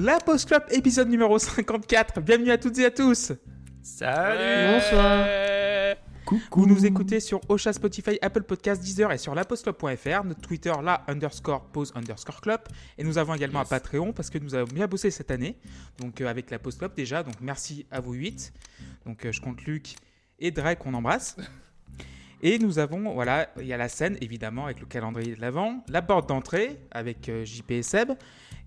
La Post Club, épisode numéro 54. Bienvenue à toutes et à tous. Salut Bonsoir. Vous nous écoutez sur Ocha, Spotify, Apple Podcast, Deezer et sur lapostclub.fr, notre Twitter, la underscore pause underscore club. Et nous avons également un Patreon parce que nous avons bien bossé cette année. Donc euh, avec la Post Club déjà. Donc merci à vous 8. Donc euh, je compte Luc et Drake qu'on embrasse. Et nous avons, voilà, il y a la scène évidemment avec le calendrier de l'avant, la porte d'entrée avec euh, JP et Seb,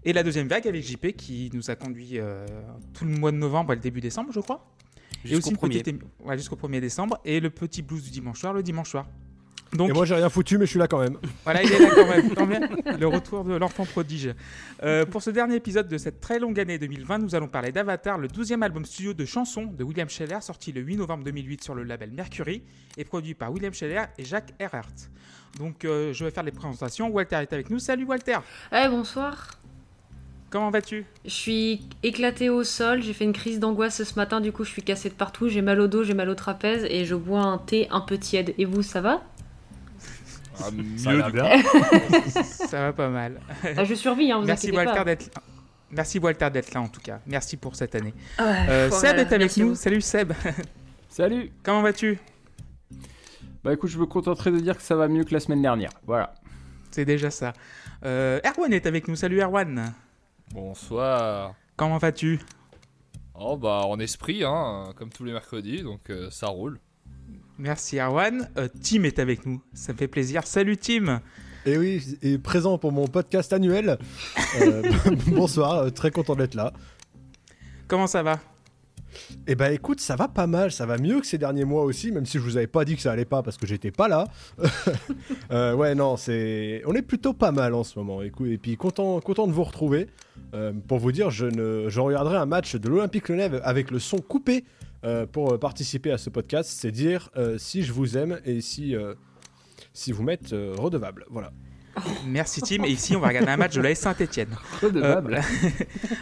et la deuxième vague avec JP qui nous a conduit euh, tout le mois de novembre et le début décembre, je crois. Jusqu'au aussi une premier. petite émi- ouais, jusqu'au 1er décembre. Et le petit blues du dimanche soir, le dimanche soir. Donc, Et moi j'ai rien foutu mais je suis là quand même. voilà, il est là quand même. Tant bien. Le retour de l'enfant prodige. Euh, pour ce dernier épisode de cette très longue année 2020, nous allons parler d'Avatar, le 12e album studio de chansons de William Scheller, sorti le 8 novembre 2008 sur le label Mercury et produit par William Scheller et Jacques Erhardt. Donc, euh, je vais faire les présentations. Walter est avec nous. Salut Walter. Eh, bonsoir. Comment vas-tu? Je suis éclatée au sol, j'ai fait une crise d'angoisse ce matin, du coup je suis cassée de partout, j'ai mal au dos, j'ai mal au trapèze et je bois un thé un peu tiède. Et vous, ça va? Ah, Ça a mieux l'air du bien. Ça va pas mal. Ah, Je survis, hein, vous Merci inquiétez Walter d'être Merci Walter d'être là en tout cas. Merci pour cette année. Ah ouais, Euh, Seb est avec merci à nous. vous. Salut Seb. Salut Comment vas-tu? Bah écoute, je me contenterai de dire que ça va mieux que la semaine dernière. Voilà. C'est déjà ça. Euh, Erwan est avec nous. Salut Erwan. Bonsoir. Comment vas-tu? Oh bah en esprit, hein, comme tous les mercredis, donc euh, ça roule. Merci Erwan. Euh, Tim est avec nous. Ça me fait plaisir. Salut Tim. Et oui, et présent pour mon podcast annuel. Euh, bonsoir, très content d'être là. Comment ça va? Et bah écoute, ça va pas mal, ça va mieux que ces derniers mois aussi, même si je vous avais pas dit que ça allait pas parce que j'étais pas là. Euh, ouais, non, c'est, on est plutôt pas mal en ce moment. Écoute, et puis content, content de vous retrouver. Euh, pour vous dire, je ne, je regarderai un match de l'Olympique Lyonnais avec le son coupé euh, pour participer à ce podcast. C'est dire euh, si je vous aime et si, euh, si vous m'êtes euh, redevable. Voilà. Merci Tim. Et ici, on va regarder un match de la Saint-Etienne. Redevable.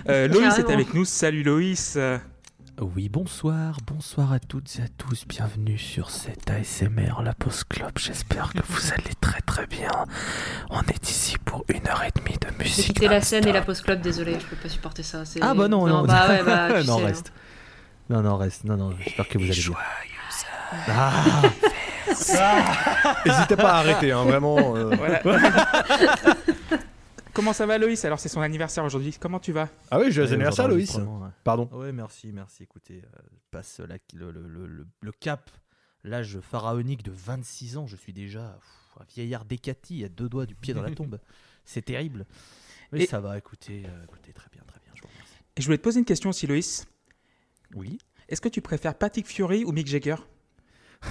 Euh, Loïs est avec nous. Salut Loïs. Oui, bonsoir, bonsoir à toutes et à tous, bienvenue sur cet ASMR La Pause Club, j'espère que vous allez très très bien. On est ici pour une heure et demie de J'ai musique. quitté la scène et la post club, désolé, je peux pas supporter ça. c'est- Ah bah non, non, Bah ouais, bah tu non, sais, reste. Non, non, reste, non, non, j'espère que vous allez bien. Ah, N'hésitez pas à arrêter, hein, vraiment. euh. Voilà. Comment ça va Loïs? Alors c'est son anniversaire aujourd'hui. Comment tu vas? Ah oui, joyeux anniversaire, Loïs. Pardon. Ouais, merci, merci. Écoutez, euh, je passe la- le, le- le- le- le cap, l'âge pharaonique de 26 ans. Je suis déjà pff, un vieillard décati à deux doigts du pied dans la tombe. C'est terrible. Mais Et- ça va, écoutez, euh, écoutez, très bien, très bien. Je vous remercie. Et je voulais te poser une question aussi Loïs. Oui. Est-ce que tu préfères Patrick Fury ou Mick Jagger?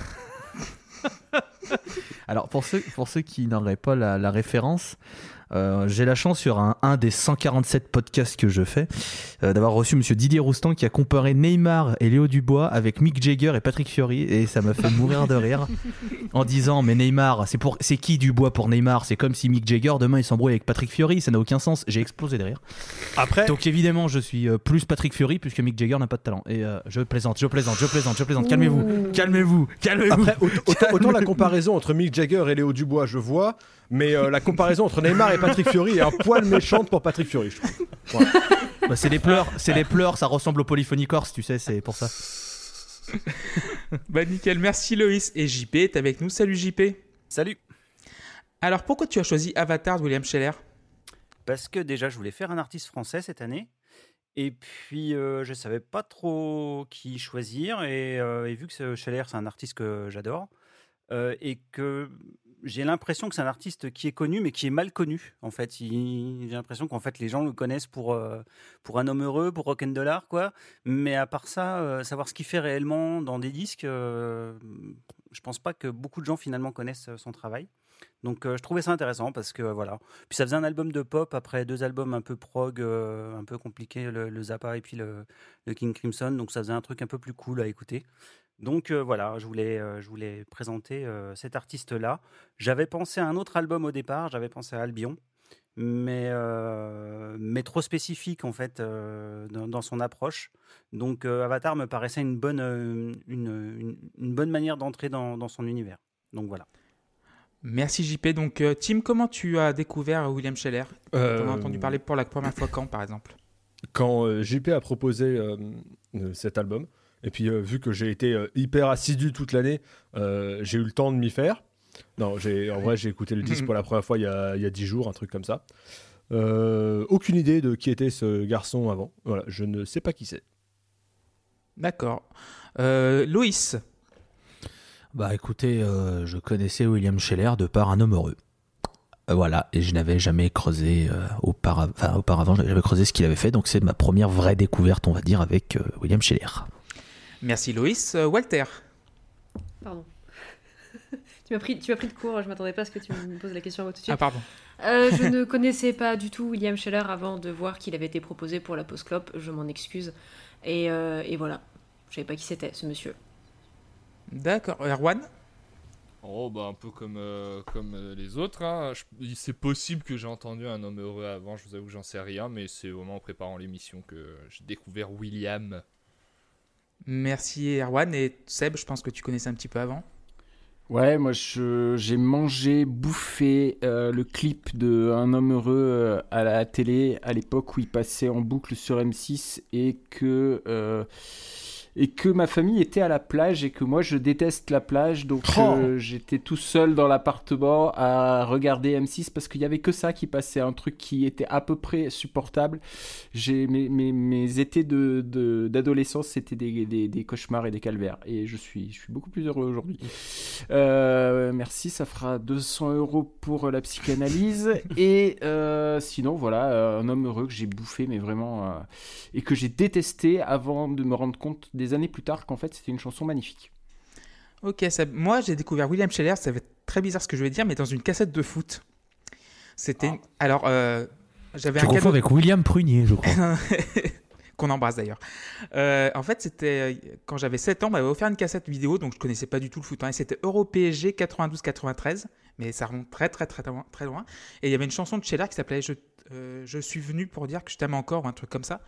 Alors, pour ceux, pour ceux qui n'auraient pas la, la référence, euh, j'ai la chance sur un, un des 147 podcasts que je fais euh, d'avoir reçu Monsieur Didier Roustan qui a comparé Neymar et Léo Dubois avec Mick Jagger et Patrick Fiori et ça m'a fait mourir de rire en disant mais Neymar c'est pour c'est qui Dubois pour Neymar? C'est comme si Mick Jagger demain il s'embrouille avec Patrick Fiori ça n'a aucun sens. J'ai explosé de rire. Après, donc évidemment je suis euh, plus Patrick Fiori puisque Mick Jagger n'a pas de talent. Et euh, je plaisante je plaisante je plaisante je plaisante. Calmez-vous calmez-vous calmez-vous. Autant- autant la comparaison entre Mick Jagger et Léo Dubois, je vois, mais euh, la comparaison entre Neymar et Patrick Fiori est un poil méchante pour Patrick Fiori, je trouve. Bah, c'est des pleurs, c'est des pleurs, ça ressemble au polyphonie corse, tu sais, c'est pour ça. Bah nickel, merci Loïs. Et JP est avec nous. Salut JP. Salut Alors pourquoi tu as choisi Avatar de William Scheller? Parce que déjà, je voulais faire un artiste français cette année. Et puis, euh, je savais pas trop qui choisir. Et, euh, et vu que Scheller, c'est un artiste que j'adore, euh, et que j'ai l'impression que c'est un artiste qui est connu, mais qui est mal connu, en fait. J'ai l'impression qu'en fait, les gens le connaissent pour, euh, pour un homme heureux, pour Rock'n'Dollar, quoi. Mais à part ça, euh, savoir ce qu'il fait réellement dans des disques, euh, je pense pas que beaucoup de gens, finalement, connaissent euh, son travail. Donc euh, je trouvais ça intéressant parce que euh, voilà. Puis ça faisait un album de pop après deux albums un peu prog, euh, un peu compliqués, le, Zappa et puis le, King Crimson. Donc ça faisait un truc un peu plus cool à écouter. Donc voilà, je voulais, je voulais présenter cet artiste-là. J'avais pensé à un autre album au départ, j'avais pensé à Albion, mais, mais trop spécifique en fait dans, son approche. Donc Avatar me paraissait une bonne, une, une- bonne manière d'entrer dans son univers. Donc voilà. Merci JP. Donc, euh, Tim, comment tu as découvert William Scheller? Euh, T'en as entendu parler pour la première fois quand, par exemple? Quand euh, JP a proposé euh, euh, cet album. Et puis, euh, vu que j'ai été euh, hyper assidu toute l'année, euh, j'ai eu le temps de m'y faire. Non, j'ai, en vrai, j'ai écouté le disque pour la première fois il y a, il y a 10 jours, un truc comme ça. Euh, aucune idée de qui était ce garçon avant. Voilà, je ne sais pas qui c'est. D'accord. Euh, Loïs, Bah écoutez, euh, je connaissais William Scheller de par un homme heureux. Euh, voilà, et je n'avais jamais creusé euh, auparavant, enfin, auparavant, j'avais creusé ce qu'il avait fait, donc c'est ma première vraie découverte, on va dire, avec euh, William Scheller. merci Loïs. Euh, Walter, Pardon. tu m'as pris, tu m'as pris de court, je m'attendais pas à ce que tu me poses la question tout de suite. ah pardon. Euh, je ne connaissais pas du tout William Scheller avant de voir qu'il avait été proposé pour la Post Clop, je m'en excuse. Et, euh, et voilà, je savais pas qui c'était ce monsieur. D'accord. Erwan, Oh, bah un peu comme, euh, comme euh, les autres. hein. Je- C'est possible que j'ai entendu un homme heureux avant, je vous avoue que j'en sais rien, mais c'est vraiment en préparant l'émission que j'ai découvert William. merci Erwan et Seb, je pense que tu connaissais un petit peu avant. Ouais, moi je- j'ai mangé, bouffé euh, le clip de Un homme heureux euh, à la télé à l'époque où il passait en boucle sur M6 et que euh, et que ma famille était à la plage et que moi je déteste la plage donc Oh. euh, j'étais tout seul dans l'appartement à regarder M6 parce qu'il y avait que ça qui passait un truc qui était à peu près supportable j'ai mes, mes, mes étés de de- d'adolescence c'était des, des, des cauchemars et des calvaires et je suis je suis beaucoup plus heureux aujourd'hui euh, merci, ça fera 200 euros pour la psychanalyse. et euh, sinon, voilà, un homme heureux que j'ai bouffé, mais vraiment, et que j'ai détesté avant de me rendre compte des années plus tard qu'en fait c'était une chanson magnifique. Ok. Moi, j'ai découvert William Scheller, ça va être très bizarre ce que je vais dire, mais dans une cassette de foot. C'était. Alors, euh, j'avais Tu un confonds cadeau. avec William Prunier, je crois. qu'on embrasse d'ailleurs. Euh, en fait, c'était euh, quand j'avais 7 ans, on m'avait offert une cassette vidéo, donc je connaissais pas du tout le foot. hein, et c'était Euro PSG 92-93, mais ça remonte très très très loin, très loin. Et il y avait une chanson de Scheller qui s'appelait je, euh, je suis venu pour dire que je t'aime encore ou un truc comme ça.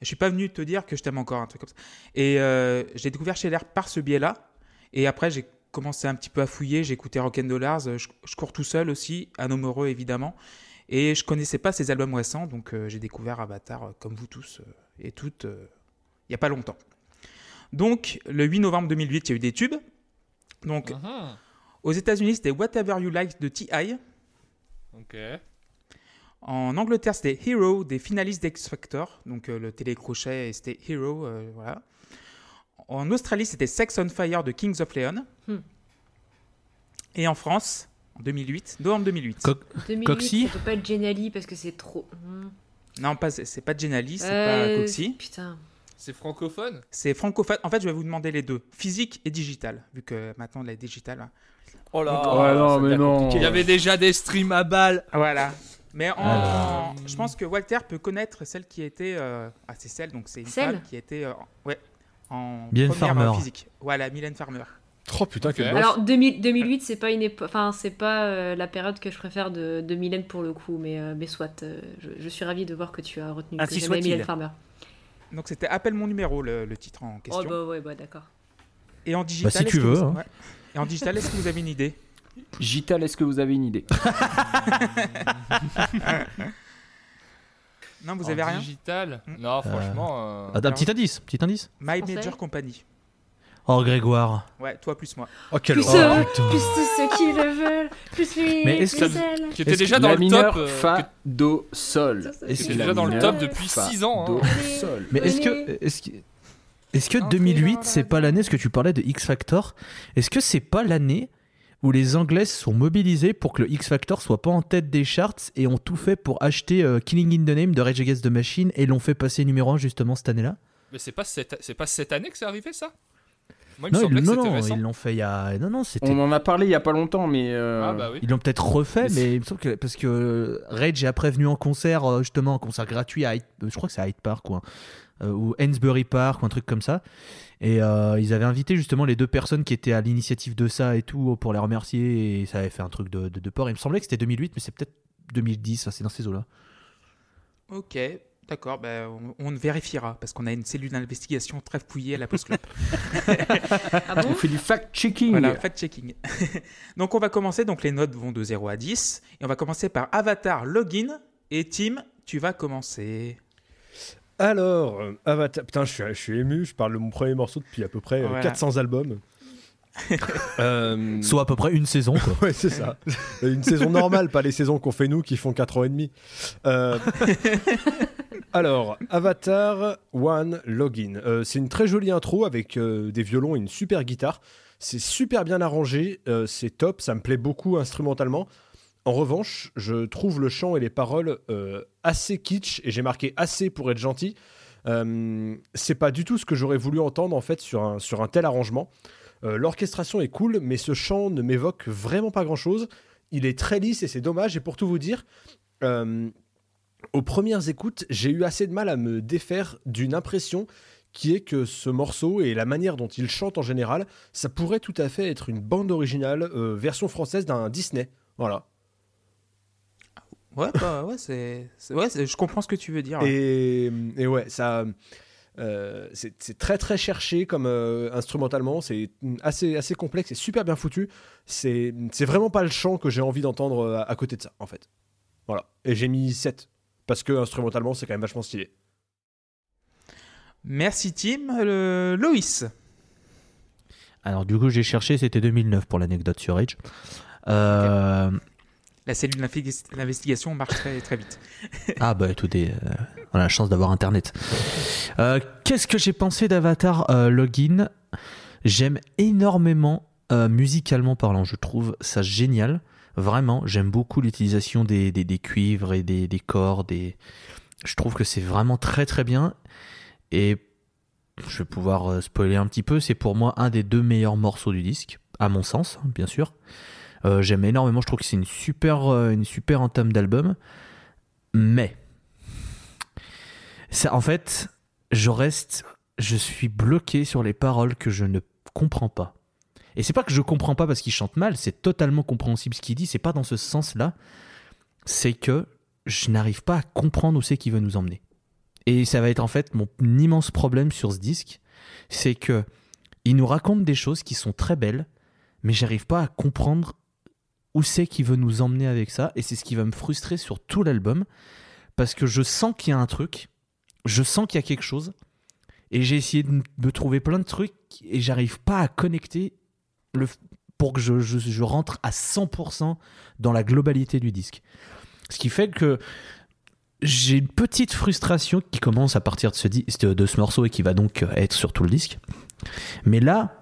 Je suis pas venu te dire que je t'aime encore, un truc comme ça. Et euh, j'ai découvert Scheller par ce biais-là. Et après, j'ai commencé un petit peu à fouiller. J'ai écouté Rock'n'Dollars. Je, je cours tout seul aussi. Un homme heureux, évidemment. Et je connaissais pas ses albums récents. Donc euh, j'ai découvert Avatar, euh, comme vous tous et toutes, il y a pas longtemps. Donc, le 8 novembre 2008, il y a eu des tubes. Donc, Mhm. aux États-Unis, c'était Whatever You Like de T.I. Ok. En Angleterre, c'était Hero des finalistes d'X Factor. Donc, euh, le télécrochet, et c'était Hero. euh, voilà. En Australie, c'était Sex on Fire de Kings of Leon. Hmm. Et en France, en 2008, novembre 2008. Co- 2008, Coxy ça peut pas être Geniali parce que c'est trop. Hmm. non, pas, c'est pas Genali, c'est Euh, pas Coxy. Putain. C'est francophone? C'est francophone. En fait, je vais vous demander les deux physique et digital, vu que maintenant, la digital. hein. Oh là Ouais, non, mais non. Il y avait déjà des streams à balles Voilà. Mais en, je pense que Walter peut connaître celle qui était. euh, Ah, c'est celle, donc c'est une Celle femme qui était. euh, ouais. En Mylène première Farmer. physique. Voilà, Mylène Farmer. Oh putain, quel Ok. boss. Alors 2000 2008, c'est pas une épo- enfin c'est pas euh, la période que je préfère de, de Mylène pour le coup, mais euh, mais soit. euh, je, je suis ravie de voir que tu as retenu Ainsi que j'aimais soit-il. Mylène Farmer. Donc c'était Appelle mon numéro, le, le titre en question. Oh bah ouais bah d'accord. Et en digital. si est-ce tu que veux, vous- hein. ouais. Et en digital, est-ce que vous avez une idée? Gital, est-ce que vous avez une idée Non, vous En avez rien digital Hmm. Non, franchement. euh, Ah, un petit indice, petit indice. My Français Major Company. Oh, Grégoire. Ouais, toi plus moi. Oh, quel Plus oh, putain. plus tous ceux qui le veulent, plus lui, Mais est-ce plus que- était Est-ce déjà que dans la le top. euh, Fa, que- Do, Sol. Est-ce la déjà dans le top depuis Fa, 6 ans. Do, hein. Sol. Mais est-ce que, est-ce que, est-ce que 2008, c'est pas l'année, ce que tu parlais de X Factor, est-ce que c'est pas l'année où les Anglais se sont mobilisés pour que le X Factor soit pas en tête des charts et ont tout fait pour acheter euh, Killing in the Name de Rage Against the Machine et l'ont fait passer numéro 1 justement cette année-là Mais c'est pas, cette... c'est pas cette année que c'est arrivé ça? Moi, il Non, que non, non, ils l'ont fait il y a. Non, non, c'était. On en a parlé il y a pas longtemps, mais euh, Ah bah oui. Ils l'ont peut-être refait, Mais mais il me semble que parce que Rage est après venu en concert, euh, justement, en concert gratuit à Hyde- euh, je crois que c'est à Hyde Park ou, un- euh, ou Hainsbury Park ou un truc comme ça. Et euh, ils avaient invité justement les deux personnes qui étaient à l'initiative de ça et tout pour les remercier et ça avait fait un truc de, de, de port. Il me semblait que c'était 2008, mais c'est peut-être 2010, ça, c'est dans ces eaux-là. Ok, d'accord. ben, on, on vérifiera parce qu'on a une cellule d'investigation très fouillée à la Post Club. Ah bon on fait du fact-checking. Voilà, fact-checking. donc on va commencer, donc les notes vont de 0 à 10. Et on va commencer par Avatar Login. Et Tim, tu vas commencer. Alors, euh, Avatar. Putain, je suis, je suis ému. Je parle de mon premier morceau depuis à peu près euh, Voilà. 400 albums. Euh, Soit à peu près une saison. Quoi. Ouais, c'est ça. Une saison normale, pas les saisons qu'on fait nous qui font 4 ans et demi. Euh, Alors, Avatar One Login. Euh, c'est une très jolie intro avec euh, des violons et une super guitare. C'est super bien arrangé, euh, c'est top, ça me plaît beaucoup instrumentalement. En revanche, je trouve le chant et les paroles euh, assez kitsch et j'ai marqué assez pour être gentil. Euh, c'est pas du tout ce que j'aurais voulu entendre en fait sur un, tel arrangement. Euh, L'orchestration est cool, mais ce chant ne m'évoque vraiment pas grand chose. Il est très lisse et c'est dommage. Et pour tout vous dire, aux premières écoutes, j'ai eu assez de mal à me défaire d'une impression qui est que ce morceau et la manière dont il chante en général, ça pourrait tout à fait être une bande originale, version française d'un Disney. Voilà. Ouais, bah, ouais, c'est, ouais, je comprends ce que tu veux dire. Et, et ouais, ça. euh, c'est très très cherché comme euh, instrumentalement, c'est assez, assez complexe et super bien foutu. C'est c'est vraiment pas le chant que j'ai envie d'entendre euh, à, à côté de ça, en fait. Voilà. Et j'ai mis 7, parce que instrumentalement, c'est quand même vachement stylé. Merci Tim. Le... Loïs. Alors du coup, j'ai cherché, c'était 2009 pour l'anecdote sur Edge. Euh, La cellule d'investi- d'investigation marche très, très vite. Ah bah tout est... euh, on a la chance d'avoir Internet. Euh, Qu'est-ce que j'ai pensé d'Avatar euh, Login? J'aime énormément, euh, musicalement parlant, je trouve ça génial. Vraiment, j'aime beaucoup l'utilisation des, des, cuivres et des, des cordes. Et je trouve que c'est vraiment très très bien. Et je vais pouvoir spoiler un petit peu, c'est pour moi un des deux meilleurs morceaux du disque, à mon sens, hein, bien sûr. Euh, J'aime énormément, je trouve que c'est une super, euh, une super entame d'album. Mais, ça, en fait, je reste, je suis bloqué sur les paroles que je ne comprends pas. Et c'est pas que je comprends pas parce qu'il chante mal, c'est totalement compréhensible ce qu'il dit, c'est pas dans ce sens-là. C'est que je n'arrive pas à comprendre où c'est qu'il veut nous emmener. Et ça va être en fait mon immense problème sur ce disque, c'est que il nous raconte des choses qui sont très belles, mais j'arrive pas à comprendre où c'est qu'il veut nous emmener avec ça, et c'est ce qui va me frustrer sur tout l'album, parce que je sens qu'il y a un truc, je sens qu'il y a quelque chose, et j'ai essayé de me trouver plein de trucs, et j'arrive pas à connecter le, pour que je, rentre à 100% dans la globalité du disque. Ce qui fait que j'ai une petite frustration qui commence à partir de ce, di- de ce morceau et qui va donc être sur tout le disque. Mais là,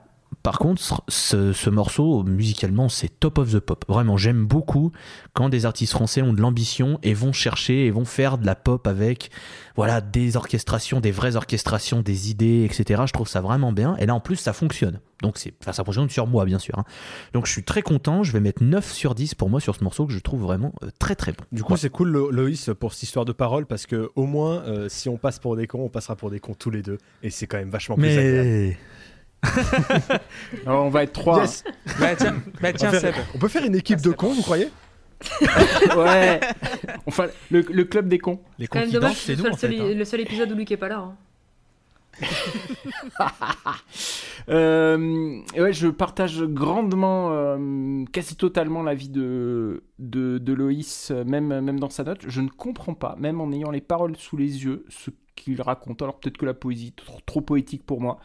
par contre, ce, ce morceau, musicalement, c'est top of the pop. Vraiment, j'aime beaucoup quand des artistes français ont de l'ambition et vont chercher et vont faire de la pop avec voilà, des orchestrations, des vraies orchestrations, des idées, etc. Je trouve ça vraiment bien. Et là, en plus, ça fonctionne. Donc, c'est, enfin, ça fonctionne sur moi, bien sûr. hein. Donc, je suis très content. Je vais mettre 9 sur 10 pour moi sur ce morceau que je trouve vraiment euh, très, très bon. Du coup, c'est cool, Lo- Loïs, pour cette histoire de parole, parce que au moins, euh, si on passe pour des cons, on passera pour des cons tous les deux. Et c'est quand même vachement plus agréable. Alors, on va être trois. Yes Bah tiens, bah, tiens on, peut Seb. faire, on peut faire une équipe de cons, vous croyez? Ouais. Enfin, le, le club des cons. Les Quand même confidents, dommage que c'est ce nous, soit en le seul, fait. hein. le seul épisode où Luc est pas là. hein. Euh, ouais, je partage grandement, euh, quasi totalement l'avis de, de, de Loïs, euh, même, même dans sa note. Je ne comprends pas, même en ayant les paroles sous les yeux, ce qu'il raconte. Alors peut-être que la poésie est trop, poétique pour moi.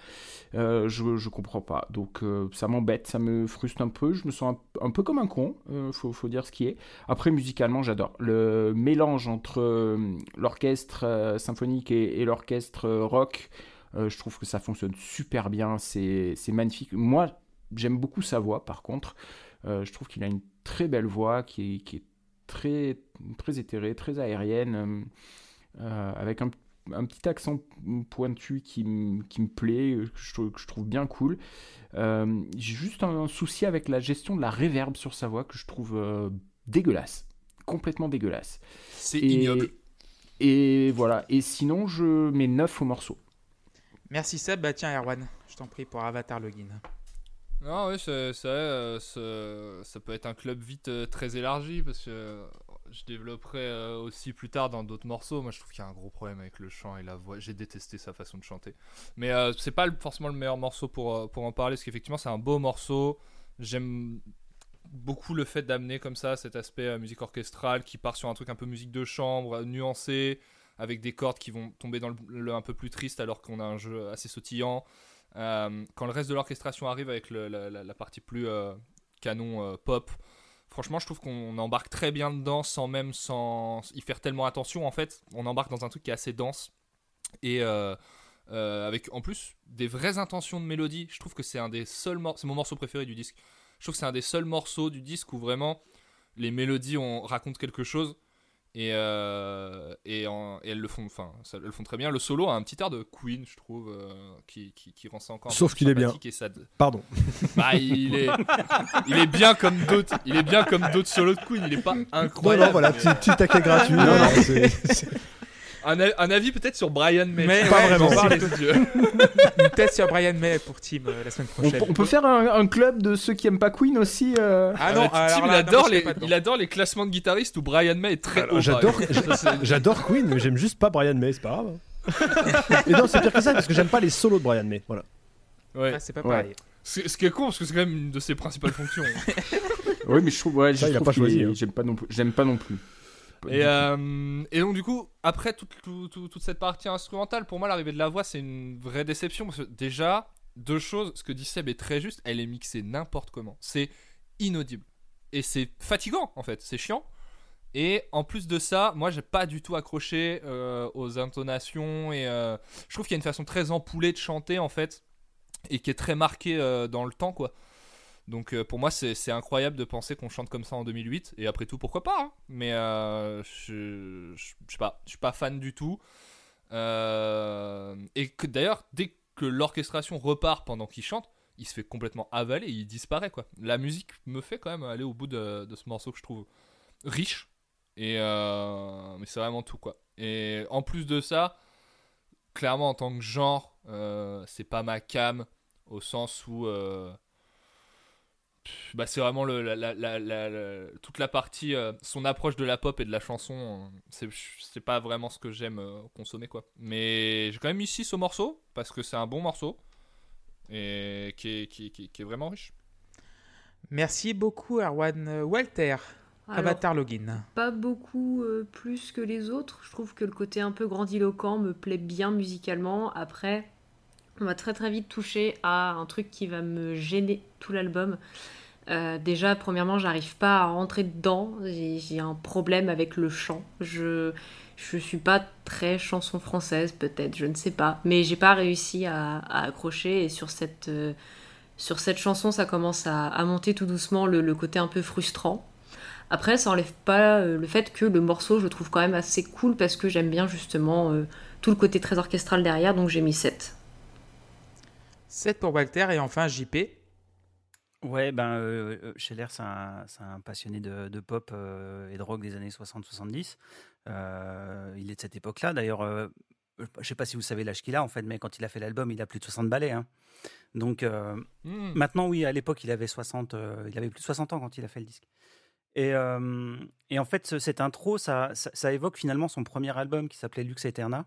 Euh, je, je comprends pas. Donc euh, ça m'embête, ça me frustre un peu. Je me sens un, peu comme un con, euh, faut, faut dire ce qui est. Après, musicalement, j'adore. Le mélange entre l'orchestre symphonique et, l'orchestre rock. Je trouve que ça fonctionne super bien, c'est magnifique. Moi, j'aime beaucoup sa voix, par contre. Je trouve qu'il a une très belle voix qui est, qui est très, très éthérée, très aérienne, avec un, un petit accent pointu qui, m- qui me plaît, euh, que je, trouve- que je trouve bien cool. Euh, J'ai juste un, souci avec la gestion de la réverb sur sa voix que je trouve euh, dégueulasse, complètement dégueulasse. C'est Et- ignoble. Et voilà, et sinon, je mets 9 au morceau. Merci Seb. Bah tiens Erwan, je t'en prie pour Avatar Login. Non, oui, c'est c'est vrai, ce- ça peut être un club vite très élargi parce que je développerai euh, aussi plus tard dans d'autres morceaux. Moi, je trouve qu'il y a un gros problème avec le chant et la voix. J'ai détesté sa façon de chanter. Mais euh, c'est pas forcément le meilleur morceau pour, euh, pour en parler parce qu'effectivement, c'est un beau morceau. J'aime beaucoup le fait d'amener comme ça cet aspect euh, musique orchestrale qui part sur un truc un peu musique de chambre, nuancé, avec des cordes qui vont tomber dans le, un peu plus triste alors qu'on a un jeu assez sautillant. Quand le reste de l'orchestration arrive avec la, partie plus canon pop, franchement, je trouve qu'on embarque très bien dedans sans même sans y faire tellement attention. En fait, on embarque dans un truc qui est assez dense et euh, euh, avec en plus des vraies intentions de mélodie. Je trouve que c'est un des seuls morceaux, c'est mon morceau préféré du disque. Je trouve que c'est un des seuls morceaux du disque où vraiment les mélodies on racontent quelque chose et, euh, et, en- et elles le font enfin elles le font très bien le solo a un petit air de Queen je trouve euh, qui, qui, qui rend ça encore un peu Sauf qu'il est bien. et ça Pardon. bah, il est il est bien comme d'autres il est bien comme d'autres solos de Queen il est pas Non, incroyable non, voilà, mais- petit, petit taquet gratuit. Non, non, c'est- c'est- un, avis peut-être sur Brian May Mais Pas ouais, vraiment. tête sur Brian May pour Team euh, la semaine prochaine. on peut faire un, un club de ceux qui aiment pas Queen aussi. euh, Ah non, Euh, alors Tim, il, non, adore les, il adore classements de guitaristes où Brian May est très Alors, haut. j'adore- Queen, mais j'aime juste pas Brian May, c'est pas grave. Et non, c'est pire que ça, parce que j'aime pas les solos de Brian May. Voilà. Ouais. Ah, c'est pas Ouais. pareil. Ce ce qui est con parce que c'est quand même une de ses principales fonctions. Oui, mais je trouve, ouais, Ça, je il a trouve pas choisi, hein. J'aime pas non plus. J'aime pas non plus. Et, euh, et donc du coup, après toute, tout- tout- toute cette partie instrumentale, pour moi l'arrivée de la voix c'est une vraie déception parce que déjà, deux choses, ce que dit Seb est très juste, elle est mixée n'importe comment. C'est inaudible. Et c'est fatigant en fait, c'est chiant. Et en plus de ça, moi j'ai pas du tout accroché euh, aux intonations et euh, je trouve qu'il y a une façon très empoulée de chanter en fait et qui est très marquée euh, dans le temps quoi. Donc euh, pour moi c'est incroyable de penser qu'on chante comme ça en 2008 et après tout pourquoi pas hein. mais euh, je, je, sais pas. Je suis pas fan du tout. Euh, et que d'ailleurs dès que l'orchestration repart pendant qu'il chante il se fait complètement avaler il disparaît quoi. La musique me fait quand même aller au bout de, de ce morceau que je trouve riche. Et euh, mais c'est vraiment tout quoi. Et en plus de ça clairement en tant que genre c'est pas ma cam au sens où bah, c'est vraiment le, la, la- la- la- la- toute la partie euh, son approche de la pop et de la chanson euh, c'est pas vraiment ce que j'aime euh, consommer quoi mais j'ai quand même mis 6 au morceau parce que c'est un bon morceau et qui est, qui, qui- qui est vraiment riche Merci beaucoup, Erwan. Euh, Walter, Alors, Avatar Login. pas beaucoup euh, plus que les autres. Je trouve que le côté un peu grandiloquent me plaît bien musicalement. Après, on va très très vite toucher à un truc qui va me gêner tout l'album. Euh, déjà, premièrement, j'arrive pas à rentrer dedans. J'ai un problème avec le chant. Je je suis pas très chanson française, peut-être, je ne sais pas. Mais j'ai pas réussi à, accrocher. Et sur cette euh, sur cette chanson, ça commence à, monter tout doucement le- côté un peu frustrant. Après, ça enlève pas euh, le fait que le morceau, je le trouve quand même assez cool parce que j'aime bien justement tout le côté très orchestral derrière, donc j'ai mis 7. 7 pour Walter et enfin JP. Ouais, ben, euh, euh, Scheller, c'est un, passionné de, de pop euh, et de rock des années 60-70. Euh, il est de cette époque-là. D'ailleurs, je sais pas si vous savez l'âge qu'il a, en fait, mais quand il a fait l'album, il a plus de 60 ballets. hein. Donc, Hmm. Maintenant, oui, à l'époque, il avait 60, il avait plus de 60 ans quand il a fait le disque. Et, et en fait, ce- cette intro, ça, ça, ça évoque finalement son premier album qui s'appelait Lux Eterna,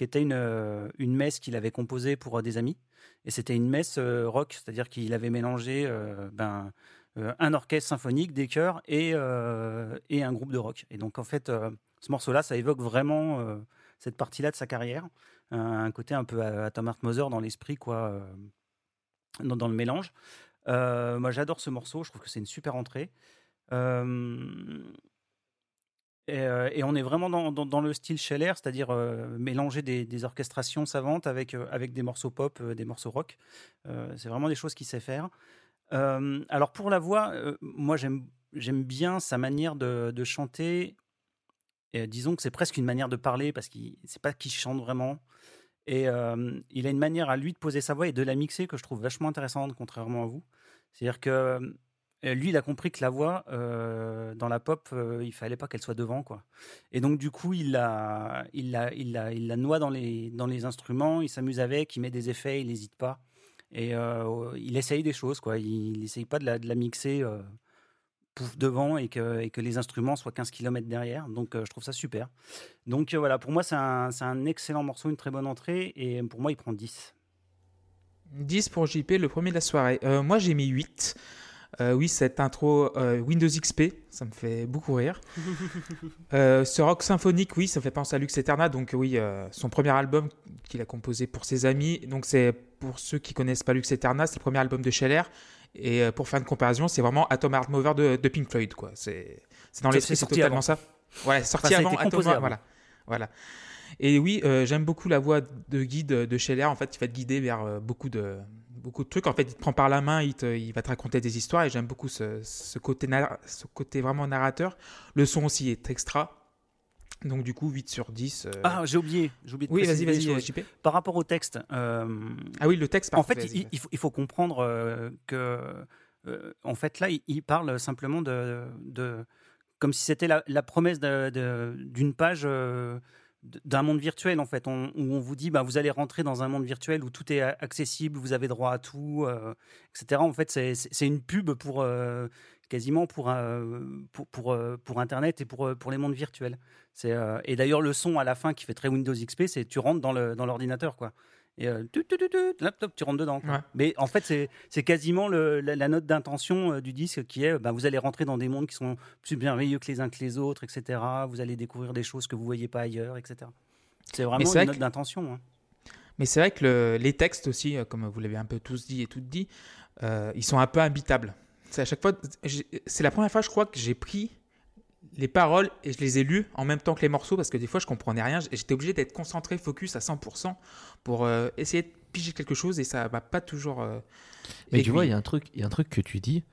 qui était une, euh, une messe qu'il avait composée pour euh, des amis. Et c'était une messe euh, rock, c'est-à-dire qu'il avait mélangé ben, un orchestre symphonique, des chœurs et, et un groupe de rock. Et donc, en fait, ce morceau-là, ça évoque vraiment cette partie-là de sa carrière. Un, côté un peu à, à Tom Mother dans l'esprit, quoi, dans, le mélange. Moi, j'adore ce morceau. Je trouve que c'est une super entrée. Et, euh, et on est vraiment dans, le style Scheller, c'est-à-dire euh, mélanger des, orchestrations savantes avec, euh, des morceaux pop, des morceaux rock. C'est vraiment des choses qu'il sait faire. Alors pour la voix, moi j'aime bien sa manière de, chanter. Disons que c'est presque une manière de parler parce qu'il c'est pas qu'il chante vraiment. Et il a une manière à lui de poser sa voix et de la mixer que je trouve vachement intéressante, contrairement à vous. C'est-à-dire que lui, il a compris que la voix, euh, dans la pop, euh, il fallait pas qu'elle soit devant, quoi. Et donc, du coup, il la, il il il la noie dans les, instruments, il s'amuse avec, il met des effets, il n'hésite pas. Et euh, il essaye des choses, quoi. Il n'essaye pas de la, mixer euh, pouf devant et que, les instruments soient 15 km derrière. Donc, je trouve ça super. Donc, voilà, pour moi, c'est un, un excellent morceau, une très bonne entrée. Et pour moi, il prend 10. 10 pour JP, le premier de la soirée. Moi, j'ai mis 8. Euh, oui, cette intro euh, Windows XP, ça me fait beaucoup rire. Euh, ce rock symphonique, oui, ça me fait penser à Lux Eterna, donc oui, euh, son premier album qu'il a composé pour ses amis. Donc c'est pour ceux qui connaissent pas Lux Eterna, c'est le premier album de Scheller. Et euh, pour faire une comparaison, c'est vraiment Atom Heart Mover de, de Pink Floyd, quoi. C'est c'est dans l'esprit, c'est totalement avant. ça. Ouais, sorti Enfin, ça avant Atom avant. voilà. Voilà. Et oui, euh, j'aime beaucoup la voix de guide de Scheller. En fait, il va te guider vers euh, beaucoup de beaucoup de trucs. En fait, il te prend par la main, il, te- il va te raconter des histoires. Et j'aime beaucoup ce, ce côté ce côté vraiment narrateur. Le son aussi est extra. Donc du coup, 8 sur 10. euh, Ah, j'ai oublié. J'ai oublié de oui, vas-y, vas-y, choses. JP. Par rapport au texte, euh, Ah oui, le texte. en fait, il, il faut, il faut comprendre euh, que, euh, en fait, là, il, il parle simplement de, de comme si c'était la, la promesse d'une page euh, d'un monde virtuel, en fait, on- où on vous dit, bah, vous allez rentrer dans un monde virtuel où tout est accessible, vous avez droit à tout, euh, etc. En fait, c'est- une pub pour euh, quasiment pour, pour, euh, pour Internet et pour, pour les mondes virtuels. Et d'ailleurs, le son à la fin qui fait très Windows XP, c'est tu rentres dans le- dans l'ordinateur, quoi. Et euh, tut, tut, laptop, tu rentres dedans. Ouais. Mais en fait, c'est quasiment le- la, la note d'intention euh, du disque qui est bah, vous allez rentrer dans des mondes qui sont plus merveilleux que les uns que les autres, etc. Vous allez découvrir des choses que vous voyez pas ailleurs, etc. C'est vraiment une note que- d'intention. hein. Mais c'est vrai que le- les textes aussi, euh, comme vous l'avez un peu tous dit et toutes dit, euh, ils sont un peu imbitables. C'est à chaque fois, j'ai- c'est la première fois, je crois, que j'ai pris les paroles et je les ai lues en même temps que les morceaux parce que des fois je comprenais rien. et J'étais obligé d'être concentré, focus à 100% pour euh, essayer de piger quelque chose et ça va pas toujours. euh, Mais tu vois, il y a un truc, il y a un truc que tu dis,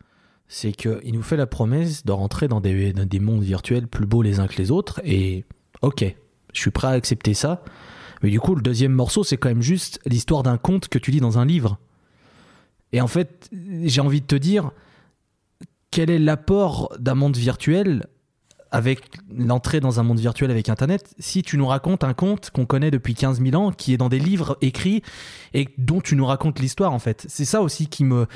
c'est qu'il nous fait la promesse de rentrer dans des, dans des mondes virtuels plus beaux les uns que les autres. Et ok, je suis prêt à accepter ça. Mais du coup, le deuxième morceau, c'est quand même juste l'histoire d'un conte que tu lis dans un livre. Et en fait, j'ai envie de te dire, quel est l'apport d'un monde virtuel avec l'entrée dans un monde virtuel avec Internet si tu nous racontes un conte qu'on connaît depuis 15 000 ans, qui est dans des livres écrits et dont tu nous racontes l'histoire en fait. C'est ça aussi qui me,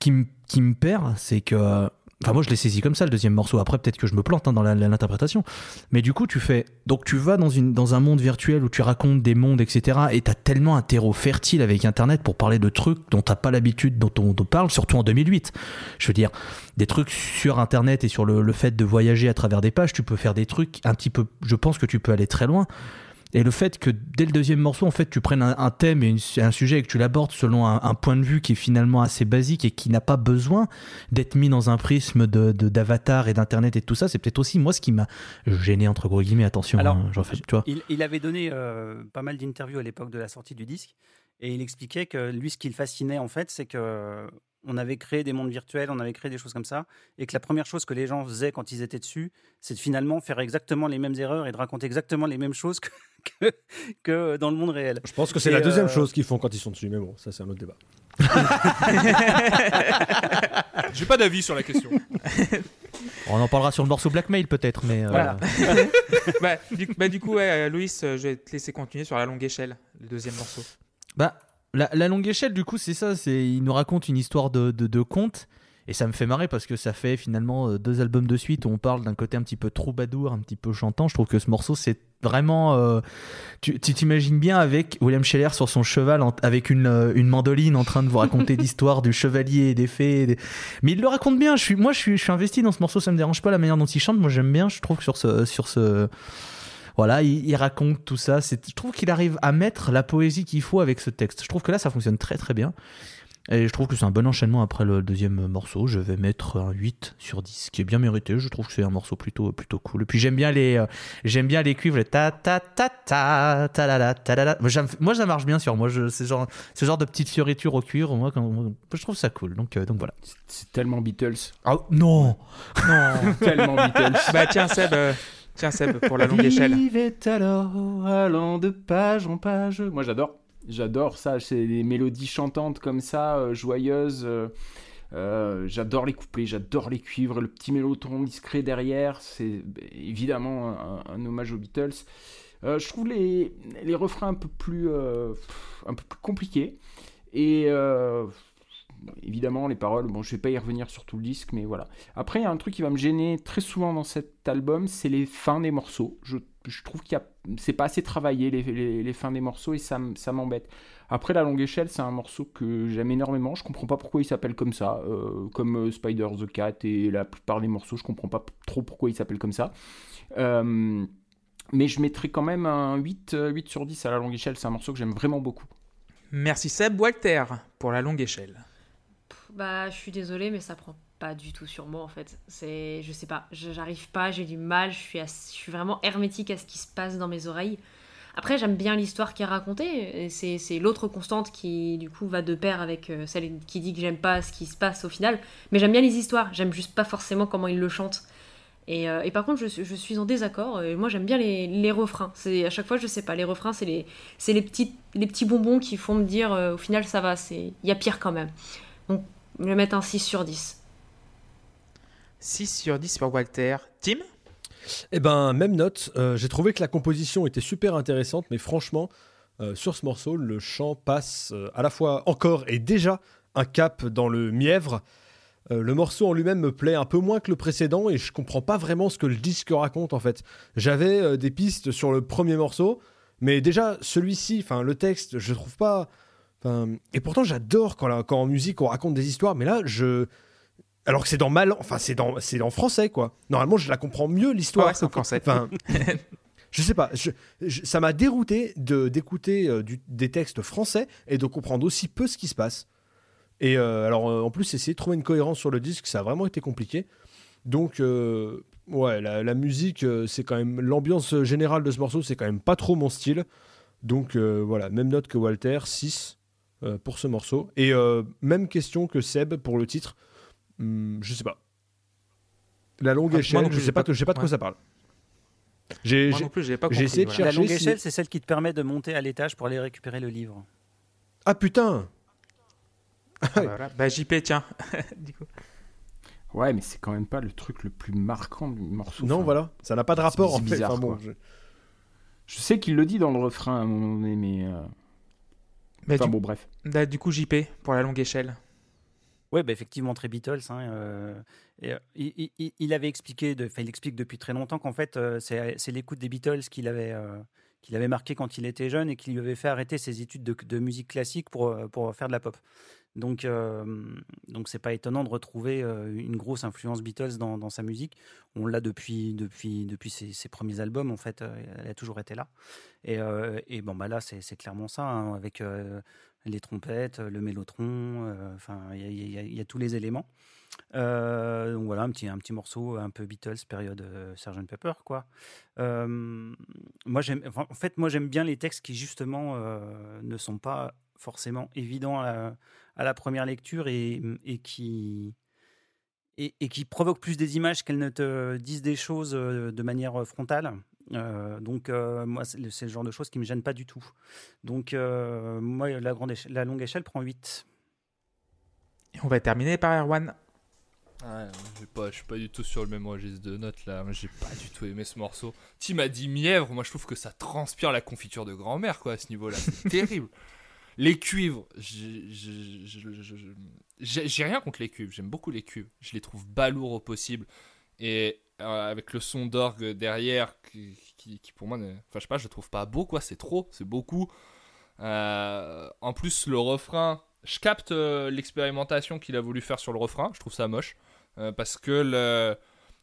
qui me, qui me perd, c'est que... Enfin moi je l'ai saisi comme ça le deuxième morceau, après peut-être que je me plante hein, dans l'interprétation. Mais du coup tu fais... Donc tu vas dans, une, dans un monde virtuel où tu racontes des mondes, etc. Et t'as tellement un terreau fertile avec Internet pour parler de trucs dont t'as pas l'habitude, dont on, on parle, surtout en 2008. Je veux dire, des trucs sur Internet et sur le, le fait de voyager à travers des pages, tu peux faire des trucs un petit peu... Je pense que tu peux aller très loin. Et le fait que dès le deuxième morceau, en fait, tu prennes un, un thème et une- un sujet et que tu l'abordes selon un, un point de vue qui est finalement assez basique et qui n'a pas besoin d'être mis dans un prisme de d'avatar et d'internet et tout ça, c'est peut-être aussi moi ce qui m'a gêné entre gros guillemets. Attention, Alors, hein, tu vois. Il, il avait donné euh, pas mal d'interviews à l'époque de la sortie du disque et il expliquait que lui, ce qui le fascinait en fait, c'est que on avait créé des mondes virtuels, on avait créé des choses comme ça, et que la première chose que les gens faisaient quand ils étaient dessus, c'est de finalement faire exactement les mêmes erreurs et de raconter exactement les mêmes choses que, que, que dans le monde réel. Je pense que c'est la deuxième euh, chose qu'ils font quand ils sont dessus, mais bon, ça c'est un autre débat. J'ai pas d'avis sur la question. On en parlera sur le morceau Blackmail peut-être, mais euh, Voilà. bah, du, bah, du coup, ouais, euh, je vais te laisser continuer sur la longue échelle, le deuxième morceau. Bah, la, la longue échelle, du coup, c'est ça. C'est il nous raconte une histoire de, de, de conte. Et ça me fait marrer parce que ça fait finalement euh, deux albums de suite où on parle d'un côté un petit peu troubadour, un petit peu chantant. Je trouve que ce morceau, c'est vraiment. euh, tu t'imagines bien avec William Scheller sur son cheval, en- avec une, euh, une mandoline en train de vous raconter l'histoire du chevalier et des fées. et des- Mais il le raconte bien. Je suis, moi, je suis, je suis investi dans ce morceau. Ça me dérange pas la manière dont il chante. Moi, j'aime bien. Je trouve que sur ce. Sur ce voilà, il, il raconte tout ça. Je trouve qu'il arrive à mettre la poésie qu'il faut avec ce texte. Je trouve que là, ça fonctionne très très bien. Et je trouve que c'est un bon enchaînement après le deuxième morceau. Je vais mettre un 8 sur 10, qui est bien mérité. Je trouve que c'est un morceau plutôt, plutôt cool. Et puis j'aime bien les, euh, j'aime bien les cuivres, les ta ta ta ta ta la la ta la la. Moi, ça marche bien sur moi. Je, c'est genre, ce genre de petite fioriture au cuivre. Moi, quand- je trouve ça cool. Donc, euh, donc voilà. C'est tellement Beatles. Ah non, Non. tellement Beatles. bah tiens, Seb, euh, tiens, Seb, pour la longue échelle. Alors, allant de page en page. Moi, j'adore. J'adore ça. C'est des mélodies chantantes comme ça, euh, joyeuses. euh, euh, j'adore les couplets, j'adore les cuivres, le petit mélotron discret derrière. C'est évidemment un, hommage aux Beatles. Je trouve les, les refrains un peu plus, un peu plus compliqués. Et évidemment, les paroles, bon, je vais pas y revenir sur tout le disque, mais voilà. Après, il y a un truc qui va me gêner très souvent dans cet album, c'est les fins des morceaux. Je, trouve qu'il c'est pas assez travaillé les, fins des morceaux et ça, ça m'embête. Après, la longue échelle, c'est un morceau que j'aime énormément. Je comprends pas pourquoi il s'appelle comme ça, euh, comme euh, Spider the Cat et la plupart des morceaux, je comprends pas trop pourquoi il s'appelle comme ça. Euh, mais je mettrai quand même un 8, 8 sur 10 à la longue échelle. C'est un morceau que j'aime vraiment beaucoup. Merci Seb. Walter, pour la longue échelle. Bah, je suis désolée, mais ça prend pas du tout sur moi en fait. C'est, je sais pas, j'arrive pas, j'ai du mal, je suis, je suis vraiment hermétique à ce qui se passe dans mes oreilles. Après, j'aime bien l'histoire qui est racontée. C'est l'autre constante qui, du coup, va de pair avec euh, celle qui dit que j'aime pas ce qui se passe au final. Mais j'aime bien les histoires. J'aime juste pas forcément comment ils le chantent. Et, euh, et par contre, je, je, suis en désaccord. Et moi, j'aime bien les, les refrains. À chaque fois, je sais pas. Les refrains, c'est les, les petits, les petits bonbons qui font me dire, euh, au final, ça va. Il y a pire quand même. Donc, je vais mettre un 6 sur 10. 6 sur 10 pour Walter. Tim? Eh ben, même note. Euh, j'ai trouvé que la composition était super intéressante, mais franchement, euh, sur ce morceau, le chant passe euh, à la fois encore et déjà un cap dans le mièvre. Euh, le morceau en lui-même me plaît un peu moins que le précédent et je comprends pas vraiment ce que le disque raconte en fait. J'avais euh, des pistes sur le premier morceau, mais déjà celui-ci, enfin le texte, je trouve pas. Et pourtant, j'adore quand, quand en musique on raconte des histoires, mais là, je alors que c'est dans mal, enfin c'est dans c'est en français quoi. Normalement, je la comprends mieux l'histoire. Ouais, c'est en français. Enfin, je sais pas, je, je, ça m'a dérouté de d'écouter euh, des textes français et de comprendre aussi peu ce qui se passe. Et euh, alors euh, en plus, essayer de trouver une cohérence sur le disque, ça a vraiment été compliqué. Donc ouais, la, la musique, c'est quand même l'ambiance générale de ce morceau, c'est quand même pas trop mon style. Donc voilà, même note que Walter, 6 pour ce morceau. Et même question que Seb pour le titre. Hmm, je sais pas. La longue Ah, échelle, moi non plus, je sais pas, j'ai je sais pas de quoi ça parle. J'ai, essayé de voilà. La chercher longue si- échelle, c'est celle qui te permet de monter à l'étage pour aller récupérer le livre. Ah putain Ah, bah, voilà. Bah, JP, tiens. du coup. Ouais, mais c'est quand même pas le truc le plus marquant du morceau. Non, Enfin, voilà, ça n'a pas de rapport en fait. bizarre, Enfin, bon, quoi. je- Je sais qu'il le dit dans le refrain à un moment donné, mais. euh, Bah, Enfin du... bon, bref. bah, du coup, JP, pour la longue échelle. Ouais, bah, effectivement, très Beatles. hein, euh, et, euh, il, il- il avait expliqué, de- il explique depuis très longtemps qu'en fait, euh, c'est c'est l'écoute des Beatles qu'il avait, euh, qu'il avait marqué quand il était jeune et qui lui avait fait arrêter ses études de, de musique classique pour, pour faire de la pop. Donc, euh, donc c'est pas étonnant de retrouver euh, une grosse influence Beatles dans, sa musique. On l'a depuis, depuis, depuis ses, premiers albums, en fait, euh, elle a toujours été là. Et, euh, et bon, bah là, c'est clairement ça, hein, avec les trompettes, le mélotron, enfin, il y, a- tous les éléments. Donc voilà, un petit, un petit morceau un peu Beatles, période Sgt Pepper, quoi. Moi, en fait, moi, j'aime bien les textes qui, justement, ne sont pas forcément évidents à à la première lecture et, et qui... Et, et qui provoquent plus des images qu'elles ne te disent des choses euh, de manière frontale. Euh, donc, euh, moi, c'est le, genre de choses qui me gênent pas du tout. Donc, euh, moi, la, grande la longue échelle prend 8. Et on va terminer par Erwan. J'ai pas, je suis pas du tout sur le même registre de notes là. J'ai pas du tout aimé ce morceau. Tim a dit mièvre. Moi, je trouve que ça transpire la confiture de grand-mère quoi à ce niveau-là. C'est terrible. Les cuivres, j'ai- rien contre les cuivres. J'aime beaucoup les cuivres. Je les trouve balourds au possible. Et euh, avec le son d'orgue derrière, qui, pour moi, enfin je sais pas, je trouve pas beau quoi. C'est trop, c'est beaucoup. Euh, en plus, le refrain, je capte euh, l'expérimentation qu'il a voulu faire sur le refrain. Je trouve ça moche. Parce que le-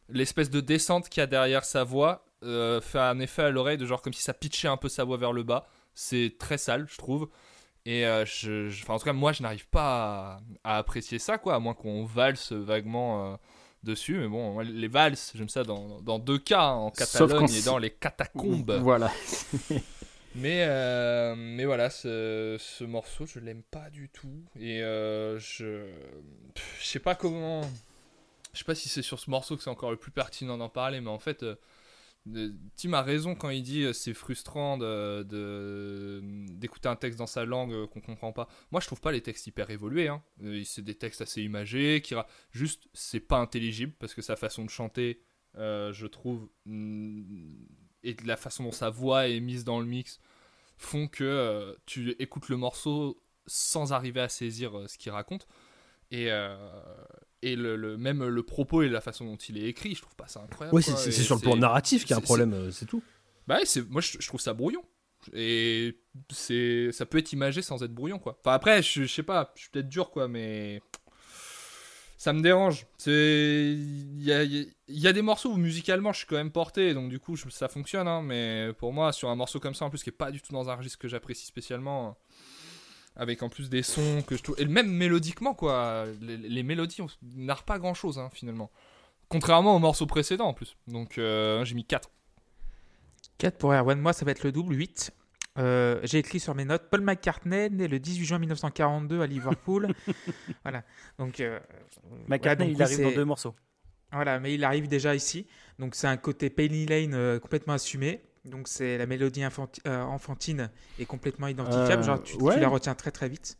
l'espèce de descente qu'il y a derrière sa voix fait un effet à l'oreille de genre comme si ça pitchait un peu sa voix vers le bas. C'est très sale, je trouve. Et euh, je, je- enfin, en tout cas, moi, je n'arrive pas à, à apprécier ça, quoi, à moins qu'on valse vaguement euh, dessus. Mais bon, les valses, j'aime ça dans, dans deux cas, hein, en Catalogne et dans les catacombes. Voilà. Mais, euh, mais voilà, ce, ce morceau, je l'aime pas du tout. Et je. Je sais pas comment. Je sais pas si c'est sur ce morceau que c'est encore le plus pertinent d'en parler, mais en fait, Tim a raison quand il dit euh, c'est frustrant de, de- d'écouter un texte dans sa langue euh, qu'on comprend pas. Moi, je trouve pas les textes hyper évolués. Hein. Euh, C'est des textes assez imagés, qui juste c'est pas intelligible parce que sa façon de chanter, je trouve, mm, et la façon dont sa voix est mise dans le mix font que tu écoutes le morceau sans arriver à saisir ce qu'il raconte. Et, et le, le- même le propos et la façon dont il est écrit, je trouve pas ça incroyable. Ouais, c'est sur le plan narratif qu'il y a un problème, euh, c'est tout. Bah ouais, c'est moi je, je trouve ça brouillon. Et c'est ça peut être imagé sans être brouillon quoi. Enfin après je, je sais pas, je suis peut-être dur quoi mais ça me dérange. C'est il y a, il y a des morceaux où musicalement je suis quand même porté donc du coup je- ça fonctionne hein, mais pour moi sur un morceau comme ça en plus qui est pas du tout dans un registre que j'apprécie spécialement avec en plus des sons que je trouve et même mélodiquement quoi, les, les mélodies on narrent pas grand-chose hein, finalement. Contrairement aux morceaux précédents en plus. Donc euh, j'ai mis 4. 4 pour Erwan, moi ça va être le double, 8. Euh, J'ai écrit sur mes notes Paul McCartney, né le 18 juin 1942 à Liverpool. voilà. Donc, euh, McCartney, ouais, donc il arrive dans deux morceaux. Voilà, mais il arrive déjà ici. Donc c'est un côté Penny Lane euh, complètement assumé. Donc c'est la mélodie infanti- euh, enfantine est complètement identifiable. Euh, Genre tu, tu ouais. la retiens très très vite.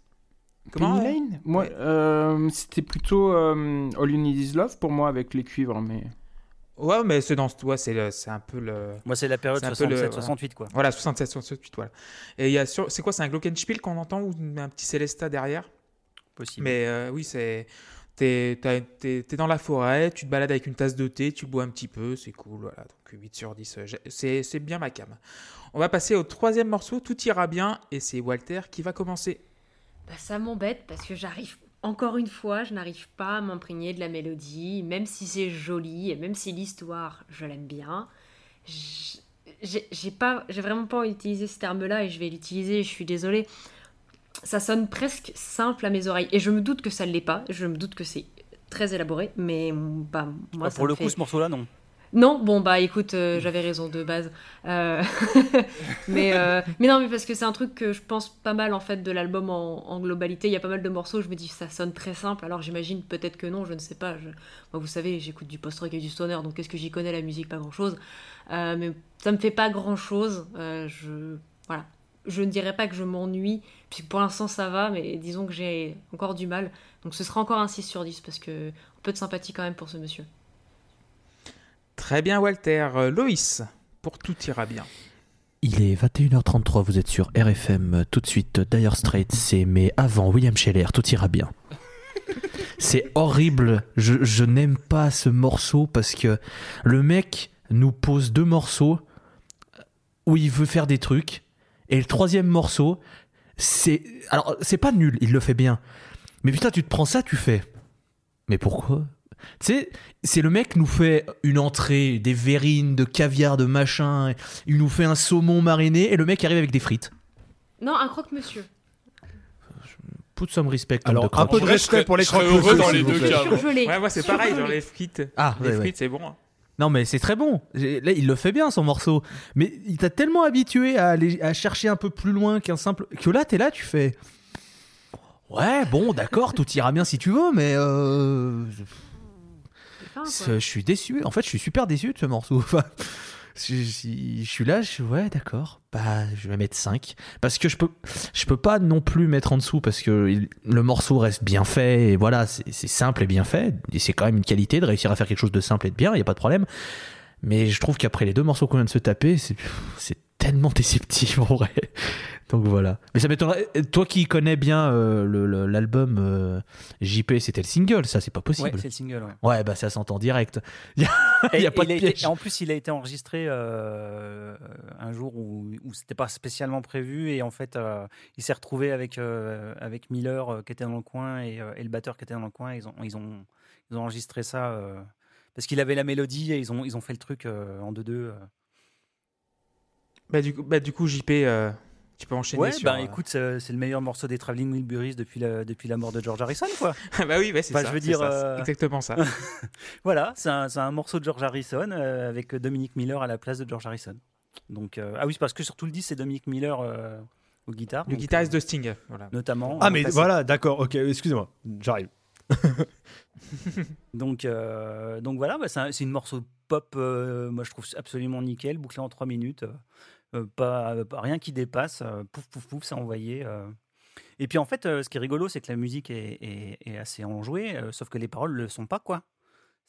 Penny euh, Lane? Moi, ouais. euh, c'était plutôt euh, All You Need Is Love pour moi avec les cuivres, mais... Ouais, mais c'est dans ce ouais, c'est un peu le Moi, c'est la période C'est un peu le- 67-68, quoi. voilà 67 68 voilà. Et il y a sur c'est quoi c'est un glockenspiel qu'on entend ou un petit Célesta derrière? Possible. Mais euh, oui, c'est. T'es t'es dans la forêt, tu te balades avec une tasse de thé, tu bois un petit peu, c'est cool. Voilà, donc 8 sur 10, euh, c'est bien ma cam. On va passer au troisième morceau, Tout ira bien, et c'est Walter qui va commencer. Bah, ça m'embête parce que j'arrive, encore une fois, je n'arrive pas à m'imprégner de la mélodie, même si c'est joli et même si l'histoire, je l'aime bien. j'ai vraiment pas utilisé ce terme-là et je vais l'utiliser, je suis désolée. Ça sonne presque simple à mes oreilles et je me doute que ça ne l'est pas, je me doute que c'est très élaboré, mais bah, moi Ah, ça pour me le fait... coup, ce morceau-là, non. Non, bon bah écoute, euh, j'avais raison de base. Euh, mais, euh, mais non, mais parce que c'est un truc que je pense pas mal en fait de l'album en, en globalité. Il y a pas mal de morceaux, je me dis ça sonne très simple. Alors j'imagine peut-être que non, je ne sais pas. Je- Moi, vous savez, j'écoute du post-rock et du stoner, donc qu'est-ce que j'y connais la musique? Pas grand-chose. Mais ça me fait pas grand-chose. Je voilà, je ne dirais pas que je m'ennuie, puisque pour l'instant ça va, mais disons que j'ai encore du mal. Donc ce sera encore un 6 sur 10 parce que un peu de sympathie quand même pour ce monsieur. Très bien, Walter. Loïs, pour Tout ira bien. Il est 21h33, vous êtes sur RFM, tout de suite Dire Straits, c'est mais avant William Scheller, tout ira bien. C'est horrible, je, je n'aime pas ce morceau parce que le mec nous pose deux morceaux où il veut faire des trucs et le troisième morceau, c'est... Alors c'est pas nul, il le fait bien. Mais putain, tu te prends ça, tu fais... Mais pourquoi? Tu sais, c'est le mec nous fait une entrée, des verrines, de caviar, de machin. Il nous fait un saumon mariné et le mec arrive avec des frites. Non, un croque-monsieur. Put some respect. Alors, the un peu de respect pour les je serais croque heureux dans les deux cas. Ouais, moi c'est pareil, genre les frites. Ah, les ouais, ouais. frites, c'est bon. Non, mais c'est très bon. Là, il le fait bien, son morceau. Mais il t'a tellement habitué à, aller, à chercher un peu plus loin qu'un simple. Que là, t'es là, tu fais. Ouais, bon, d'accord, tout ira bien si tu veux, mais. euh, fin, Je suis déçu. En fait, je suis super déçu de ce morceau. Je, je- je suis là, je, ouais, d'accord. Bah, je vais mettre 5. Parce que je peux, je peux pas non plus mettre en dessous parce que le morceau reste bien fait et voilà, c'est simple et bien fait. Et c'est quand même une qualité de réussir à faire quelque chose de simple et de bien, il n'y a pas de problème. Mais je trouve qu'après les deux morceaux qu'on vient de se taper, c'est c'est tellement déceptif en vrai. Donc voilà. Mais ça m'étonnerait. Toi qui connais bien euh, le- le- l'album euh, JP, c'était le single, ça c'est pas possible. Ouais, c'est le single, ouais. Ouais, bah ça s'entend direct. Il y a, pas de été- piège. et en plus, il a été enregistré euh, un jour où, où c'était pas spécialement prévu et en fait, euh, il s'est retrouvé avec avec Miller euh, qui était dans le coin et, euh, et le batteur qui était dans le coin. Ils ont ils ont ils ont enregistré ça euh, parce qu'il avait la mélodie et ils ont ils ont fait le truc euh, en deux deux. Bah, du coup, bah, du coup JP, euh, tu peux enchaîner Ouais, sur. bah euh, écoute, c'est le meilleur morceau des Traveling Wilburys depuis la depuis la mort de George Harrison, quoi. bah oui, ouais, c'est ça. je veux c'est dire, ça, euh, c'est exactement ça. Voilà, c'est un, c'est un morceau de George Harrison euh, avec Dominic Miller à la place de George Harrison. Donc euh, ah oui, c'est parce que sur tout le disque c'est Dominic Miller euh, aux guitares. Le guitariste euh, de Sting. Voilà. notamment. Ah, mais voilà, d'accord, ok, excusez-moi, j'arrive. Donc, euh, donc voilà, bah, c'est un- c'est une morceau pop, euh, moi je trouve absolument nickel, bouclé en 3 minutes, euh, pas, rien qui dépasse, pouf pouf pouf, ça envoyé. Et puis en fait, ce qui est rigolo, c'est que la musique est, assez enjouée, sauf que les paroles le sont pas, quoi.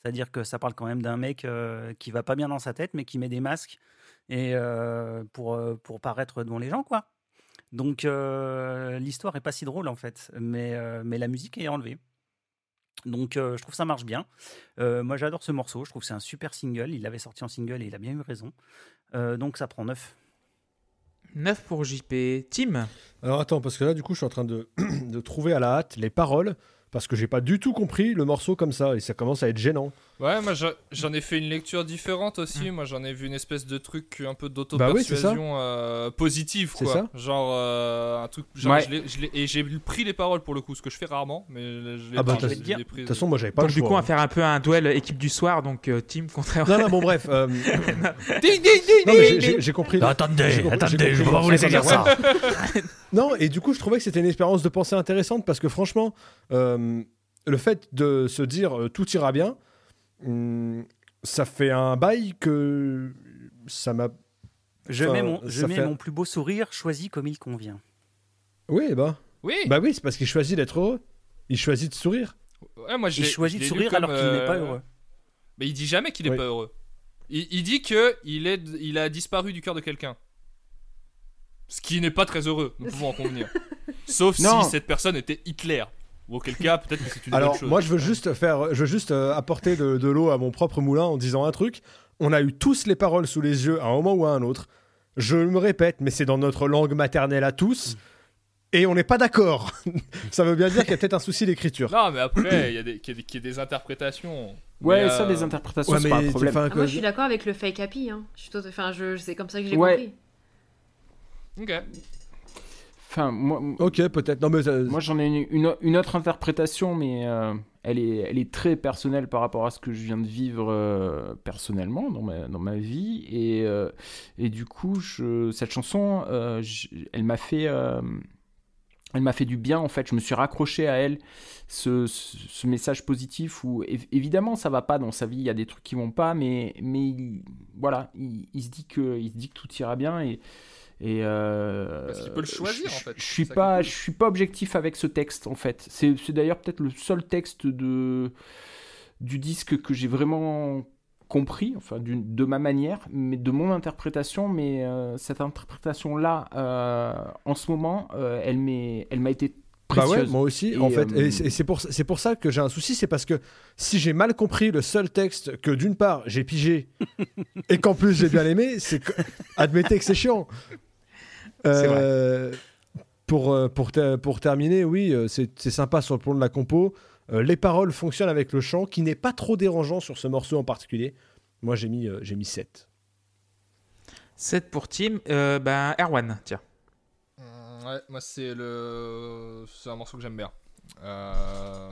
C'est-à-dire que ça parle quand même d'un mec qui va pas bien dans sa tête, mais qui met des masques et pour, pour paraître devant les gens, quoi. Donc l'histoire est pas si drôle en fait, mais, mais la musique est enlevée. Donc euh, je trouve ça marche bien. Euh, moi j'adore ce morceau, je trouve que c'est un super single. Il l'avait sorti en single et il a bien eu raison. Euh, donc ça prend 9. 9 pour JP. Tim Alors attends, parce que là, du coup, je suis en train de, de trouver à la hâte les paroles, parce que j'ai pas du tout compris le morceau comme ça, et ça commence à être gênant. Ouais, moi j'en ai fait une lecture différente aussi. Moi j'en ai vu une espèce de truc un peu Bah oui, d'auto-persuasion euh, positive, C'est quoi. ça. Genre un truc. Genre, Ouais. je je et j'ai pris les paroles pour le coup, ce que je fais rarement, mais je l'ai Ah bah, pris- De toute façon, moi, j'avais pas Donc, le du choix. coup, on va hein. faire un peu un duel équipe du soir. Donc, euh, Tim contre Non, non, bon, bref. euh, Ding, ding, ding, non, mais j'ai- compris. Non, attendez, compris- attendez, je vais compris pas vous laisser dire ça. Non, et du coup, je trouvais que c'était une expérience de pensée intéressante parce que franchement, euh, le fait de se dire euh, tout ira bien, ça fait un bail que ça m'a. Je mets, mon, je mets fait- mon plus beau sourire choisi comme il convient. Oui, bah. Oui, Bah oui, c'est parce qu'il choisit d'être heureux. Il choisit de sourire. ouais, moi je Il choisit de sourire alors qu'il n'est pas euh, heureux. Mais il dit jamais qu'il est Oui. pas heureux. Il, il dit que il, est, il a disparu du cœur de quelqu'un. Ce qui n'est pas très heureux, nous pouvons en convenir. Sauf Non. si cette personne était Hitler. Ou auquel cas, peut-être que c'est une Alors, bonne chose. moi, je veux juste faire, je veux juste euh, apporter de, de l'eau à mon propre moulin en disant un truc. On a eu tous les paroles sous les yeux à un moment ou à un autre. Je me répète, mais c'est dans notre langue maternelle à tous. Et on n'est pas d'accord. ça veut bien dire qu'il y a peut-être un souci d'écriture. Non, mais après, il y, a des- qu'il y, a des- qu'il y a des interprétations. Ouais, Mais, ça, euh, les interprétations, Ouais, c'est pas un problème. Ah, moi, je suis d'accord avec le fake happy. Hein. Je suis tout- Enfin, je... c'est comme ça que j'ai Ouais. compris. Ok. Enfin, moi, Ok, peut-être. Non, mais moi j'en ai une, une- une autre interprétation, mais euh, elle, est, elle est très personnelle par rapport à ce que je viens de vivre euh, personnellement dans ma, dans ma vie. Et, euh, et du coup, je, cette chanson, je- elle m'a fait. elle m'a fait du bien en fait, je me suis raccroché à elle, ce, ce- ce message positif où év- évidemment ça va pas dans sa vie, il y a des trucs qui vont pas, mais, mais il- voilà, il, il se dit que, il se dit que tout ira bien et, et euh, Parce qu'il peut le choisir, je- en fait. Je suis pas, je suis pas objectif avec ce texte en fait. C'est c'est d'ailleurs peut-être le seul texte de du disque que j'ai vraiment compris, enfin d'une- de ma manière, mais de mon interprétation. Mais euh, cette interprétation-là, euh, en ce moment, euh, elle m'est, elle m'a été Bah ouais, précieuse. moi aussi, Et, en fait. euh, Et c'est pour, c'est pour ça que j'ai un souci, c'est parce que si j'ai mal compris le seul texte que d'une part j'ai pigé et qu'en plus j'ai bien aimé, c'est que... admettez que c'est chiant. C'est Euh, Pour, euh, pour, ter- pour terminer, oui, euh, c'est c'est sympa sur le plan de la compo. Euh, les paroles fonctionnent avec le chant, qui n'est pas trop dérangeant sur ce morceau en particulier. Moi, j'ai mis, euh, j'ai mis 7. 7 pour Tim. Euh, ben, Erwan, tiens. Mm, Ouais, moi c'est le. C'est un morceau que j'aime bien. Euh...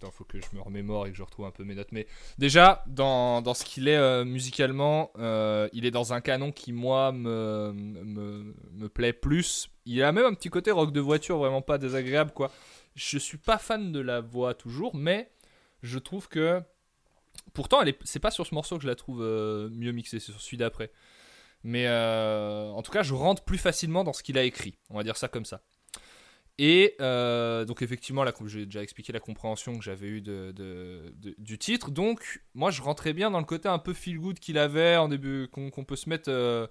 Attends, faut que je me remémore et que je retrouve un peu mes notes. Mais déjà, dans, dans ce qu'il est euh, musicalement, euh, il est dans un canon qui, moi, me, me, me plaît plus. Il a même un petit côté rock de voiture vraiment pas désagréable, quoi. Je suis pas fan de la voix toujours, mais je trouve que. Pourtant, elle est... c'est pas sur ce morceau que je la trouve euh, mieux mixée, c'est sur celui d'après. Mais en tout cas, je rentre plus facilement dans ce qu'il a écrit. On va dire ça comme ça. Et euh, donc effectivement, comme j'ai déjà expliqué la compréhension que j'avais eue de, du titre, donc moi je rentrais bien dans le côté un peu feel good qu'il avait en début, qu'on peut se mettre euh,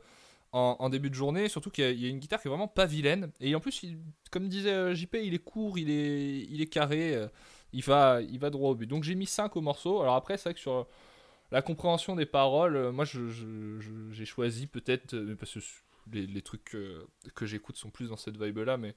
en, début de journée, surtout qu'il y, a- une guitare qui est vraiment pas vilaine. Et en plus, comme disait euh, JP, il est court, il est, il est carré, il va, il va droit au but. Donc j'ai mis 5 au morceau. Alors après, c'est vrai que sur la compréhension des paroles, moi j'ai choisi peut-être, parce que les, trucs que, que j'écoute sont plus dans cette vibe-là, mais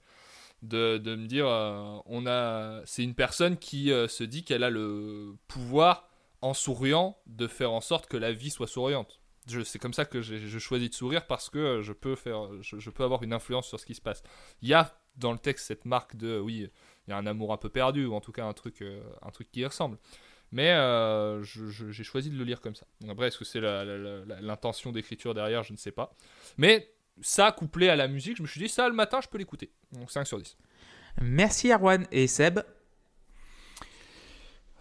de, de me dire, euh, on a, c'est une personne qui euh, se dit qu'elle a le pouvoir, en souriant, de faire en sorte que la vie soit souriante. C'est comme ça que je choisis de sourire parce que euh, je peux, faire, je, peux avoir une influence sur ce qui se passe. Il y a dans le texte cette marque de, oui, il y a un amour un peu perdu, ou en tout cas un truc, un truc qui ressemble. Mais j'ai choisi de le lire comme ça. Après, est-ce que c'est l'intention d'écriture derrière Je ne sais pas. Mais ça, couplé à la musique, je me suis dit, ça, le matin, je peux l'écouter. Donc 5 sur 10. Merci Erwan et Seb.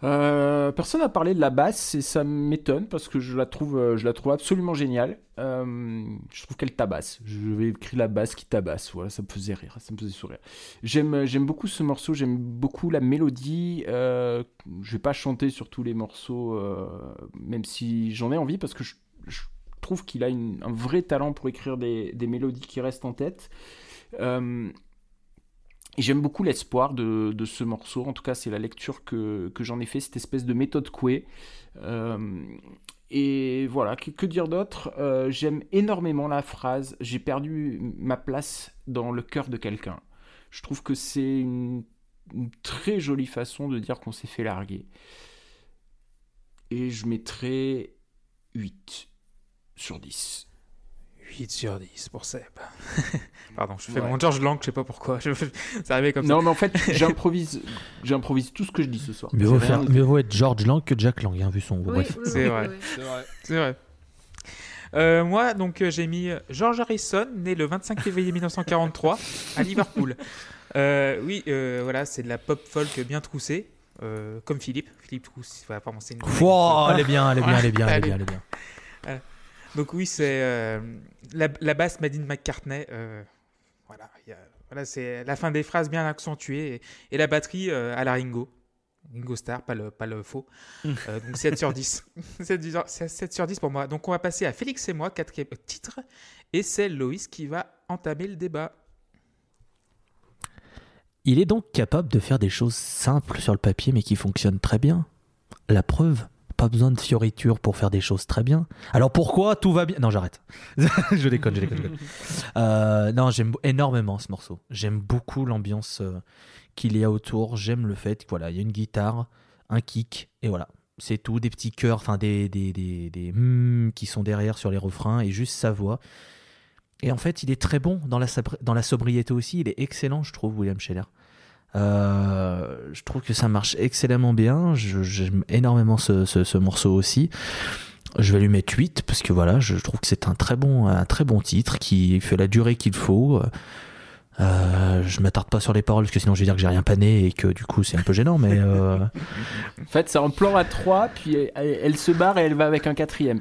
Euh, personne n'a parlé de la basse et ça m'étonne parce que je la trouve, euh, je la trouve absolument géniale. Euh, je trouve qu'elle tabasse. Je vais écrire la basse qui tabasse. Voilà, ça me faisait rire, ça me faisait sourire. J'aime, j'aime beaucoup ce morceau. J'aime beaucoup la mélodie. Euh, je vais pas chanter sur tous les morceaux, euh, même si j'en ai envie parce que je, je trouve qu'il a un vrai talent pour écrire des, mélodies qui restent en tête. Euh, j'aime beaucoup l'espoir de, ce morceau. En tout cas, c'est la lecture que, que j'en ai fait, cette espèce de méthode Coué. Euh, et voilà, que, dire d'autre? Euh, J'aime énormément la phrase J'ai perdu ma place dans le cœur de quelqu'un. Je trouve que c'est une, une, très jolie façon de dire qu'on s'est fait larguer. Et je mettrai 8 sur 10. 8 sur 10 pour Seb. Pardon, je fais ouais. mon George Lang, je sais pas pourquoi. Ça arrivait comme non, ça. mais en fait, j''improvise, j'improvis tout ce que je dis ce soir. Mieux vaut, faire, mieux vaut être George Lang que Jack Lang, hein, vu son. Oui, Bref. oui, C'est oui, vrai. oui. C'est vrai. C'est vrai. Euh, moi, donc, euh, j'ai mis George Harrison, né le 25 février 1943 à Liverpool. Euh, oui, euh, voilà, c'est de la pop folk bien troussée, euh, comme Philippe. Philippe Trousse, voilà, pardon, c'est une. Wow, elle est bien, elle est bien, elle est bien, elle est Allez. bien, elle est bien. Donc oui, c'est euh, la, la basse Madine McCartney. euh, voilà, il y a- voilà, c'est la fin des phrases bien accentuée et, et la batterie euh, à la Ringo. Ringo Starr, pas le, pas le faux. Euh, donc 7 sur 10. 7, sur- 7 sur 10 pour moi. Donc on va passer à Félix et moi, quatrième titre. Et c'est Loïs qui va entamer le débat. Il est donc capable de faire des choses simples sur le papier mais qui fonctionnent très bien. La preuve, pas besoin de fioritures pour faire des choses très bien. Alors pourquoi tout va bien? Non, j'arrête. je déconne, je déconne. je déconne. Euh, non, j'aime énormément ce morceau. J'aime beaucoup l'ambiance euh, qu'il y a autour. J'aime le fait qu'il voilà, il y a une guitare, un kick et voilà. C'est tout, des petits chœurs, enfin des, des, des, des hmm qui sont derrière sur les refrains et juste sa voix. Et en fait, il est très bon dans la, dans la sobriété aussi. Il est excellent, je trouve, William Scheller. Euh, je trouve que ça marche excellemment bien. J'aime énormément ce, ce- ce morceau aussi. Je vais lui mettre 8 parce que voilà, je trouve que c'est un très bon, un très bon titre qui fait la durée qu'il faut. Euh, je m'attarde pas sur les paroles parce que sinon je vais dire que j'ai rien pané et que du coup c'est un peu gênant, mais euh, En fait, c'est un plan à 3, puis elle, se barre et elle va avec un quatrième.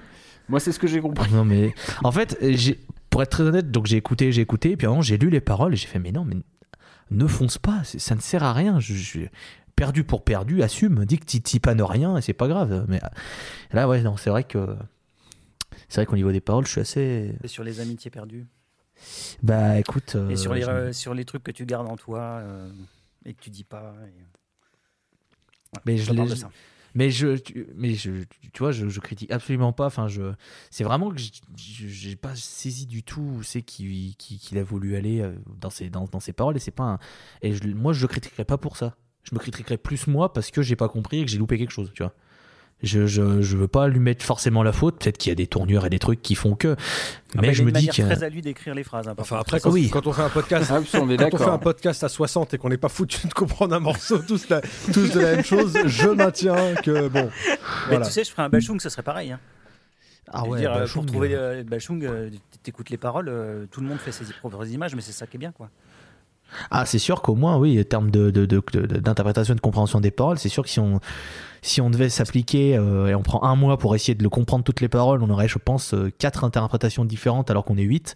Moi, c'est ce que j'ai compris. non mais en fait, j'ai, pour être très honnête, donc j'ai écouté, j'ai écouté, puis avant j'ai lu les paroles et j'ai fait mais non, mais ne fonce pas, ça ne sert à rien. Je, je- perdu pour perdu, assume, dis que tu t'y panes rien et c'est pas grave. Mais euh, là ouais, non, c'est vrai que c'est vrai qu'au niveau des paroles, je suis assez. Et sur les amitiés perdues? Bah écoute. euh, et sur les, je- euh, sur les trucs que tu gardes en toi euh, et que tu dis pas. et- Ouais, Mais ça je Mais je, tu, mais je, tu vois, je, critique absolument pas. Enfin, je, c'est vraiment que j'ai pas saisi du tout où c'est qu'il qui, qu'il a voulu aller euh, dans ses, dans, dans ses paroles. Et c'est pas un, et je- moi, je le pas pour ça. Je me critiquerais plus moi parce que j'ai pas compris et que j'ai loupé quelque chose, tu vois. Je, je, je veux pas lui mettre forcément la faute. Peut-être qu'il y a des tournures et des trucs qui font que. Ah, mais je me dis que. très à lui d'écrire les phrases. hein, Enfin, après, quand, Oui. quand on fait un podcast. Ah, on est Quand on fait un podcast à 60 et qu'on n'est pas foutu de comprendre un morceau tous, la- tous de la même chose, je maintiens que bon. Mais Voilà. tu sais, je ferais un Bachung, ce serait pareil. hein. Ah Je veux ouais, dire, euh, Bachung, pour trouver euh, euh, Bachung, euh, t'écoutes les paroles, euh, tout le monde fait ses propres images, mais c'est ça qui est bien, quoi. Ah, c'est sûr qu'au moins, oui, en termes de, de- de- de- d'interprétation et de compréhension des paroles, c'est sûr que si on, si on devait s'appliquer euh, et on prend un mois pour essayer de le comprendre toutes les paroles, on aurait, je pense, euh, quatre interprétations différentes alors qu'on est huit.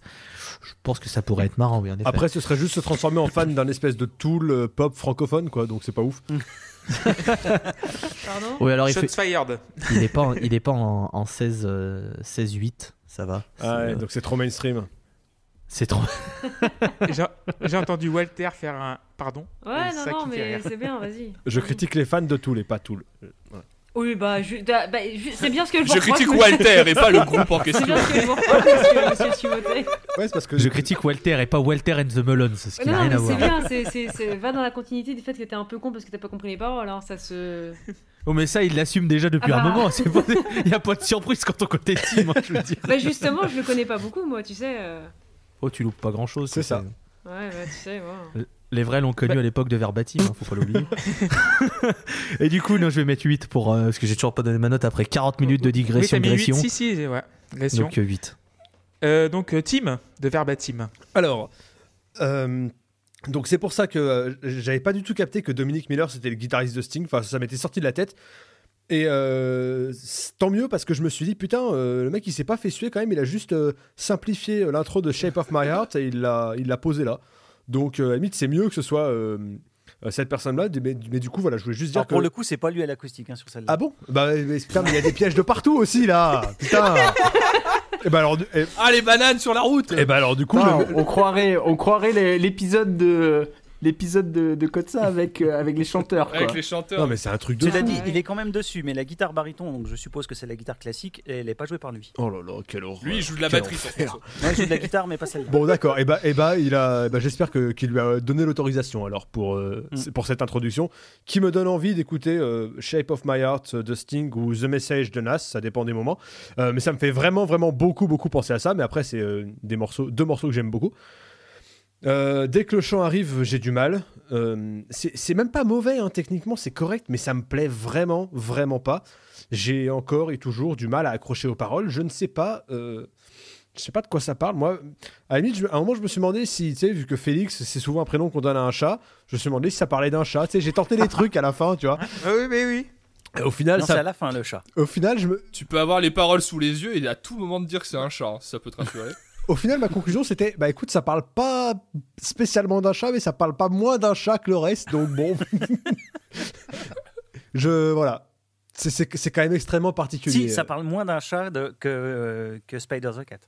Je pense que ça pourrait être marrant, oui, en effet. Après, ce serait juste se transformer en fan d'un espèce de tool euh, pop francophone, quoi. Donc c'est pas ouf. Pardon oui, alors il, Shots fait, fired. il est pas, en, il est pas en, en 16, euh, 16-8, ça va. C'est, Ah ouais, euh, donc c'est trop mainstream. C'est trop. J'ai entendu Walter faire un. Pardon Ouais, C'est non, non, mais c'est bien, vas-y. Je critique les fans de Tool et pas Tool. Euh, voilà. Oui, bah, bah, je- c'est bien ce que je Je critique Walter et pas le groupe en C'est question. bien ce que je vous reproche, monsieur, monsieur Timothée. Ouais, c'est parce que Je critique Walter et pas Walter and the Melons, ce qui n'a non, rien mais à c'est voir. bien, c'est, c'est, c'est- va dans la continuité du fait que t'es un peu con parce que t'as pas compris les paroles, hein, ça se... Oh, mais ça, il l'assume déjà depuis Ah un bah. moment. c'est Il n'y a pas de surprise quand on côté team, hein, je veux dire. Bah justement, je le connais pas beaucoup, moi, tu sais. euh. Oh, tu loupes pas grand chose. C'est ça. Ouais, bah, tu sais. Les vrais l'ont connu à l'époque de Verbatim, hein, faut pas l'oublier. Et du coup, non, je vais mettre 8 pour, euh, parce que j'ai toujours pas donné ma note après 40 minutes de Oui, digression, t'as mis 8, digression. si, si, ouais. Donc euh, 8. Euh, donc, euh, Team de Verbatim. Alors, euh, donc c'est pour ça que euh, j'avais pas du tout capté que Dominic Miller c'était le guitariste de Sting. Enfin, ça m'était sorti de la tête. Et euh, tant mieux parce que je me suis dit putain, euh, le mec il s'est pas fait suer quand même. Il a juste euh, simplifié l'intro de Shape of My Heart et il l'a, il l'a posé là. Donc euh, à limite c'est mieux que ce soit cette personne-là. Mais, mais du coup voilà, je voulais juste dire Alors, que pour le coup, c'est pas lui à l'acoustique hein, sur celle-là. ah bon? Bah mais, putain, mais il y a des pièges de partout aussi là. Putain. et bah alors, du- et, Ah, les bananes sur la route et bah alors du coup, le- on croirait, on croirait l'épisode de l'épisode de, de Kotsa avec, euh, avec les chanteurs. Quoi. Avec les chanteurs. Non, mais c'est un truc de Cela dit, il est quand même dessus, mais la guitare baryton, donc je suppose que c'est la guitare classique, et elle n'est pas jouée par lui. Oh là là, quelle horreur. Lui, il joue de la Quel batterie sur. Ouais, il joue de la guitare, mais pas celle-là. Bon, d'accord. Et bah, et bah, il a. eh bah, j'espère que qu'il lui a donné l'autorisation alors pour euh, Mm. pour cette introduction, qui me donne envie d'écouter euh, Shape of My Heart de Sting ou The Message de Nas. Ça dépend des moments. Euh, mais ça me fait vraiment, vraiment beaucoup, beaucoup penser à ça. Mais après, c'est euh, des morceaux, deux morceaux que j'aime beaucoup. Euh, dès que le chant arrive, j'ai du mal. Euh, c'est même pas mauvais, hein, techniquement, c'est correct, mais ça me plaît vraiment, vraiment pas. J'ai encore et toujours du mal à accrocher aux paroles. Je ne sais pas, euh, je sais pas de quoi ça parle. Moi, à la limite, je- à un moment, je me suis demandé si, tu sais, vu que Félix, c'est souvent un prénom qu'on donne à un chat, je me suis demandé si ça parlait d'un chat. Tu sais, j'ai tenté des trucs à la fin, tu vois. Ah oui, oui, oui. Et au final, c'est à la fin, le chat. au final, je me, Tu peux avoir les paroles sous les yeux et à tout moment te dire que c'est un chat, hein, si ça peut te rassurer. au final, ma conclusion, c'était, bah écoute, ça parle pas spécialement d'un chat, mais ça parle pas moins d'un chat que le reste, donc bon. je, voilà. C'est- C'est c'est quand même extrêmement particulier. Si, ça parle moins d'un chat de- que, euh, que Spider the Cat.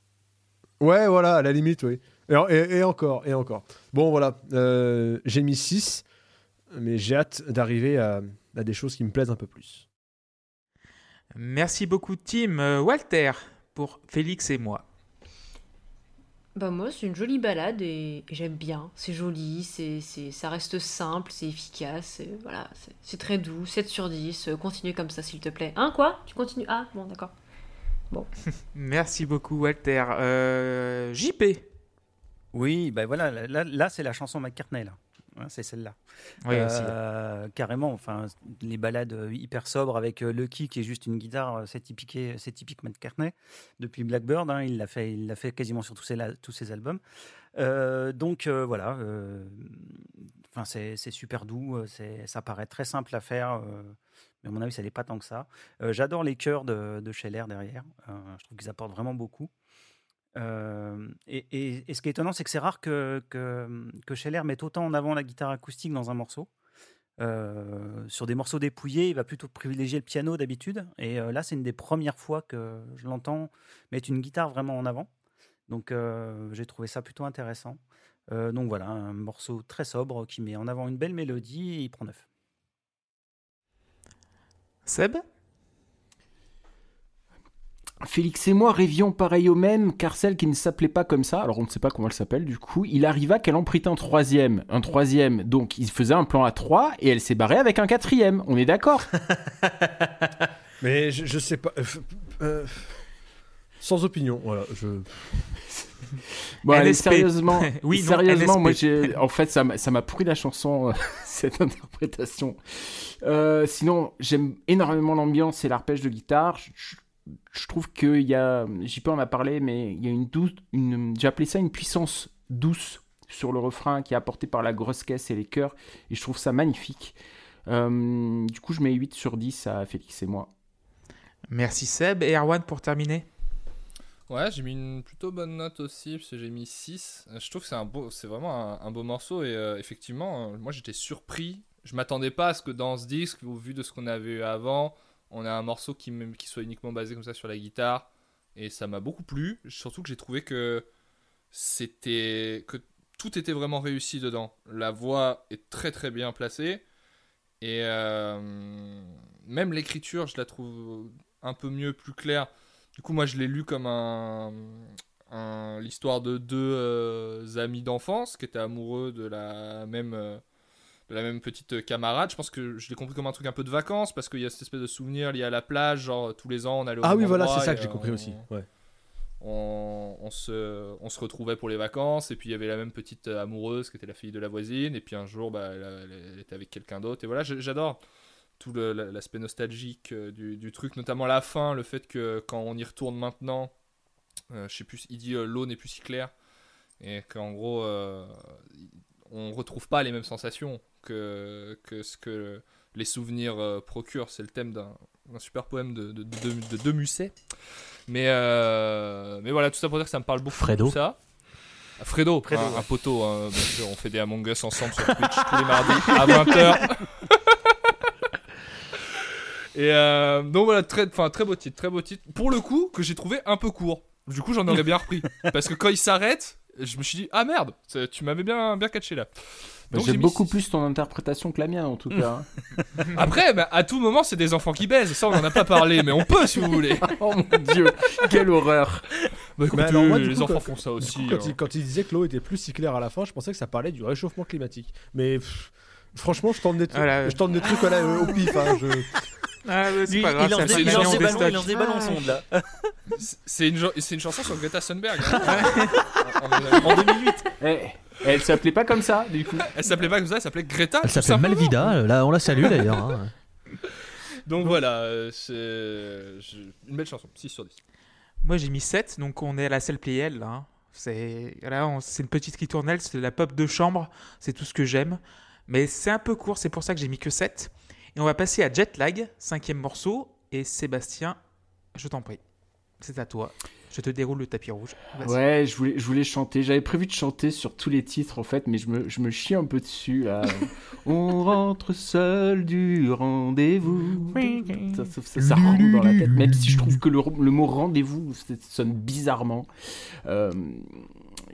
Ouais, voilà, à la limite, oui. Et, et- et encore, et encore. Bon, voilà. euh, J'ai mis 6, mais j'ai hâte d'arriver à, à des choses qui me plaisent un peu plus. Merci beaucoup, Tim. Euh, Walter, pour Félix et moi. Bah moi, c'est une jolie balade et, et j'aime bien. C'est joli, c'est, c'est, ça reste simple, c'est efficace. et voilà, c'est, c'est très doux. 7 sur 10. euh, Continue comme ça, s'il te plaît. Hein, quoi? Tu continues? Ah, bon, d'accord. Merci beaucoup, Walter. Euh, JP. Oui, ben voilà, là, là, là, c'est la chanson McCartney, là. C'est celle-là. Oui, Euh. Carrément, enfin, les balades euh, hyper sobres avec euh, Lucky qui est juste une guitare, c'est typique, c'est typique McCartney. Depuis Blackbird, hein, il l'a fait, il l'a fait quasiment sur tous ses, tous ses albums. Euh, donc euh, voilà, enfin c'est c'est super doux, c'est, ça paraît très simple à faire, mais à mon avis, ça n'est pas tant que ça. J'adore les chœurs de, de Scheller derrière, je trouve qu'ils apportent vraiment beaucoup. Euh, et, ce qui est étonnant, c'est que c'est rare que, que, Scheller mette autant en avant la guitare acoustique dans un morceau. Euh, sur des morceaux dépouillés, il va plutôt privilégier le piano d'habitude. Et euh, là, c'est une des premières fois que je l'entends mettre une guitare vraiment en avant. Donc, j'ai trouvé ça plutôt intéressant. Donc voilà, un morceau très sobre qui met en avant une belle mélodie et il prend neuf. Seb? Félix et moi rêvions pareil au même, car celle qui ne s'appelait pas comme ça, alors on ne sait pas comment elle s'appelle du coup, il arriva qu'elle en prit un troisième. Un troisième, donc il faisait un plan à trois et elle s'est barrée avec un quatrième. On est d'accord? Mais je, je sais pas. euh, euh, sans opinion, voilà. Je... Bon, allez, sérieusement, Oui, non, sérieusement, moi j'ai, en fait, ça m'a, ça m'a pourri la chanson, euh, cette interprétation. Euh, sinon, j'aime énormément l'ambiance et l'arpège de guitare. Je, je- trouve qu'il y a, JP en a parlé, mais il y a une douce, une, j'ai appelé ça une puissance douce sur le refrain qui est apportée par la grosse caisse et les chœurs, et je trouve ça magnifique. Euh, du coup, je mets 8 sur 10 à Félix et moi. Merci, Seb. Et Erwan, pour terminer? Ouais, j'ai mis une plutôt bonne note aussi, parce que j'ai mis 6. Euh, Je trouve que c'est un beau, c'est vraiment un, un beau morceau, et euh, effectivement, euh, moi j'étais surpris. Je m'attendais pas à ce que dans ce disque, au vu de ce qu'on avait eu avant, on a un morceau qui, soit uniquement basé comme ça sur la guitare, et ça m'a beaucoup plu. Surtout que j'ai trouvé que c'était. que tout était vraiment réussi dedans. La voix est très très bien placée, et euh, même l'écriture, je la trouve un peu mieux, plus claire. Du coup, moi, je l'ai lu comme un, un- l'histoire de deux euh, amis d'enfance qui étaient amoureux de la même, euh, de la même petite camarade. Je pense que je l'ai compris comme un truc un peu de vacances parce qu'il y a cette espèce de souvenir lié à la plage, genre tous les ans on allait au Ah oui, voilà, c'est ça que j'ai euh, compris on- aussi. Ouais. on, on se, on se retrouvait pour les vacances et puis il y avait la même petite euh, amoureuse qui était la fille de la voisine et puis un jour bah, elle, était avec quelqu'un d'autre et voilà j'adore tout l'aspect nostalgique euh, du, du truc notamment la fin le fait que quand on y retourne maintenant euh, je sais plus il dit euh, l'eau n'est plus si claire et qu'en gros euh, on retrouve pas les mêmes sensations que, que ce que les souvenirs euh, procurent c'est le thème d'un super poème de, de, de, de- de Musset mais, euh, mais voilà, tout ça pour dire que ça me parle beaucoup. Fredo. Tout ça. Ah, Fredo, Fredo, un, ouais. un poteau, hein, bien sûr. On fait des Among Us ensemble sur Twitch tous les mardis à 20h. Et euh, donc voilà, très, enfin, très beau titre, très beau titre. Pour le coup, que j'ai trouvé un peu court. Du coup, j'en aurais bien repris. Parce que quand il s'arrête, je me suis dit, ah merde, tu m'avais bien, bien catché là. Bah, J'aime beaucoup six. plus ton interprétation que la mienne en tout cas. hein. Après, bah, à tout moment, c'est des enfants qui baisent. Ça, on en a pas parlé, mais on peut si vous voulez. oh mon dieu, quelle horreur. Bah, écoutez, alors, moi, du les coup, enfants quand- font ça aussi. coup, quand, hein. il, quand il disait que l'eau était plus si claire à la fin, je pensais que ça parlait du réchauffement climatique. Mais pff, franchement, je tente des, trucs- Voilà. je tente des trucs voilà, euh, au pif. hein, je- Ah, ouais, c'est Lui, pas grave, il lance des, des de ballons, il stock. lance des ballons en sonde là. C'est une, chanson sur Greta Thunberg. hein. En a- En 2008. Eh, elle s'appelait pas comme ça du coup. Elle s'appelait pas comme ça, elle s'appelait Greta. Elle simplement. Malvida, là on la salue d'ailleurs. hein. Donc voilà, euh, c'est je- une belle chanson, 6 sur 10. Moi j'ai mis 7, donc on est à la selle plielle là. hein. C'est là, on- c'est une petite ritournelle, c'est de la pop de chambre, c'est tout ce que j'aime. Mais c'est un peu court, c'est pour ça que j'ai mis que 7. Et on va passer à Jet Lag, cinquième morceau. Et Sébastien, je t'en prie, c'est à toi. Je te déroule le tapis rouge. Ouais, je voulais, je voulais chanter. J'avais prévu de chanter sur tous les titres en fait, mais je me, je me chie un peu dessus là. On rentre seul du rendez-vous. Ça, ça- ça- ça rentre dans la tête, même si je trouve que le, le mot rendez-vous sonne bizarrement. Euh,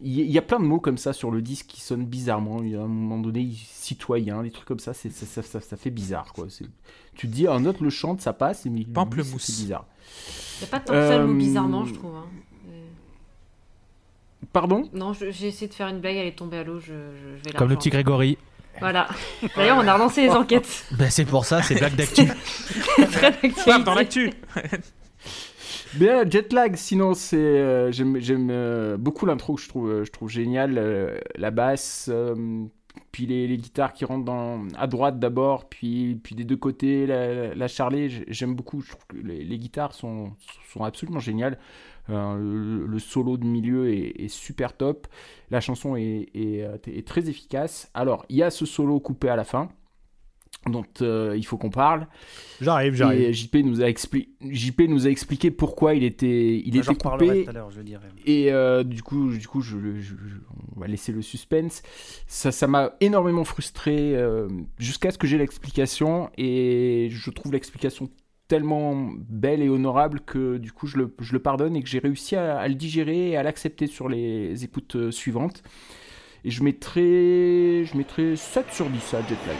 Il y, a plein de mots comme ça sur le disque qui sonnent bizarrement. Il y a un moment donné, citoyen, des trucs comme ça, c'est, ça, ça, ça- ça fait bizarre quoi. C'est- Tu te dis, un autre le chante, ça passe, mais lui, Pamplemousse. c'est bizarre. Il n'y a pas tant que ça le mot Euh, bizarrement, je trouve. hein. Pardon? Non, je- j'ai essayé de faire une blague, elle est tombée à l'eau, je, je- je vais la Comme le petit Grégory. Voilà. D'ailleurs, on a relancé les enquêtes. Ben, c'est pour ça, c'est blague d'actu. Très d'actualité. Paf, dans l'actu Bien, Jetlag, sinon, c'est, euh, j'aime, euh, beaucoup l'intro que je trouve, euh, je trouve génial. la basse, puis les, guitares qui rentrent à droite d'abord, puis, des deux côtés, la, la charlet, j'ai- j'aime beaucoup. Je trouve que les, guitares sont, absolument géniales. Le, solo de milieu est, super top. La chanson est très efficace. Alors, il y a ce solo coupé à la fin, dont euh, il faut qu'on parle. J'arrive, j'arrive. Et JP nous a expli- JP nous a expliqué pourquoi il était, il J'en était coupé. tout à l'heure, je le dirai. Et euh, du coup, du coup, je, je- je- on va laisser le suspense. Ça, ça m'a énormément frustré euh, jusqu'à ce que j'ai l'explication. Et je trouve l'explication tellement belle et honorable que du coup, je le, je le pardonne et que j'ai réussi à, à le digérer et à l'accepter sur les écoutes suivantes. Et je mettrai, je mettrai 7 sur 10 à Jetlag.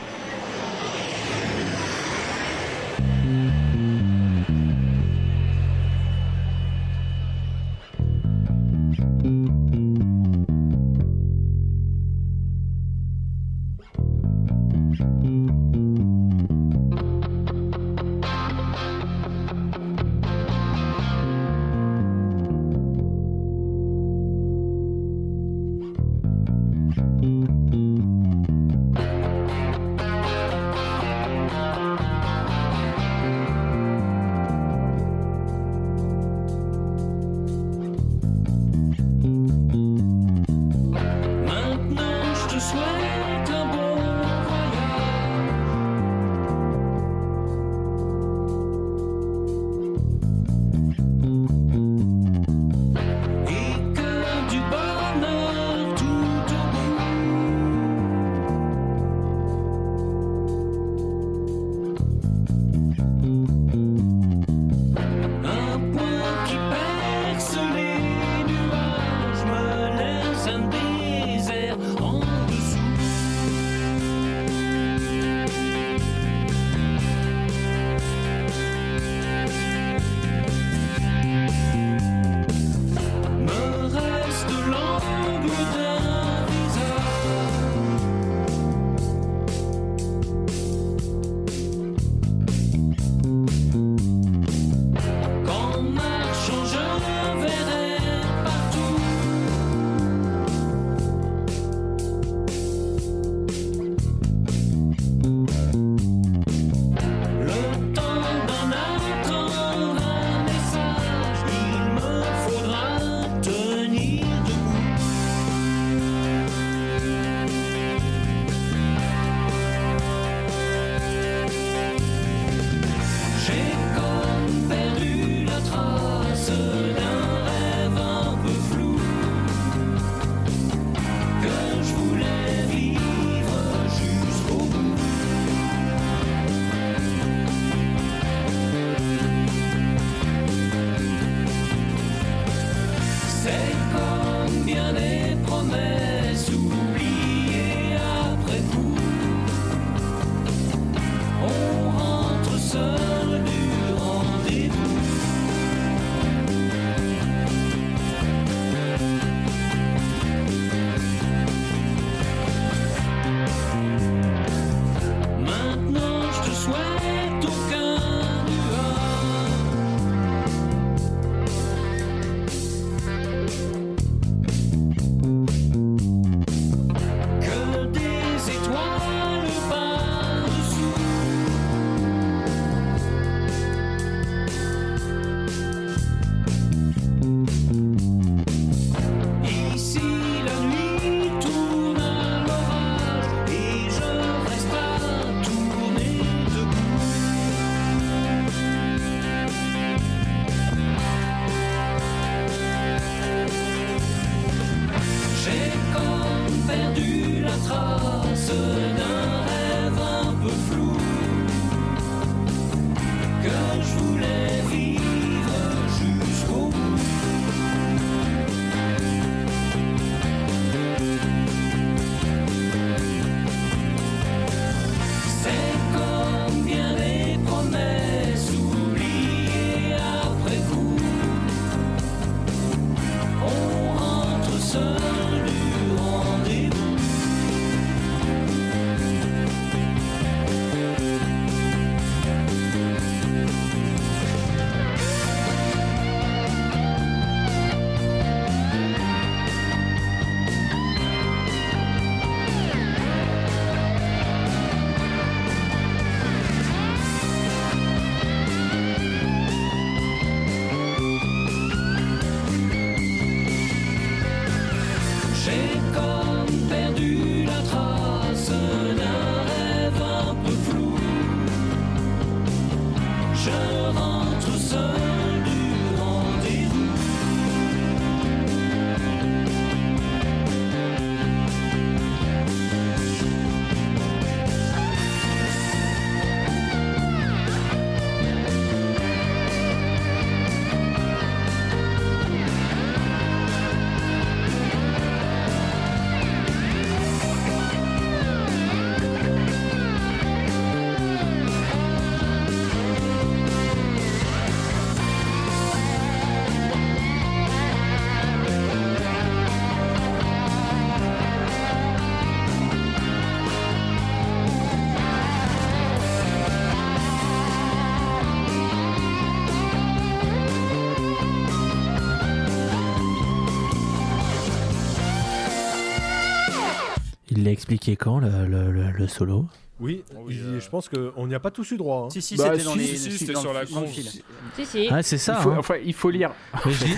Expliqué quand le, le, solo? Oui, oh euh. je pense qu'on n'y a pas tous eu droit. Hein. Si, si, bah, c'était dans les sur la Si, si. Ah, c'est ça. Il faut, hein. enfin, il faut lire.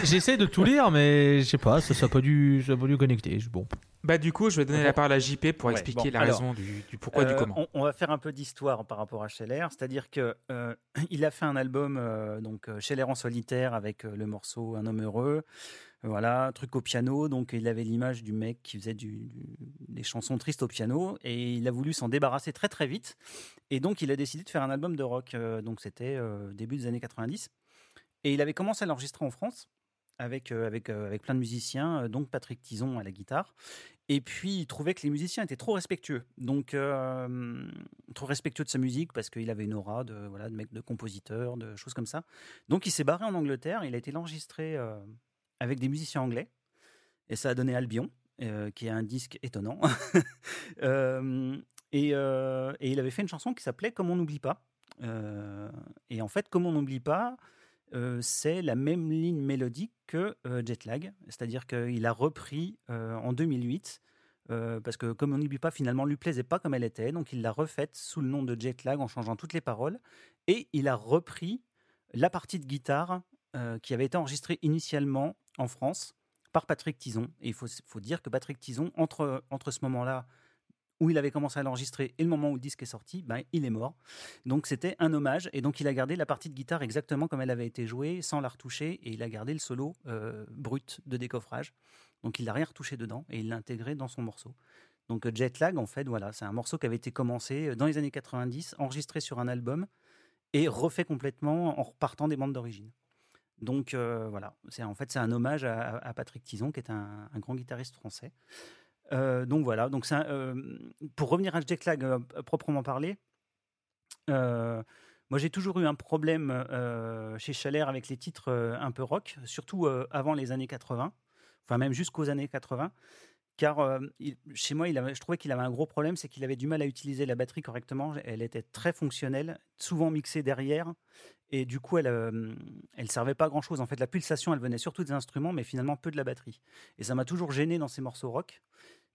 J'essaie de tout lire, mais je sais pas, ça n'a pas, dû, ça pas dû connecter. Bon. Bah, du coup, je vais donner la parole à JP pour expliquer la raison du, du, pourquoi, du euh, comment. On, va faire un peu d'histoire par rapport à Scheller, c'est-à-dire que euh, il a fait un album, donc Scheller en solitaire, avec le morceau Un homme heureux. Voilà, truc au piano. Donc, il avait l'image du mec qui faisait du, des chansons tristes au piano et il a voulu s'en débarrasser très très vite. Et donc, il a décidé de faire un album de rock. Euh, donc, c'était euh, début des années 90. Et il avait commencé à l'enregistrer en France avec, euh, avec, avec plein de musiciens, donc Patrick Tison à la guitare. Et puis, il trouvait que les musiciens étaient trop respectueux. Donc, trop respectueux de sa musique parce qu'il avait une aura de, voilà, de mec de compositeur, de choses comme ça. Donc, il s'est barré en Angleterre. Il a été enregistré avec des musiciens anglais. Et ça a donné Albion, euh, qui est un disque étonnant. Euh, et, euh, et, il avait fait une chanson qui s'appelait Comme on n'oublie pas. et en fait, Comme on n'oublie pas, c'est la même ligne mélodique que Jetlag. C'est-à-dire qu'il a repris en 2008. parce que comme on n'oublie pas, finalement, lui plaisait pas comme elle était, donc il l'a refaite sous le nom de Jetlag en changeant toutes les paroles, et il a repris la partie de guitare qui avait été enregistrée initialement en France par Patrick Tison. Et il faut, dire que Patrick Tison, entre, entre ce moment-là où il avait commencé à l'enregistrer et le moment où le disque est sorti, ben, il est mort. Donc c'était un hommage. Et donc il a gardé la partie de guitare exactement comme elle avait été jouée, sans la retoucher. Et il a gardé le solo euh, brut de décoffrage. Donc il l'a rien retouché dedans et il l'a intégré dans son morceau. Donc Jetlag, en fait, voilà, c'est un morceau qui avait été commencé euh, dans les années 90, enregistré sur un album et refait complètement en repartant des bandes d'origine. Donc euh, voilà, c'est en fait c'est un hommage à, Patrick Tison qui est un, grand guitariste français. Euh, donc voilà, donc euh, pour revenir à Jack Lag proprement parlé, moi j'ai toujours eu un problème chez Chalère avec les titres un peu rock, surtout avant les années 80, enfin même jusqu'aux années 80 car chez moi, il avait, je trouvais qu'il avait un gros problème, c'est qu'il avait du mal à utiliser la batterie correctement. Elle était très fonctionnelle, souvent mixée derrière, et du coup, elle, elle servait pas à grand chose. En fait, la pulsation, elle venait surtout des instruments, mais finalement peu de la batterie. Et ça m'a toujours gêné dans ces morceaux rock.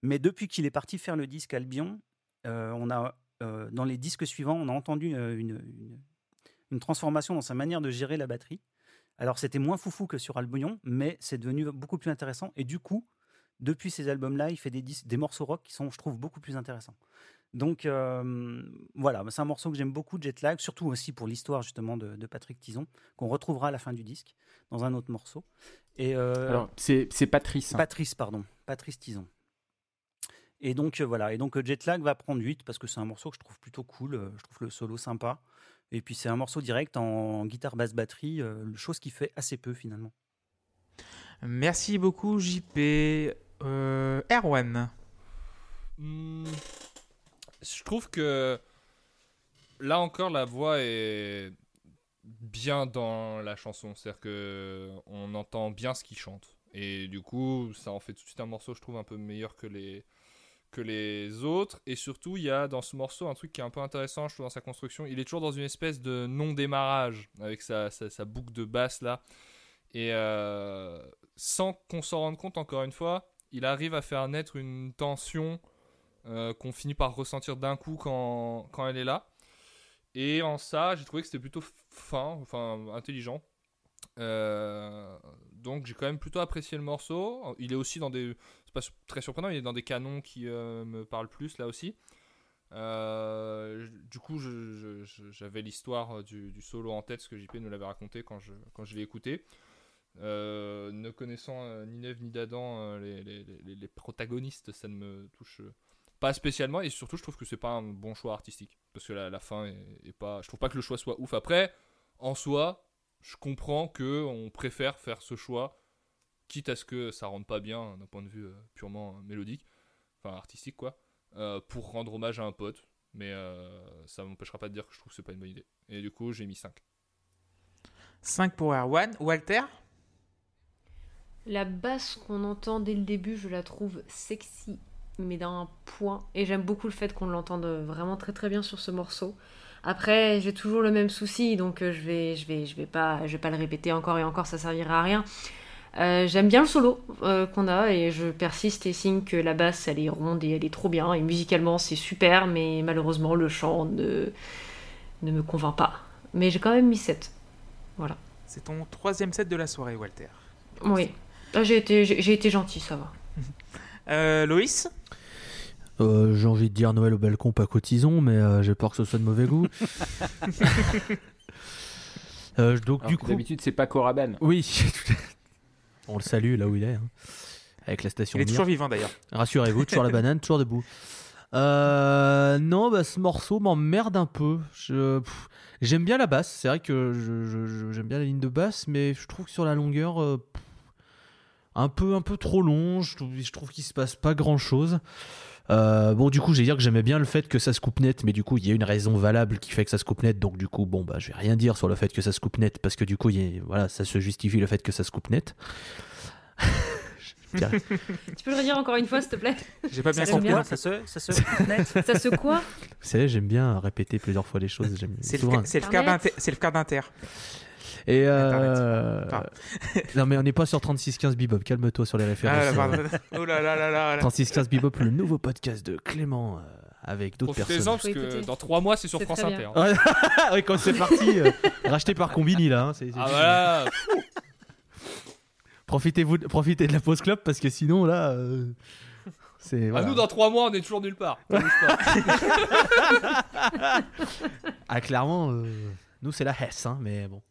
Mais depuis qu'il est parti faire le disque Albion, on a, dans les disques suivants, on a entendu une, une, transformation dans sa manière de gérer la batterie. Alors, c'était moins foufou que sur Albion, mais c'est devenu beaucoup plus intéressant. Et du coup, depuis ces albums-là, il fait des, des morceaux rock qui sont, je trouve, beaucoup plus intéressants. Donc voilà, c'est un morceau que j'aime beaucoup, Jetlag, surtout aussi pour l'histoire justement de, Patrick Tison, qu'on retrouvera à la fin du disque dans un autre morceau. Et Alors, c'est Patrice. Hein. Patrice, pardon, Patrice Tison. Et donc euh, voilà, et donc euh, Jetlag va prendre 8 parce que c'est un morceau que je trouve plutôt cool, euh, je trouve le solo sympa. Et puis c'est un morceau direct en guitare basse batterie, euh, chose qui fait assez peu finalement. Merci beaucoup, JP. Euh, Erwan. Hmm, je trouve que là encore la voix est bien dans la chanson, c'est-à-dire que on entend bien ce qu'il chante. Et du coup ça en fait tout de suite un morceau je trouve un peu meilleur que les que les autres. Et surtout il y a dans ce morceau un truc qui est un peu intéressant je trouve dans sa construction. Il est toujours dans une espèce de non démarrage avec sa, sa, sa boucle de basse là. Et euh, sans qu'on s'en rende compte encore une fois il arrive à faire naître une tension euh, qu'on finit par ressentir d'un coup quand, quand elle est là. Et en ça, j'ai trouvé que c'était plutôt fin, enfin intelligent. Euh, donc j'ai quand même plutôt apprécié le morceau. Il est aussi dans des, c'est pas très surprenant, il est dans des canons qui euh, me parlent plus là aussi. Du coup, j'avais l'histoire du, du solo en tête, ce que JP nous l'avait raconté quand je, quand je l'ai écouté. Euh, ne connaissant euh, ni Neve ni d'Adam, euh, les, protagonistes, ça ne me touche pas spécialement. Et surtout, je trouve que c'est pas un bon choix artistique. Parce que la, fin est, pas. Je trouve pas que le choix soit ouf. Après, en soi, je comprends que on préfère faire ce choix, quitte à ce que ça rende pas bien d'un point de vue purement mélodique, enfin artistique quoi, pour rendre hommage à un pote. Mais ça m'empêchera pas de dire que je trouve que c'est pas une bonne idée. Et du coup, j'ai mis 5. 5 pour Erwan. Walter? La basse qu'on entend dès le début, je la trouve sexy, mais d'un point. Et j'aime beaucoup le fait qu'on l'entende vraiment très très bien sur ce morceau. Après, j'ai toujours le même souci, donc euh, je vais, je vais, je vais pas, je vais pas le répéter encore et encore, ça servira à rien. Euh, j'aime bien le solo euh, qu'on a et je persiste et signe que la basse elle est ronde et elle est trop bien et musicalement c'est super, mais malheureusement le chant ne, ne me convainc pas. Mais j'ai quand même mis 7. Voilà. C'est ton troisième set de la soirée, Walter. Oui. Ah, j'ai été, j'ai j'ai été gentil, ça va. Euh, Loïs Euh, J'ai envie de dire Noël au balcon, pas cotisons, mais euh, j'ai peur que ce soit de mauvais goût. Euh, donc Alors du coup, D'habitude, c'est pas Coraban. oui, on le salue là où il est, hein. avec la station. Il est toujours vivant d'ailleurs. Rassurez-vous, toujours la banane, toujours debout. Euh, non, bah, ce morceau m'emmerde un peu. Je- J'aime bien la basse, c'est vrai que je- je- je- j'aime bien la ligne de basse, mais je trouve que sur la longueur, euh, pff, un peu, un peu trop long. Je trouve, je trouve qu'il se passe pas grand chose. bon, du coup, j'ai dire que j'aimais bien le fait que ça se coupe net, mais du coup, il y a une raison valable qui fait que ça se coupe net. Donc, du coup, bon, bah, je vais rien dire sur le fait que ça se coupe net, parce que du coup, il y a- voilà, ça se justifie le fait que ça se coupe net. Tu peux le redire encore une fois, s'il te plaît? J'ai pas bien Ça compris. Ça se, ça se net? Ça se quoi? Vous savez, j'aime bien répéter plusieurs fois les choses. C'est le, souvent. ca- c'est le Internet. quart d'Inter- Et euh... Non mais on n'est pas sur 3615 Bebop, calme-toi sur les Ah, références. oh là là là là. 3615 Bebop, le nouveau podcast de Clément euh, avec d'autres personnes. parce que dans 3 mois, c'est sur C'est France Inter. hein. Ah ouais, quand c'est parti, euh, racheté par Combini là. hein, c'est- c'est- Ah voilà Profitez-vous, profitez de la pause club parce que sinon là, euh, voilà. Ah, nous, dans 3 mois, on est toujours nulle part. Pas. Ah clairement, euh, nous c'est la Hesse, hein, mais bon.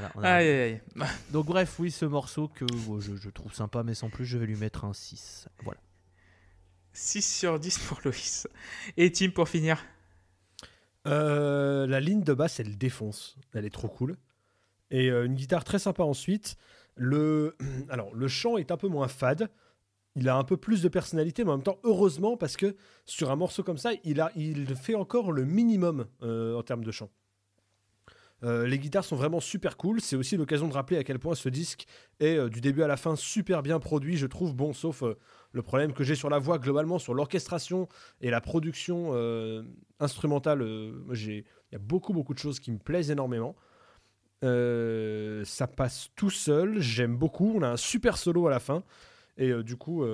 Voilà, on a- Aïe aïe aïe. Donc bref, oui, ce morceau que bon, je, je trouve sympa, mais sans plus, je vais lui mettre un 6. Voilà. 6 sur 10 pour Loïs. Et Tim pour finir. Euh, la ligne de basse, elle défonce. Elle est trop cool. Et euh, une guitare très sympa ensuite. Le... Alors, le chant est un peu moins fade. Il a un peu plus de personnalité, mais en même temps, heureusement, parce que sur un morceau comme ça, il, a, il fait encore le minimum euh, en termes de chant. Euh, les guitares sont vraiment super cool. C'est aussi l'occasion de rappeler à quel point ce disque est euh, du début à la fin super bien produit, je trouve. Bon, sauf euh, le problème que j'ai sur la voix, globalement, sur l'orchestration et la production instrumentale. Il y a beaucoup, beaucoup de choses qui me plaisent énormément. Ça passe tout seul. J'aime beaucoup. On a un super solo à la fin. Et du coup,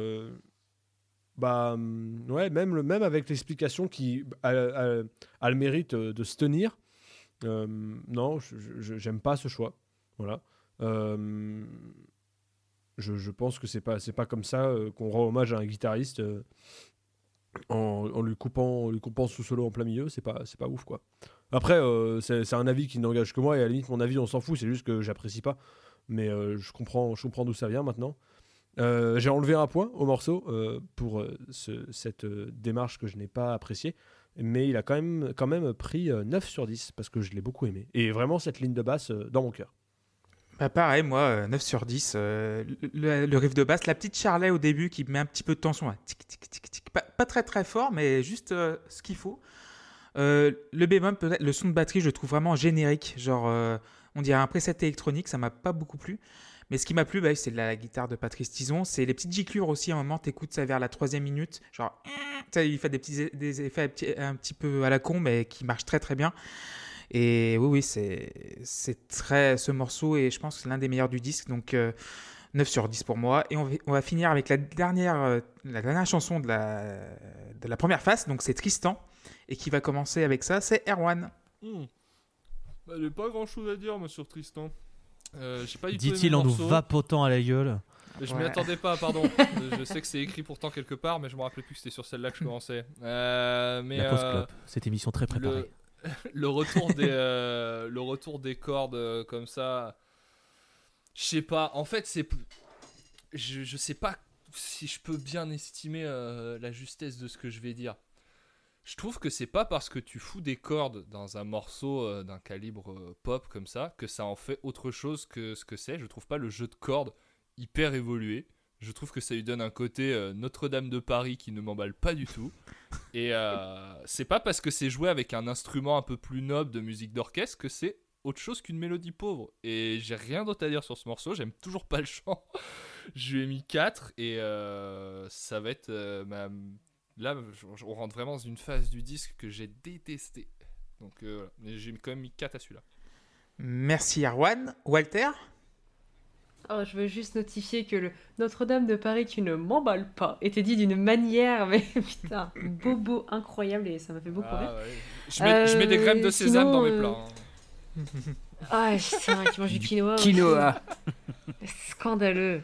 bah, hum, ouais, même, le, même avec l'explication qui a, a- le mérite de se tenir. Euh, non, j'aime pas ce choix. Voilà. Euh, je, pense que c'est pas pas comme ça euh, qu'on rend hommage à un guitariste en, en lui coupant en lui coupant sous solo en plein milieu. C'est pas c'est pas ouf quoi. Après, euh, c'est un avis qui n'engage que moi et à la limite mon avis on s'en fout. C'est juste que j'apprécie pas. Mais je comprends je comprends d'où ça vient maintenant. J'ai enlevé un point au morceau pour ce- cette démarche que je n'ai pas appréciée. Mais il a quand même, quand même pris euh, 9 sur 10 parce que je l'ai beaucoup aimé. Et vraiment, cette ligne de basse euh, dans mon cœur. Bah pareil, moi, euh, 9 sur 10. euh, le, riff de basse, la petite Charlet au début qui met un petit peu de tension. là. Tic, tic, tic, tic. Pas, très très fort, mais juste euh, ce qu'il faut. Euh, le bémol, peut-être, le son de batterie, je le trouve vraiment générique. Genre, euh, on dirait un preset électronique, ça m'a pas beaucoup plu. Mais ce qui m'a plu, bah, c'est la guitare de Patrice Tison. C'est les petites giclures aussi. À un moment, t'écoutes ça vers la troisième minute. Genre, il fait des petits des effets un petit, peu à la con, mais qui marchent très très bien. Et oui, oui, c'est très ce morceau et je pense l'un des meilleurs du disque. Donc euh, 9 sur 10 pour moi. Et on va, finir avec la dernière, euh, la dernière chanson de la, de la première phase. Donc c'est Tristan. Et qui va commencer avec ça, c'est Erwan. Hmm. Bah, j'ai pas grand chose à dire moi sur Tristan. Euh, j'ai pas du tout Dit-il en nous vapotant à la gueule. Je m'y Ouais. attendais pas, pardon. Je sais que c'est écrit pourtant quelque part, mais je me rappelais plus que c'était sur celle-là que je commençais. Euh, mais La euh, Club. Cette émission très préparée. le, le retour des euh, le retour des cordes euh, comme ça, je sais pas. En fait, c'est je, je sais pas si je peux bien estimer euh, la justesse de ce que je vais dire. Je trouve que c'est pas parce que tu fous des cordes dans un morceau euh, d'un calibre euh, pop comme ça que ça en fait autre chose que ce que c'est. Je trouve pas le jeu de cordes hyper évolué. Je trouve que ça lui donne un côté euh, Notre-Dame de Paris qui ne m'emballe pas du tout. Et euh, c'est pas parce que c'est joué avec un instrument un peu plus noble de musique d'orchestre que c'est autre chose qu'une mélodie pauvre. Et j'ai rien d'autre à dire sur ce morceau, j'aime toujours pas le chant. Je lui ai mis 4 et euh, ça va être euh, ma- Là, on rentre vraiment dans une phase du disque que j'ai détesté. Donc euh, voilà. J'ai quand même mis 4 à celui-là. Merci Erwan. Walter? Oh, je veux juste notifier que le Notre-Dame de Paris qui ne m'emballe pas était dit d'une manière, mais putain, bobo incroyable et ça m'a fait beaucoup rire. Ah, ouais. je, mets, je mets des Euh, graines de sésame sinon, dans mes euh, plats. hein. Ah, putain, qui mange du quinoa. aussi. Quinoa. Scandaleux.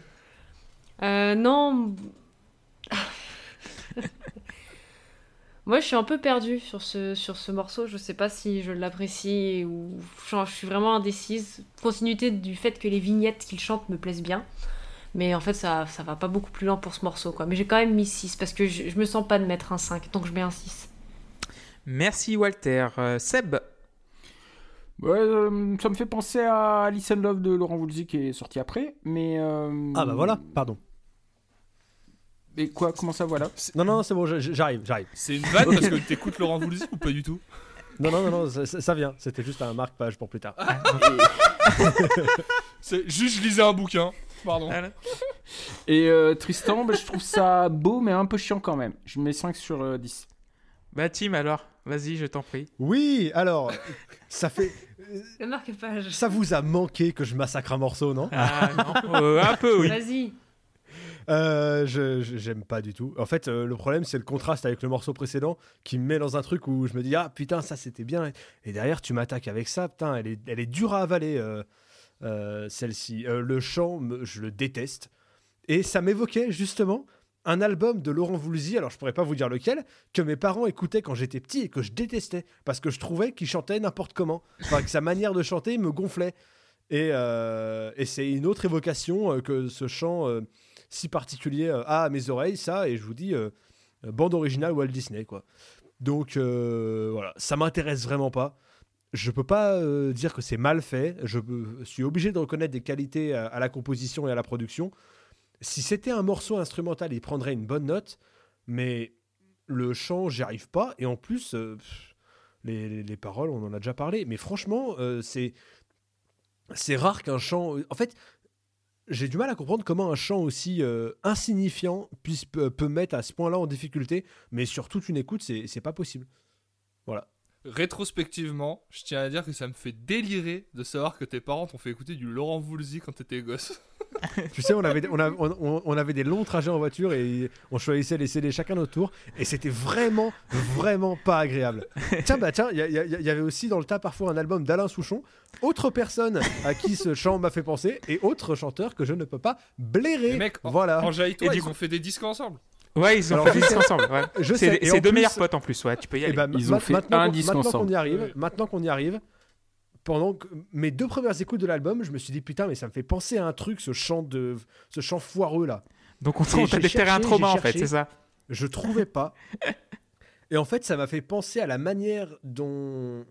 Euh, non. Moi, je suis un peu perdue sur ce, sur ce morceau. Je sais pas si je l'apprécie ou. Genre, je suis vraiment indécise. Continuité du fait que les vignettes qu'il chante me plaisent bien. Mais en fait, ça, ça va pas beaucoup plus loin pour ce morceau, quoi. Mais j'ai quand même mis 6 parce que je, je me sens pas de mettre un 5, donc je mets un 6. Merci Walter. Euh, Seb Ouais, euh, ça me fait penser à Listen Love de Laurent Voulzy qui est sorti après, mais. euh, Ah bah voilà, pardon. Mais quoi Comment ça, voilà Non, non, c'est bon, j'arrive, j'arrive. C'est une vanne parce que t'écoutes Laurent Voulzy ou pas du tout? Non, non, non, non, ça, ça- ça vient. C'était juste un marque-page pour plus tard. C'est juste je lisais un bouquin. Pardon. Et euh, Tristan, bah, je trouve ça beau, mais un peu chiant quand même. Je mets 5 sur euh, 10. Bah Tim alors, vas-y, je t'en prie. Oui, alors, ça fait. Le marque-page. Ça vous a manqué que je massacre un morceau, non? Ah non, euh, un peu oui. Vas-y. Euh, je j'aime pas du tout. En fait, euh, le problème c'est le contraste avec le morceau précédent qui me met dans un truc où je me dis ah putain ça c'était bien. Et derrière tu m'attaques avec ça. Putain elle est elle est dure à avaler euh, celle-ci. Le chant je le déteste. Et ça m'évoquait justement un album de Laurent Voulzy alors je pourrais pas vous dire lequel que mes parents écoutaient quand j'étais petit et que je détestais parce que je trouvais qu'il chantait n'importe comment. Enfin que sa manière de chanter me gonflait. Et, et c'est une autre évocation que ce chant si particulier euh, à mes oreilles, ça, et je vous dis, euh, euh, bande originale Walt Disney, quoi. Donc, voilà, ça m'intéresse vraiment pas. Je peux pas dire que c'est mal fait, je suis obligé de reconnaître des qualités à, la composition et à la production. Si c'était un morceau instrumental, il prendrait une bonne note, mais le chant, j'y arrive pas, et en plus, les, les- les paroles, on en a déjà parlé, mais franchement, c'est c'est rare qu'un chant. En fait, j'ai du mal à comprendre comment un chant aussi euh, insignifiant puisse peut, peut mettre à ce point-là en difficulté, mais sur toute une écoute, c'est pas possible. Voilà. Rétrospectivement, je tiens à dire que ça me fait délirer de savoir que tes parents t'ont fait écouter du Laurent Voulzy quand t'étais gosse. tu sais, on avait, des- on, a- on- on- avait des longs trajets en voiture et on choisissait les CD chacun notre tour, et c'était vraiment, vraiment pas agréable. Tiens, bah tiens, il y, avait aussi dans le tas parfois un album d'Alain Souchon, autre personne à qui ce chant m'a fait penser, et autre chanteur que je ne peux pas blairer. Les mecs, en, voilà. Toi, Et du ils coup- ont fait des disques ensemble. Ouais, ils ont Alors, fait des disques ensemble. ouais. Je C'est deux plus- meilleurs potes en plus, ouais, tu peux y Eh aller. ben, Ils ont fait un disque maintenant ensemble. qu'on y arrive, Ouais. maintenant qu'on y arrive, pendant que- mes deux premières écoutes de l'album, je me suis dit putain, mais ça me fait penser à un truc, ce chant de, ce chant foireux là. Donc on t'a déterré un trauma en fait, c'est ça Je trouvais pas. Et en fait, ça m'a fait penser à la manière dont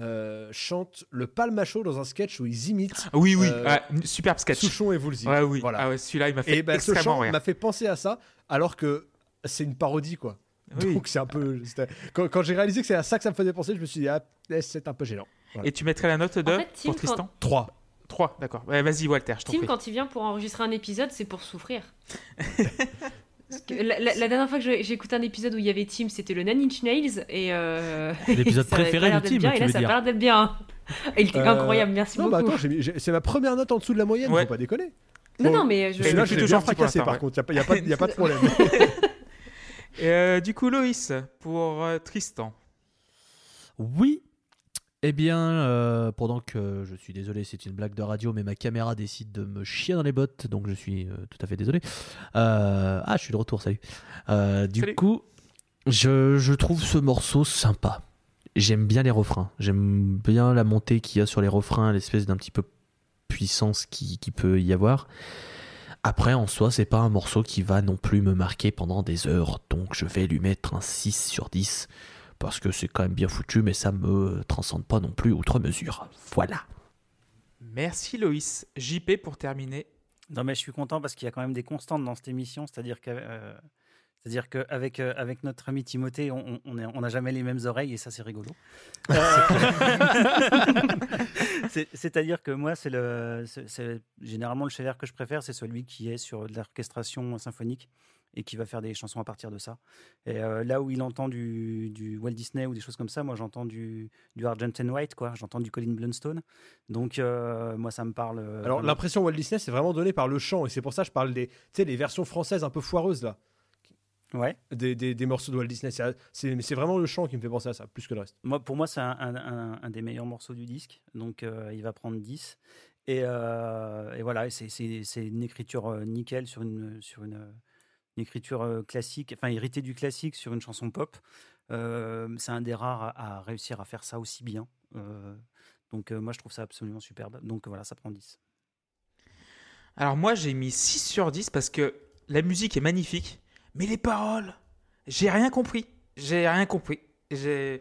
euh, chante le Palmacho dans un sketch où ils imitent Oui, oui, Euh, ouais, superbe sketch. Souchon et Woolsey. Ouais, oui. Voilà. Ah ouais, celui-là, il m'a fait Et ben, ce extrêmement chant rire. m'a fait penser à ça, alors que c'est une parodie, quoi. Oui. Donc c'est un peu. Quand, quand j'ai réalisé que c'est à ça que ça me faisait penser, je me suis dit, ah, eh, c'est un peu gênant. Et tu mettrais la note de En fait, Tim, pour Tristan 3. 3, d'accord. Ouais, Vas-y, Walter, je t'en Tim, prie. quand il vient pour enregistrer un épisode, c'est pour souffrir. Parce que la, la- la dernière fois que j'ai écouté un épisode où il y avait Tim, c'était le Nine Inch Nails. Et euh, L'épisode préféré de Tim, bien, tu Et là, veux ça l'air d'être bien. Et il était Euh, incroyable, merci non, bah beaucoup. c'est ma première note en dessous de la moyenne, Ouais. faut pas déconner. non, bon, non, mais je. Je suis toujours fracassé par ouais. contre, il n'y a, pas- a, a de problème. Et, euh, du coup, Loïs, pour euh, Tristan. Oui. Eh bien, euh, pendant que je suis désolé, c'est une blague de radio, mais ma caméra décide de me chier dans les bottes, donc je suis euh, tout à fait désolé. Euh, ah, je suis de retour, salut. Du Salut. coup, je, je trouve ce morceau sympa. J'aime bien les refrains. J'aime bien la montée qu'il y a sur les refrains, l'espèce d'un petit peu puissance qui, qui peut y avoir. Après, en soi, c'est pas un morceau qui va non plus me marquer pendant des heures, donc je vais lui mettre un 6 sur 10 parce que c'est quand même bien foutu, mais ça me transcende pas non plus outre mesure. Voilà. Merci, Loïs. JP, pour terminer. Non, mais je suis content parce qu'il y a quand même des constantes dans cette émission. C'est-à-dire que. euh, c'est-à-dire qu'avec euh, avec notre ami Timothée, on n'a jamais les mêmes oreilles et ça, c'est rigolo. Euh, c'est- C'est-à-dire que moi, c'est le, généralement le Scheller que je préfère, c'est celui qui est sur de l'orchestration symphonique et qui va faire des chansons à partir de ça. Et euh, là où il entend du, du Walt Disney ou des choses comme ça, moi j'entends du, du Argent and White, quoi. J'entends du Colin Blunstone. Donc euh, moi, ça me parle. euh, Alors l'impression Walt Disney, c'est vraiment donné par le chant, et c'est pour ça que je parle des, tu sais, les versions françaises un peu foireuses là, Ouais. des, des, des morceaux de Walt Disney. C'est, vraiment le chant qui me fait penser à ça, plus que le reste. Moi, pour moi, c'est un, un- un- un des meilleurs morceaux du disque. Donc, euh, il va prendre 10. Et, euh, et voilà, c'est- une écriture nickel sur une, sur une, une écriture classique, enfin héritée du classique sur une chanson pop. C'est un des rares à, réussir à faire ça aussi bien. Donc, moi, je trouve ça absolument superbe. Donc, voilà, ça prend 10. Alors moi j'ai mis 6 sur 10 parce que la musique est magnifique, mais les paroles, j'ai rien compris. J'ai rien compris. Je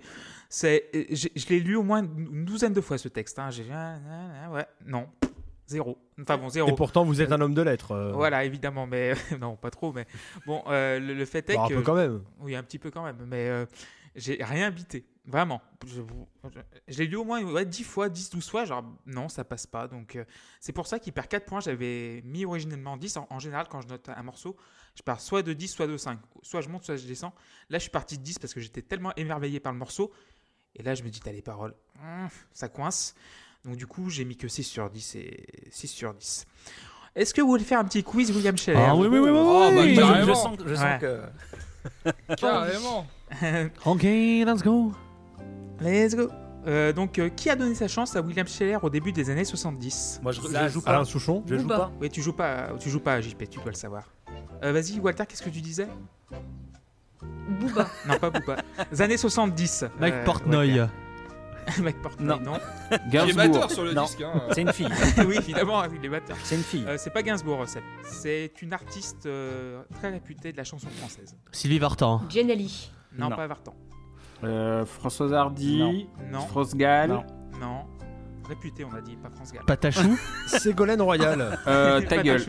l'ai lu au moins une douzaine de fois ce texte. hein. Ah, ah, ah, ouais, non, zéro. Enfin bon, zéro. Et pourtant, vous êtes un homme de lettres. euh, Voilà, évidemment, mais non, pas trop. Mais bon, euh, le, le fait est bon, un que peu quand même. oui, un petit peu quand même, mais euh, j'ai rien bité. Vraiment. Je, vous- je- je l'ai lu au moins ouais, 10 fois, 10, 12 fois, genre non, ça passe pas. Donc euh, c'est pour ça qu'il perd 4 points. J'avais mis originellement 10. En, en général, quand je note un morceau, je pars soit de 10, soit de 5. Soit je monte, soit je descends. Là, je suis parti de 10 parce que j'étais tellement émerveillé par le morceau. Et là, je me dis, t'as les paroles, hum, ça coince. Donc du coup, j'ai mis que 6 sur 10 et 6 sur 10. Est-ce que vous voulez faire un petit quiz William Scheller Ah oui, oui, oui, oui. Oh, bah, oui. Je, carrément. je sens, je sens Ouais. que. Carrément. Ok, let's go. Let's go. Euh, donc, euh, qui a donné sa chance à William Scheller au début des années 70 Moi, je, je joue pas. Alain Souchon. Je joue pas. Oui, tu joues pas, tu joues pas à JP, tu dois le savoir. Euh, Vas-y, Walter, qu'est-ce que tu disais? Booba. Non, pas Booba. Les années 70. Mike euh, Portnoy. Walter. Mike Portnoy, non. Il est batteur Gainsbourg. sur le Non. disque. hein. C'est une fille. oui, évidemment, il est batteur. C'est une fille. Euh, c'est pas Gainsbourg. C'est une artiste euh, très réputée de la chanson française. Sylvie Vartan. Jen Ali. Non, Non. pas Vartan. Euh, Françoise Hardy. Non, France Gall. Non. Non. Réputée, on a dit, pas France Gall. Patachou. Ségolène Royal. Euh, ta gueule.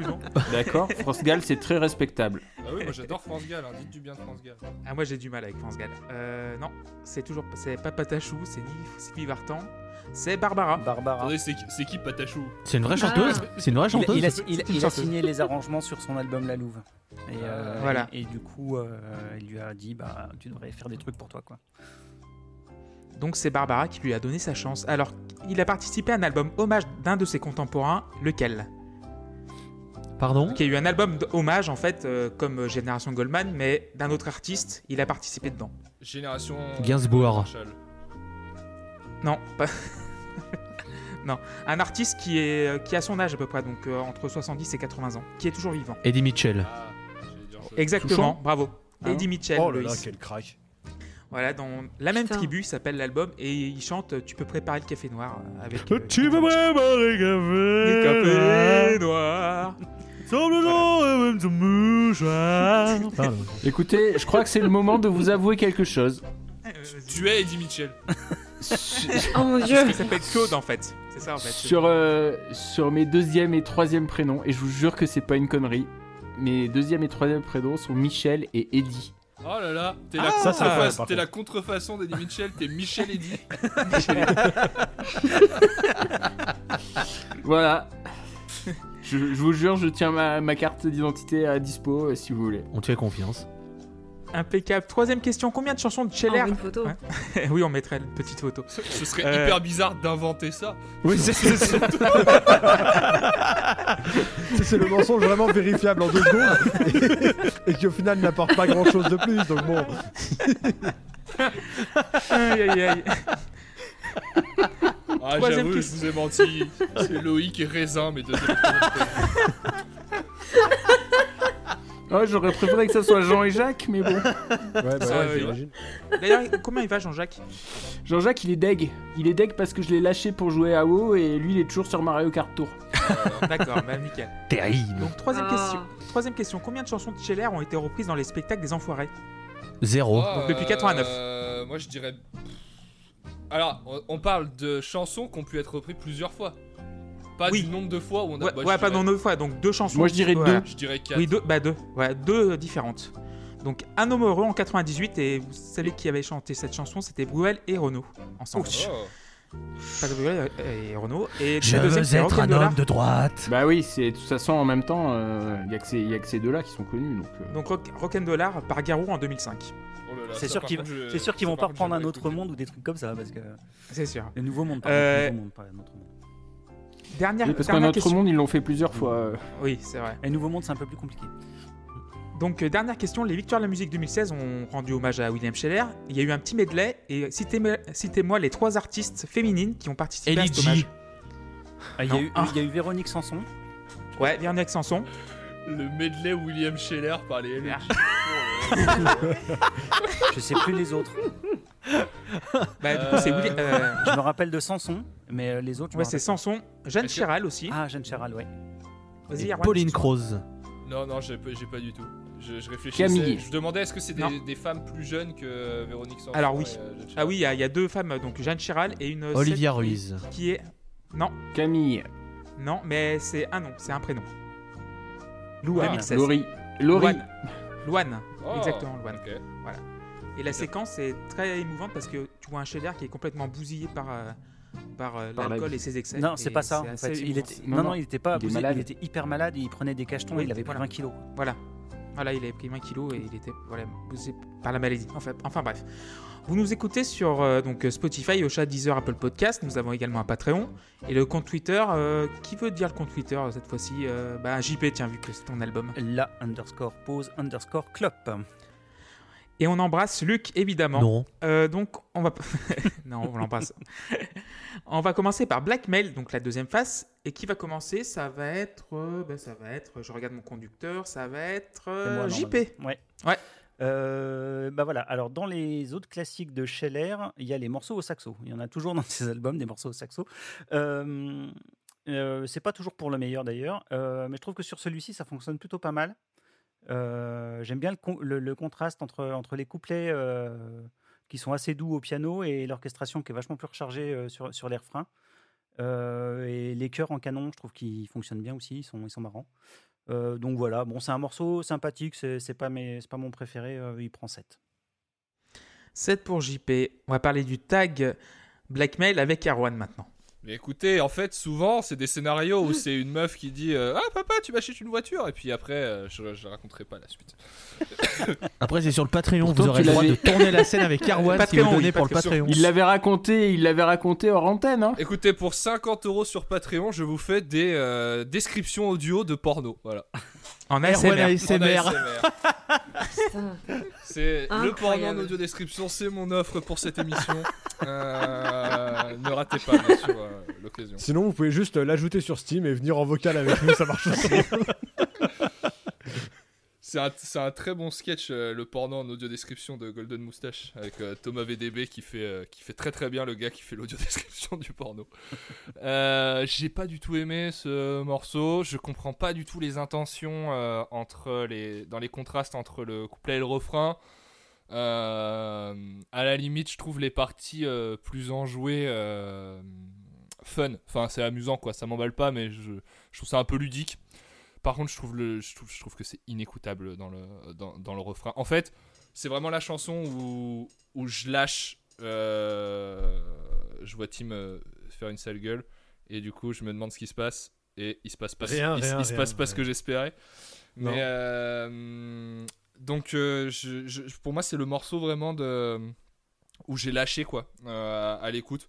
D'accord. France Gall, c'est très respectable. Ah oui, moi j'adore France Gall. hein. Dites du bien de France Gall. Ah, moi j'ai du mal avec France Gall. Euh, non, c'est toujours c'est pas Patachou, c'est ni Sylvie Vartan, c'est Barbara. Barbara. Attendez, c'est qui- Patachou? C'est une vraie Ah. chanteuse. C'est une vraie chanteuse. il a, il- il signé les arrangements sur son album La Louve. Et, euh, Voilà. et, et du coup, euh, il lui a dit bah, tu devrais faire des trucs pour toi. quoi. Donc c'est Barbara qui lui a donné sa chance. Alors, il a participé à un album hommage d'un de ses contemporains, lequel? Pardon? Qui a eu un album hommage en fait, euh, comme euh, Génération Goldman, mais d'un autre artiste, il a participé dedans. Génération. Gainsbourg. Non, pas... non, un artiste qui est euh, qui a son âge à peu près, donc euh, entre 70 et 80 ans, qui est toujours vivant. Eddie Mitchell. Ah. Exactement, bravo. Ah Eddie Mitchell, Oh là quel crack. Voilà, dans la même Putain. tribu, il s'appelle l'album, et il chante euh, Tu peux préparer le café noir euh, avec. euh, Tu veux préparer le café noir. Pardon. Écoutez, je crois que c'est le moment de vous avouer quelque chose. Tu es Eddie Mitchell. Oh mon dieu Ça s'appelle Claude en fait. C'est ça en fait. sur, euh, sur mes deuxième et troisième prénoms, et je vous jure que c'est pas une connerie, mes deuxième et troisième prénoms sont Michel et Eddie. Oh là là, t'es Ah, la, contrefa- contre. contrefaçon d'Eddie Mitchell, t'es Michel Eddie. Voilà. Je, je vous jure, je tiens ma, ma carte d'identité à dispo euh, si vous voulez. On te fait confiance. Impeccable. Troisième question. Combien de chansons de Scheller Oh, une photo. Ouais. Oui, on mettrait une petite photo. Ce ce serait Euh. hyper bizarre d'inventer ça. Oui, c'est c'est- c'est le mensonge vraiment vérifiable en deux secondes et, et qui au final n'apporte pas grand chose de plus. Donc bon, aïe aïe aïe. Ah, j'avoue, je vous ai menti. C'est Loïc et Raisin, mes deux Oh, j'aurais préféré que ça soit Jean et Jacques, mais bon. ouais, bah Ça, ouais, j'imagine. D'ailleurs, combien il va Jean-Jacques? Jean-Jacques, il est deg. Il est deg parce que je l'ai lâché pour jouer à WoW et lui, il est toujours sur Mario Kart Tour. D'accord, bah nickel. Terrible. Donc troisième Ah. question. Troisième question. Combien de chansons de Scheller ont été reprises dans les spectacles des Enfoirés? Zéro. Donc depuis 89. Euh, moi, je dirais. Alors, on, on parle de chansons qui ont pu être reprises plusieurs fois. Pas Oui. du nombre de fois où on a. Ouais, bah, pas dirais- dans deux fois. Donc deux chansons. Moi, je dirais Ouais. deux. Je dirais 4. Oui, deux. Bah deux. Ouais, deux euh, différentes. Donc un homme heureux en 98 et vous savez qui avait chanté cette chanson C'était Bruel et Renaud ensemble. Pas de Bruel et Renaud. Et Je deuxième, veux être un homme de droite. Bah oui, c'est de toute façon en même temps, il y, a que ces- y a que ces deux-là qui sont connus. Donc, euh. Donc Rock, Rock'n'Dollar par Garou en 2005. Oh là là, C'est sûr par qu'ils c'est sûr qu'ils vont par pas reprendre un autre monde ou des trucs comme ça parce que C'est sûr. le nouveau monde, pardon, Euh, le nouveau monde, pas un autre monde. Dernière, Oui, parce qu'un autre question. monde, ils l'ont fait plusieurs fois. Oui, c'est vrai. Et nouveau monde, c'est un peu plus compliqué. Donc euh, dernière question, les Victoires de la musique 2016 ont rendu hommage à William Scheller. Il y a eu un petit medley et citez-moi citez-moi les trois artistes féminines qui ont participé à cet Ellie hommage. G. Ah, Il y, a Non. eu- Ah. il y a eu Véronique Sanson. Ouais, Véronique Sanson. Le medley William Scheller par les LG. Je sais plus les autres. Bah, du coup, c'est Euh, William. euh, Je me rappelle de Sanson, mais euh, les autres. je me ouais, c'est rappelle Sanson. Jeanne Est-ce que- Chiral aussi. pas. Ah, Jeanne Chéral, ouais. Vas-y, Et Erwan, Pauline Croze. Non, non, j'ai pas j'ai pas du tout. Je, je réfléchissais. Camille. Je demandais est-ce que c'est Non. des, des femmes plus jeunes que Véronique Sanson Alors oui. et, euh, Ah oui, il y, a- il y a deux femmes, donc Jeanne Chiral et une. Olivia celle qui- Ruiz. Qui est. Non, Camille, non, mais c'est un nom, c'est un prénom. Louane. 2016. Laurie. Laurie. Loane. Loane, Oh, exactement, Loane. ok. Et la séquence est très émouvante parce que tu vois un Scheller qui est complètement bousillé par, euh, par, euh, Par la l'alcool et ses excès. Non, c'est Et pas ça. En assez fait, il émouvant. était... Non, non, il était pas. il malade. il était hyper malade. Il prenait des cachetons. Oui, il avait pris voilà. 20 kilos. Voilà. Voilà, il avait pris 20 kilos et il était voilà, bousillé par la maladie. Enfin, enfin bref. Vous nous écoutez sur euh, donc, Spotify, Ocha, Deezer, Apple Podcast. Nous avons également un Patreon. Et le compte Twitter, euh, qui veut dire le compte Twitter euh, cette fois-ci euh, bah, JP, tiens, vu que c'est ton album. La underscore pause underscore clop. Et on embrasse Luc, évidemment. Non. Euh, donc, on va. non, on l'embrasse. on va commencer par Blackmail, donc la deuxième face. Et qui va commencer? Ça va être. euh, ben, ça va être. Je regarde mon conducteur. Ça va être. Euh, moi, JP. Ouais. Ouais. Euh, bah voilà. Alors dans les autres classiques de Scheller, il y a les morceaux au saxo. Il y en a toujours dans ses albums des morceaux au saxo. Euh, euh, c'est pas toujours pour le meilleur d'ailleurs, euh, mais je trouve que sur celui-ci ça fonctionne plutôt pas mal. Euh, J'aime bien le, con- le- le contraste entre, entre les couplets euh, qui sont assez doux au piano et l'orchestration qui est vachement plus rechargée euh, sur, sur les refrains. Et les chœurs en canon, je trouve qu'ils fonctionnent bien aussi, ils sont, ils sont marrants. Donc voilà, bon, c'est un morceau sympathique, c'est pas, pas mon préféré, il prend 7. 7 pour JP. On va parler du tag Blackmail avec Erwan maintenant. Mais écoutez, en fait, souvent, c'est des scénarios où c'est une meuf qui dit euh, Ah, papa, tu m'achètes une voiture. Et puis après, euh, je, je raconterai pas la suite. Après, c'est sur le Patreon. Pourtant, vous aurez tu le droit de l'avais- tourner la scène avec Erwan si Patreon, vous donnez oui, pour le Patreon. Il l'avait raconté, il l'avait raconté hors antenne. Hein. Écoutez, pour 50 euros sur Patreon, je vous fais des euh, descriptions audio de porno. Voilà. En ASMR. ASMR. C'est le porno en audio description, c'est mon offre pour cette émission. Euh, ne ratez pas, bien sûr, euh, l'occasion. Sinon, vous pouvez juste l'ajouter sur Steam et venir en vocal avec nous, ça marche aussi. C'est un, un très bon sketch, euh, le porno en audio description de Golden Moustache, avec euh, Thomas VDB qui fait, euh, qui fait très très bien le gars qui fait l'audio description du porno. J'ai pas du tout aimé ce morceau, je comprends pas du tout les intentions entre les, dans les contrastes entre le couplet et le refrain. À la limite, je trouve les parties plus enjouées fun. Enfin, c'est amusant quoi, ça m'emballe pas, mais je, je trouve ça un peu ludique. Par contre, je trouve, le, je trouve, je trouve que c'est inécoutable dans le, dans, dans le refrain. En fait, c'est vraiment la chanson où, où je lâche. euh, je vois Tim euh, faire une sale gueule. Et du coup, je me demande ce qui se passe. Et il se passe pas, Rien, il, rien, il se passe rien, pas ce que j'espérais. Mais euh, donc, je- je- pour moi, c'est le morceau vraiment de où j'ai lâché quoi à l'écoute.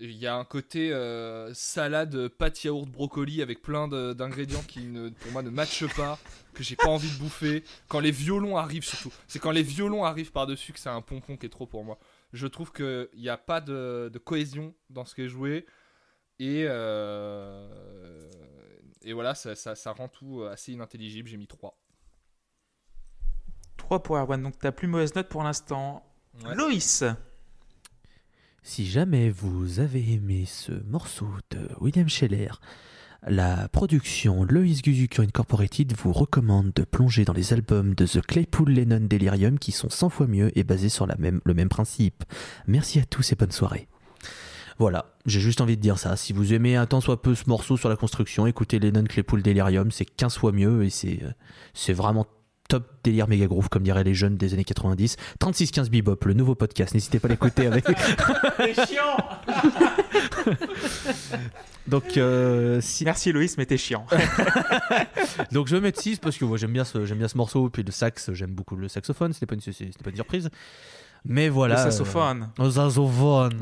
Il y a un côté euh, salade, pâte yaourt, brocoli avec plein d'ingrédients qui ne, pour moi ne matchent pas, que j'ai pas envie de bouffer. Quand les violons arrivent surtout, c'est quand les violons arrivent par-dessus que c'est un pompon qui est trop pour moi. Je trouve qu'il n'y a pas de, de cohésion dans ce qui est joué. Et, euh, et voilà, ça, ça, ça rend tout assez inintelligible. J'ai mis 3. 3 pour Erwan, donc ta plus mauvaise note pour l'instant. Ouais. Loïs Si jamais vous avez aimé ce morceau de William Scheller, la production Lois Guzuku Incorporated vous recommande de plonger dans les albums de The Claypool Lennon Delirium qui sont 100 fois mieux et basés sur le même principe. Merci à tous et bonne soirée. Voilà, j'ai juste envie de dire ça. Si vous aimez un tant soit peu ce morceau sur la construction, écoutez Lennon Claypool Delirium, c'est 15 fois mieux et c'est euh, c'est vraiment top délire méga groove comme diraient les jeunes des années 90. 3615 Bebop, le nouveau podcast, n'hésitez pas à l'écouter avec T'es chiant Donc, euh, si- Merci Loïs, mais t'es chiant. Donc je vais mettre 6 parce que moi, j'aime bien, ce, j'aime bien ce morceau. Puis le sax, j'aime beaucoup le saxophone. C'était pas une, c'était pas une surprise. Mais voilà. Le saxophone. euh, au saxophone.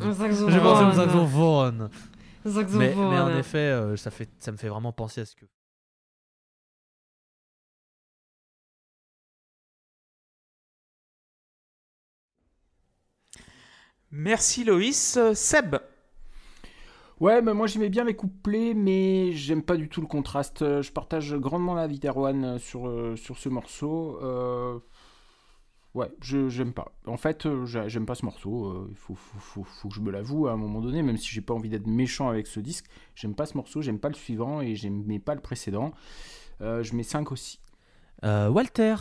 J'ai pensé au saxophone. Un Mais, saxophone. mais en effet, euh, ça, fait, ça me fait vraiment penser à ce que. Merci Loïs. Seb Ouais, mais moi j'aimais bien les couplets, mais j'aime pas du tout le contraste. Je partage grandement l'avis d'Erwan euh, sur, euh, sur ce morceau. Euh, Ouais, je j'aime pas. En fait, euh, j'a- j'aime pas ce morceau. Il faut, faut, faut, faut que je me l'avoue à un moment donné, même si j'ai pas envie d'être méchant avec ce disque. J'aime pas ce morceau, j'aime pas le suivant et j'aimais pas le précédent. Euh, je mets 5 aussi. Euh, Walter.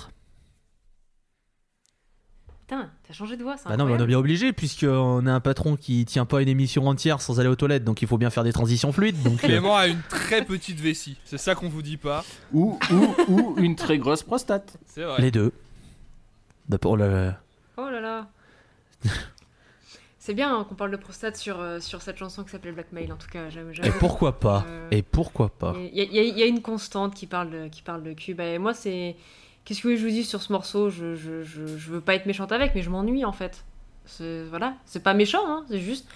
Putain, t'as changé de voix, c'est Bah non, mais on est bien obligé, puisqu'on a un patron qui tient pas une émission entière sans aller aux toilettes, donc il faut bien faire des transitions fluides. Donc, euh, Clément a une très petite vessie. C'est ça qu'on vous dit pas. Ou, ou, ou une très grosse prostate. C'est vrai. les deux. D'abord, la- Oh là là. C'est bien hein, qu'on parle de prostate sur, euh, sur cette chanson qui s'appelle Blackmail, en tout cas. j'aime- Et pourquoi pas Euh, Et pourquoi pas Il y, a- y y une constante qui parle de, qui parle de cul. Bah, et moi, c'est. Qu'est-ce que je vous dise sur ce morceau? Je, je, je, veux pas être méchante avec, mais je m'ennuie en fait. Voilà, c'est pas méchant, hein, c'est juste.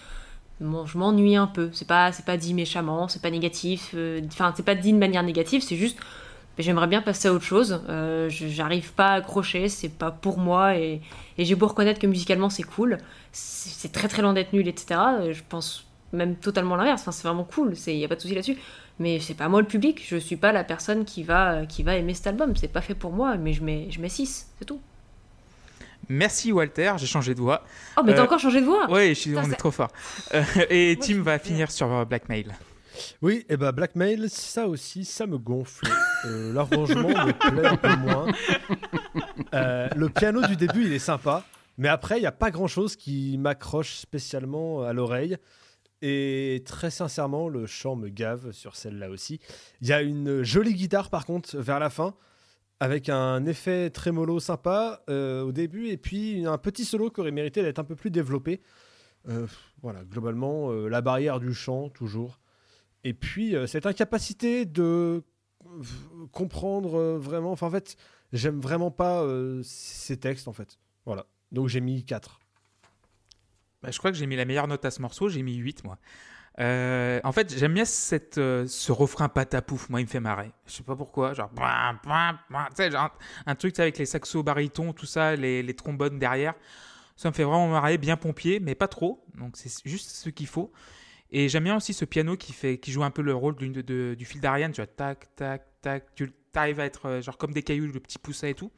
Bon, je m'ennuie un peu. C'est pas, c'est pas dit méchamment, c'est pas négatif. euh, Enfin, c'est pas dit de manière négative, c'est juste. J'aimerais bien passer à autre chose. Euh, J'arrive pas à accrocher, c'est pas pour moi. Et, et j'ai beau reconnaître que musicalement c'est cool. C'est très très loin d'être nul, etc. Euh, Je pense même totalement l'inverse. Enfin, c'est vraiment cool, il y a pas de souci là-dessus. Mais c'est pas moi le public, je suis pas la personne qui va, qui va aimer cet album. C'est pas fait pour moi, mais je mets, je mets 6, c'est tout. Merci Walter, j'ai changé de voix. Oh, mais t'as Euh, encore changé de voix Oui, je suis- Putain, on est trop fort. Euh, et Moi, Tim va finir sur euh, Blackmail. Oui, et bah Blackmail, ça aussi, ça me gonfle. Euh, L'arrangement me plaît un peu moins. Euh, le piano du début, il est sympa, mais après, il n'y a pas grand-chose qui m'accroche spécialement à l'oreille. Et très sincèrement, le chant me gave sur celle-là aussi. Il y a une jolie guitare, par contre, vers la fin, avec un effet trémolo sympa euh, au début, et puis un petit solo qui aurait mérité d'être un peu plus développé. Euh, voilà, globalement, euh, la barrière du chant, toujours. Et puis, cette incapacité de comprendre vraiment. Enfin, en fait, j'aime vraiment pas ces textes, en fait. Voilà. Donc, j'ai mis 4. Bah, je crois que j'ai mis la meilleure note à ce morceau, j'ai mis 8 moi. Euh, en fait, j'aime bien euh, ce refrain patapouf, moi il me fait marrer. Je sais pas pourquoi, genre, un, truc avec les saxos barytons, tout ça, les, trombones derrière. Ça me fait vraiment marrer, bien pompier, mais pas trop. Donc c'est juste ce qu'il faut. Et j'aime bien aussi ce piano qui, joue un peu le rôle du fil d'Ariane, tu vois, tac, tac, tac, tu, t'arrives à être euh, genre comme des cailloux, le petit poussin et tout.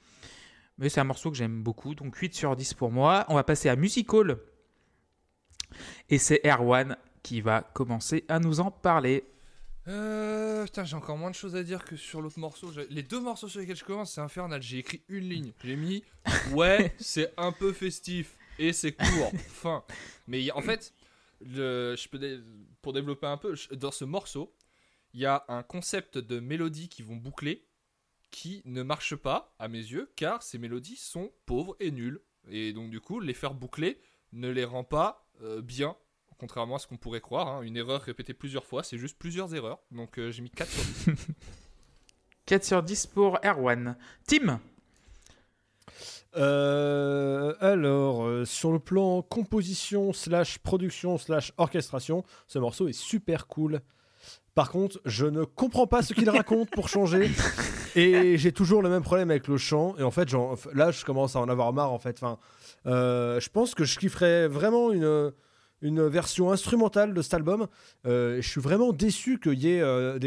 Mais c'est un morceau que j'aime beaucoup, donc 8 sur 10 pour moi. On va passer à Musical. Et c'est Erwan qui va commencer à nous en parler. Euh, putain, j'ai encore moins de choses à dire que sur l'autre morceau. Les deux morceaux sur lesquels je commence, c'est infernal. J'ai écrit une ligne. J'ai mis ouais, c'est un peu festif et c'est court. Fin. Mais en fait, le, je peux dé- pour développer un peu, je- dans ce morceau, il y a un concept de mélodie qui vont boucler qui ne marche pas à mes yeux car ces mélodies sont pauvres et nulles. Et donc du coup, les faire boucler ne les rend pas euh, bien. Contrairement à ce qu'on pourrait croire, hein. une erreur répétée plusieurs fois, c'est juste plusieurs erreurs. Donc euh, j'ai mis 4 sur 10. 4 sur 10 pour Erwan. Tim Euh, alors, euh, sur le plan composition slash production slash orchestration, ce morceau est super cool. Par contre, je ne comprends pas ce qu'il raconte pour changer. Et j'ai toujours le même problème avec le chant. Et en fait, là, je commence à en avoir marre. En fait, enfin, euh, je pense que je kifferais vraiment une, une version instrumentale de cet album. Euh, je suis vraiment déçu qu'il y ait euh,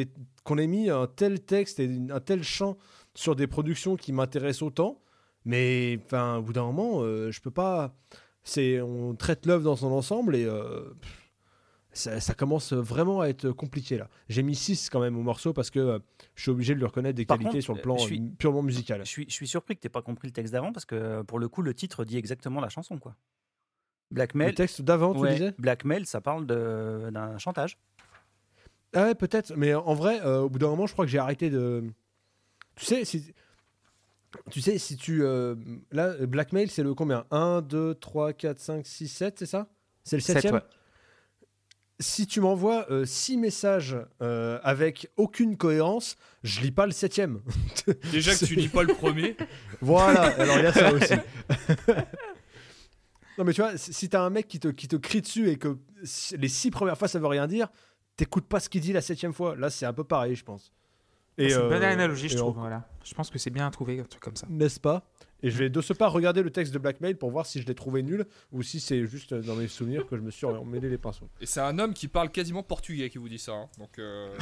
qu'on ait mis un tel texte et un tel chant sur des productions qui m'intéressent autant. Mais enfin, au bout d'un moment, euh, je peux pas. C'est, on traite l'œuvre dans son ensemble et euh, ça, ça commence vraiment à être compliqué là. J'ai mis 6 quand même au morceau parce que euh, je suis obligé de lui reconnaître des Par qualités contre, sur le euh, plan suis- euh, purement musical. Je suis, je suis surpris que tu pas compris le texte d'avant parce que pour le coup, le titre dit exactement la chanson. quoi. Blackmail, Le texte d'avant, tu ouais, disais Blackmail, ça parle de- d'un chantage. Ah ouais, peut-être. Mais en vrai, euh, au bout d'un moment, je crois que j'ai arrêté de. Tu sais, si. Tu sais, si tu. euh, Là, Blackmail, c'est le combien? 1, 2, 3, 4, 5, 6, 7, c'est ça? C'est le Sept, septième? ouais. Si tu m'envoies 6 messages euh, avec aucune cohérence, je lis pas le septième. Déjà que tu lis pas le premier, Voilà, alors il y a ça aussi. non, mais tu vois, si si t'as un mec qui te, qui te crie dessus et que les six premières fois ça veut rien dire, t'écoutes pas ce qu'il dit la septième fois. Là, c'est un peu pareil, je pense. C'est une bonne euh, analogie, je trouve. en- Voilà. Je pense que c'est bien trouvé, un truc comme ça. N'est-ce pas? Et je vais de ce pas regarder le texte de Blackmail pour voir si je l'ai trouvé nul ou si c'est juste dans mes souvenirs que je me suis emmêlé les pinceaux. et c'est un homme qui parle quasiment portugais qui vous dit ça. hein. Donc euh,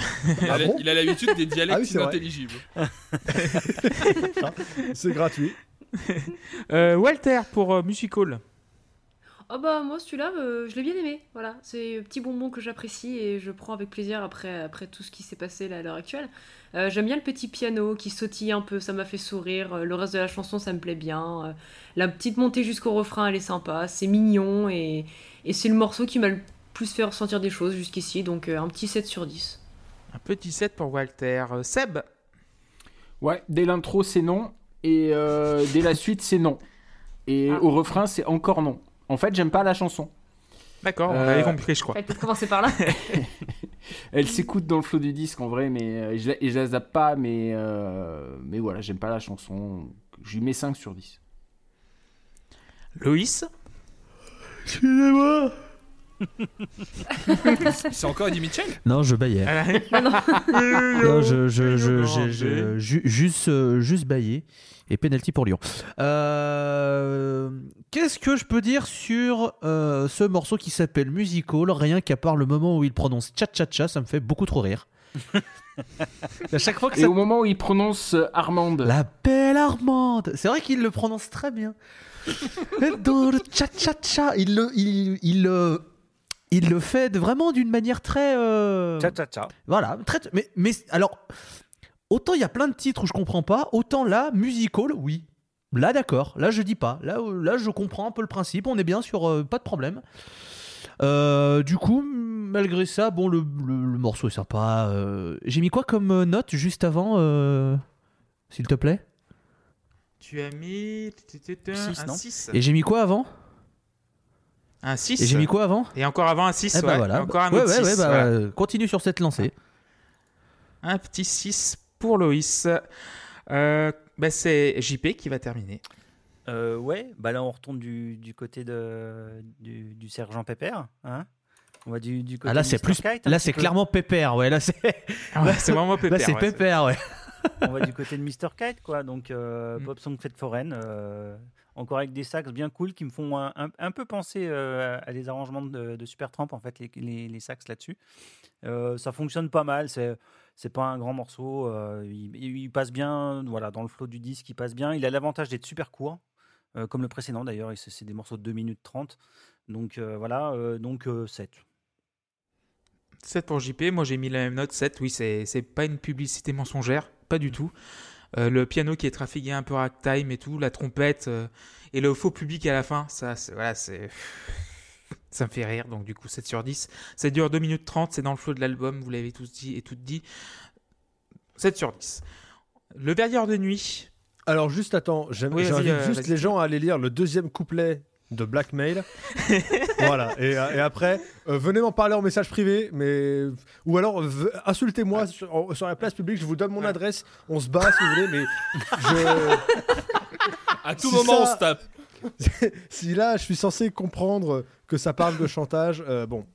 il Ah a bon il a l'habitude des dialectes Ah oui, inintelligibles. C'est gratuit. Euh, Walter pour euh, Musical. Oh bah moi celui-là, euh, je l'ai bien aimé. Voilà, c'est un petit bonbon que j'apprécie et je prends avec plaisir après, après tout ce qui s'est passé là, à l'heure actuelle. Euh, J'aime bien le petit piano qui sautille un peu, ça m'a fait sourire. Euh, Le reste de la chanson, ça me plaît bien. Euh, La petite montée jusqu'au refrain, elle est sympa. C'est mignon et, et c'est le morceau qui m'a le plus fait ressentir des choses jusqu'ici. Donc euh, un petit 7 sur 10. Un petit 7 pour Walter. Seb Ouais, dès l'intro, c'est non. Et euh, dès la suite, c'est non. Et Ah. au refrain, c'est encore non. En fait, j'aime pas la chanson. D'accord, on Euh, avait compris, je crois. Peut-être commencer par là. Elle s'écoute dans le flow du disque en vrai, mais euh, je, et je la zappe pas, mais, euh, mais voilà, j'aime pas la chanson. Je lui mets 5 sur 10. Loïs? Excusez-moi C'est encore Eddie Mitchell? Non, je baillais. Non, non. Je, je, je, je- je- ju- juste, euh, juste baillé. Et penalty pour Lyon. Euh, Qu'est-ce que je peux dire sur euh, ce morceau qui s'appelle Musical Rien qu'à part le moment où il prononce cha-cha-cha, ça me fait beaucoup trop rire. à chaque fois que Et ça au moment où il prononce euh, Armande, La belle Armande C'est vrai qu'il le prononce très bien. Dans le cha-cha-cha, il le, il, il, le- il le fait de- vraiment d'une manière très... euh, Ciao, ciao, ciao. Voilà, très, mais, mais alors, autant il y a plein de titres où je comprends pas, autant là, musical, oui. Là, d'accord, là, je dis pas. Là, euh, là, je comprends un peu le principe, on est bien sur... euh, pas de problème. Euh, du coup, malgré ça, bon, le, le- le morceau est sympa. euh, J'ai mis quoi comme euh, note juste avant, euh, s'il te plaît? Tu as mis Six, un non? 6. Et j'ai mis quoi avant? Un 6. Et j'ai mis quoi avant? Et encore avant un 6, Eh ouais. bah voilà. Et encore un ouais, autre ouais, 6. ouais, bah, voilà. euh, continue sur cette lancée. Un petit 6 pour Loïs. Euh, bah, c'est JP qui va terminer. Euh, ouais, bah là on retourne du, du côté de, du, du sergent Pépère. Hein on va du, du côté Ah là c'est Mr. plus, Kite, là c'est clairement pépère, ouais. Là c'est, Ouais, c'est vraiment pépère. là c'est ouais, pépère, ouais. on va du côté de Mr. Kite, quoi. Donc, euh, Mm. Pop Song Fête Foraine, euh, encore avec des sax bien cool qui me font un, un- un peu penser euh, à des arrangements de, de Supertramp, en fait, les, les, les sax là-dessus. Euh, ça fonctionne pas mal. C'est, c'est pas un grand morceau. euh, il, il passe bien, voilà, dans le flow du disque, il passe bien. Il a l'avantage d'être super court, comme le précédent d'ailleurs. C'est des morceaux de 2 minutes 30. Donc voilà, donc euh, 7. 7 pour JP, moi j'ai mis la même note, 7, oui, c'est c'est pas une publicité mensongère, pas du tout. Euh, le piano qui est trafiqué un peu ragtime et tout, la trompette euh, et le faux public à la fin, ça, c'est- voilà, c'est. Ça me fait rire, donc du coup 7 sur 10. Ça dure 2 minutes 30, c'est dans le flow de l'album, vous l'avez tous dit et toutes dit. 7 sur 10. Le Verrière de nuit, Alors juste attends, Oui, j'invite euh, juste les gens à aller lire le deuxième couplet de Blackmail. voilà. Et, euh, et après, euh, venez m'en parler en message privé, mais ou alors insultez-moi sur, sur la place publique. Je vous donne mon Ouais. adresse. On se bat si vous voulez, mais je, À tout Si moment, ça- on se tape. si là je suis censé comprendre que ça parle de chantage, euh, bon.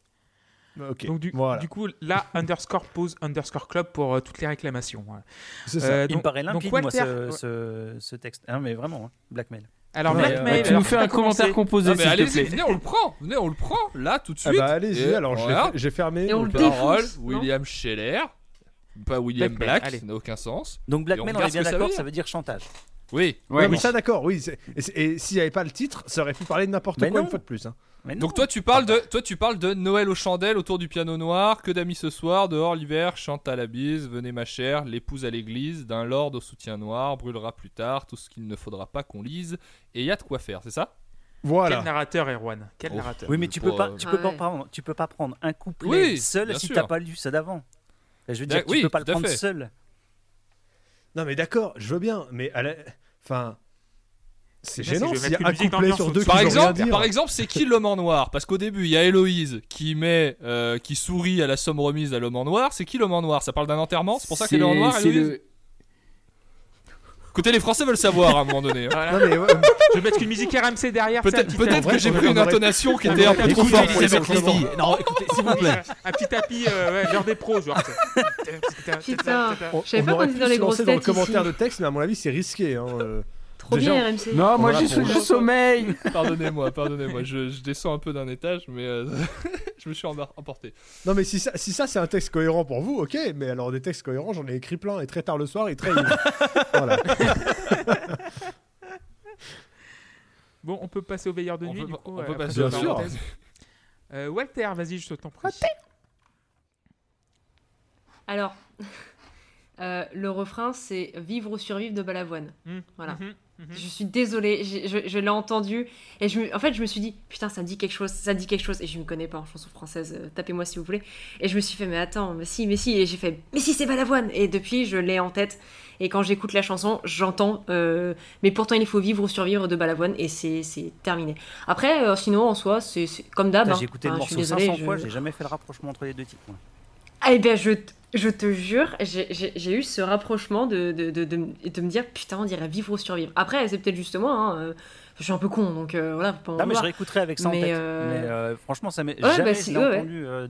Ok. donc du, voilà. du coup là, underscore pause underscore club pour euh, toutes les réclamations. voilà. C'est ça. Euh, Il me donc- paraît donc limpide, moi, Walter- ce, ouais. ce, ce texte. Ah, mais vraiment, hein, Blackmail. Alors Ouais, Blackmail, euh, tu nous fais on un commentaire composé, Ah, mais s'il te allez-y, plaît. venez, on le prend. Venez, on le prend. Là, tout de Ah suite. bah allez-y. Et Alors voilà. j'ai fermé. Et on donc, le euh, non William Scheller. Pas William Black, ça n'a aucun sens. Donc Blackmail, on, regarde est bien d'accord, veut ça dire. veut dire chantage. Oui. Ouais, oui, mais ça d'accord, oui. Et, s'il n'y avait pas le titre, ça aurait pu parler de n'importe quoi non. une fois de plus. hein. Donc toi tu parles de toi tu parles de Noël aux chandelles autour du piano noir, que d'amis ce soir, dehors l'hiver, chante à la bise, venez ma chère, l'épouse à l'église, d'un lord au soutien noir, brûlera plus tard tout ce qu'il ne faudra pas qu'on lise, et il y a de quoi faire, c'est ça? Voilà. Quel narrateur, Erwan? Quel Oh. narrateur? Oui, mais tu peux pas, tu Ah peux pas prendre, tu peux pas prendre un couplet Oui, seul si t'as pas lu ceux d'avant. Je veux dire, tu oui, peux pas le prendre fait. seul. Non mais d'accord, je veux bien, mais à la... enfin, c'est si gênant je vais s'il y a mettre un couplet sur deux Par exemple, dire. par exemple, c'est qui l'homme en noir? Parce qu'au début, il y a Héloïse qui met euh, qui sourit à la somme remise à l'homme en noir. C'est qui l'homme en noir? Ça parle d'un enterrement? C'est pour ça qu'elle est en noir, Héloïse? le- Écoutez, les Français veulent savoir à un moment donné. hein. Voilà. Non mais ouais, Je vais mettre une musique RMC derrière. Peut-être que j'ai pris une intonation qui on était un peu trop forte pour les. Lévy. Non, écoutez, s'il vous plaît. Un petit tapis, euh, ouais, l'heure des pros, genre. Putain. Je savais on pas qu'on était dans les grosses dans le têtes commentaire de texte, mais à mon avis c'est risqué. Hein. Bien RMC. Non, moi j'ai je sommeil. Pardonnez-moi, pardonnez-moi, je, je descends un peu d'un étage, mais euh, je me suis emporté. Non mais si ça, si ça c'est un texte cohérent pour vous, ok. Mais alors des textes cohérents, j'en ai écrit plein et très tard le soir et très voilà. Bon, on peut passer au veilleur de On nuit. peut du coup, on euh, peut passer veilleur. parenthèse. Euh, Walter, vas-y, je t'en prie. Alors, euh, le refrain, c'est Vivre ou survivre de Balavoine. Mhm, Voilà. Mhm. Je suis désolée, je, je l'ai entendu et je me- en fait je me suis dit putain ça me dit quelque chose, ça me dit quelque chose et je me connais pas en chanson française, euh, tapez-moi si vous voulez. Et je me suis fait mais attends, mais si, mais si et j'ai fait mais si c'est Balavoine et depuis je l'ai en tête et quand j'écoute la chanson j'entends euh, mais pourtant il faut vivre ou survivre de Balavoine et c'est c'est terminé. Après euh, sinon en soi c'est comme d'hab. Hein. J'ai écouté le Enfin, je suis morceau désolée, 500 je- fois, j'ai jamais fait le rapprochement entre les deux titres. ah, eh bien, je, je te jure, j'ai- eu ce rapprochement de, de, de, de, m- de me dire putain, on dirait vivre ou survivre. Après, c'est peut-être juste moi, hein, euh, je suis un peu con, donc euh, voilà, pas Non, mais je réécouterai avec ça en Mais, tête. euh, Mais euh, franchement, ça m'est Ouais, jamais bah, si, ouais, ouais. entendu. euh,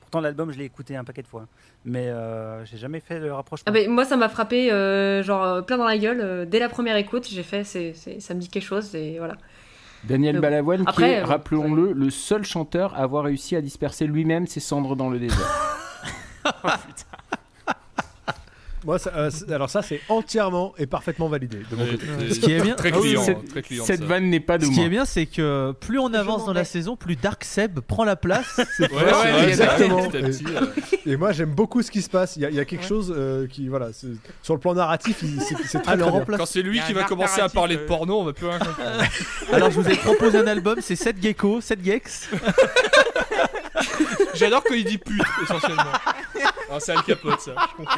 Pourtant, l'album, je l'ai écouté un paquet de fois. Mais euh, j'ai jamais fait le rapprochement. Ah, moi, ça m'a frappé, euh, genre, plein dans la gueule. euh, dès la première écoute, j'ai fait, c'est, ça me dit quelque chose, et voilà. Daniel bon. Balavoine, qui est, euh, rappelons-le, le seul chanteur à avoir réussi à disperser lui-même ses cendres dans le désert. Moi, ça- euh, c'est- alors ça c'est entièrement et parfaitement validé de mon côté. C'est- Ce qui est bien- Très Ah oui, client, cette- très client. Cette ça. vanne n'est pas de Ce qui moi. est bien, c'est que plus on avance dans la saison, plus Dark Seb prend la place. Ouais, Ouais, ouais, exactement. petit à petit, euh, Et moi j'aime beaucoup ce qui se passe. Il y a, il y a quelque Ouais. chose euh, qui voilà, c'est- sur le plan narratif, il- c'est c'est très, Alors, très en bien. place- Quand c'est Il lui y a qui un va arc commencer à narratif, parler de euh, porno, on va plus rien comprendre. Alors, je vous ai proposé un album, c'est 7 geckos, 7 geeks. J'adore quand il dit pute, essentiellement. Ah, c'est Al Capote, ça. je comprends.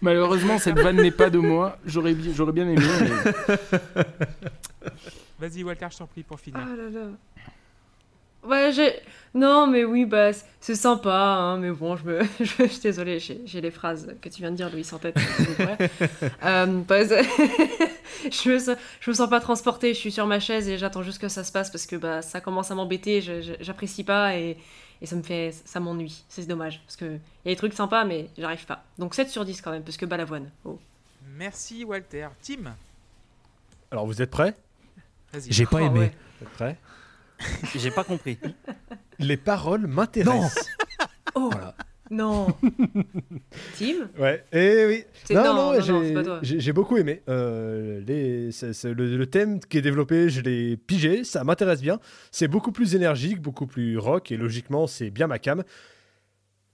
Malheureusement, cette vanne n'est pas de moi. J'aurais bi- j'aurais bien aimé. mais- Vas-y, Walter, je t'en prie pour finir. Ah là là. Ouais, j'ai. Non, mais oui, bah, c'est sympa, hein, mais bon, je me. Je, suis désolée, j'ai j'ai les phrases que tu viens de dire, Louis, en tête. Euh, je, me sens, je me sens pas transportée, je suis sur ma chaise et j'attends juste que ça se passe parce que bah, ça commence à m'embêter, je- je- j'apprécie pas et, et ça me fait. Ça m'ennuie, c'est dommage. Parce qu'il y a des trucs sympas, mais j'arrive pas. Donc 7 sur 10 quand même, parce que balavoine. Oh. Merci, Walter. Tim, Alors vous êtes prêts? Vas-y. J'ai pas Oh, aimé. ouais. Vous êtes prêts? J'ai pas compris. Les paroles m'intéressent. Oh Voilà. non Tim Ouais, et oui. C'est- Non, non, non, non, j'ai- non, c'est pas toi. j'ai j'ai beaucoup aimé. Euh, les, le, le thème qui est développé, je l'ai pigé, ça m'intéresse bien. C'est beaucoup plus énergique, beaucoup plus rock, et logiquement, c'est bien ma cam.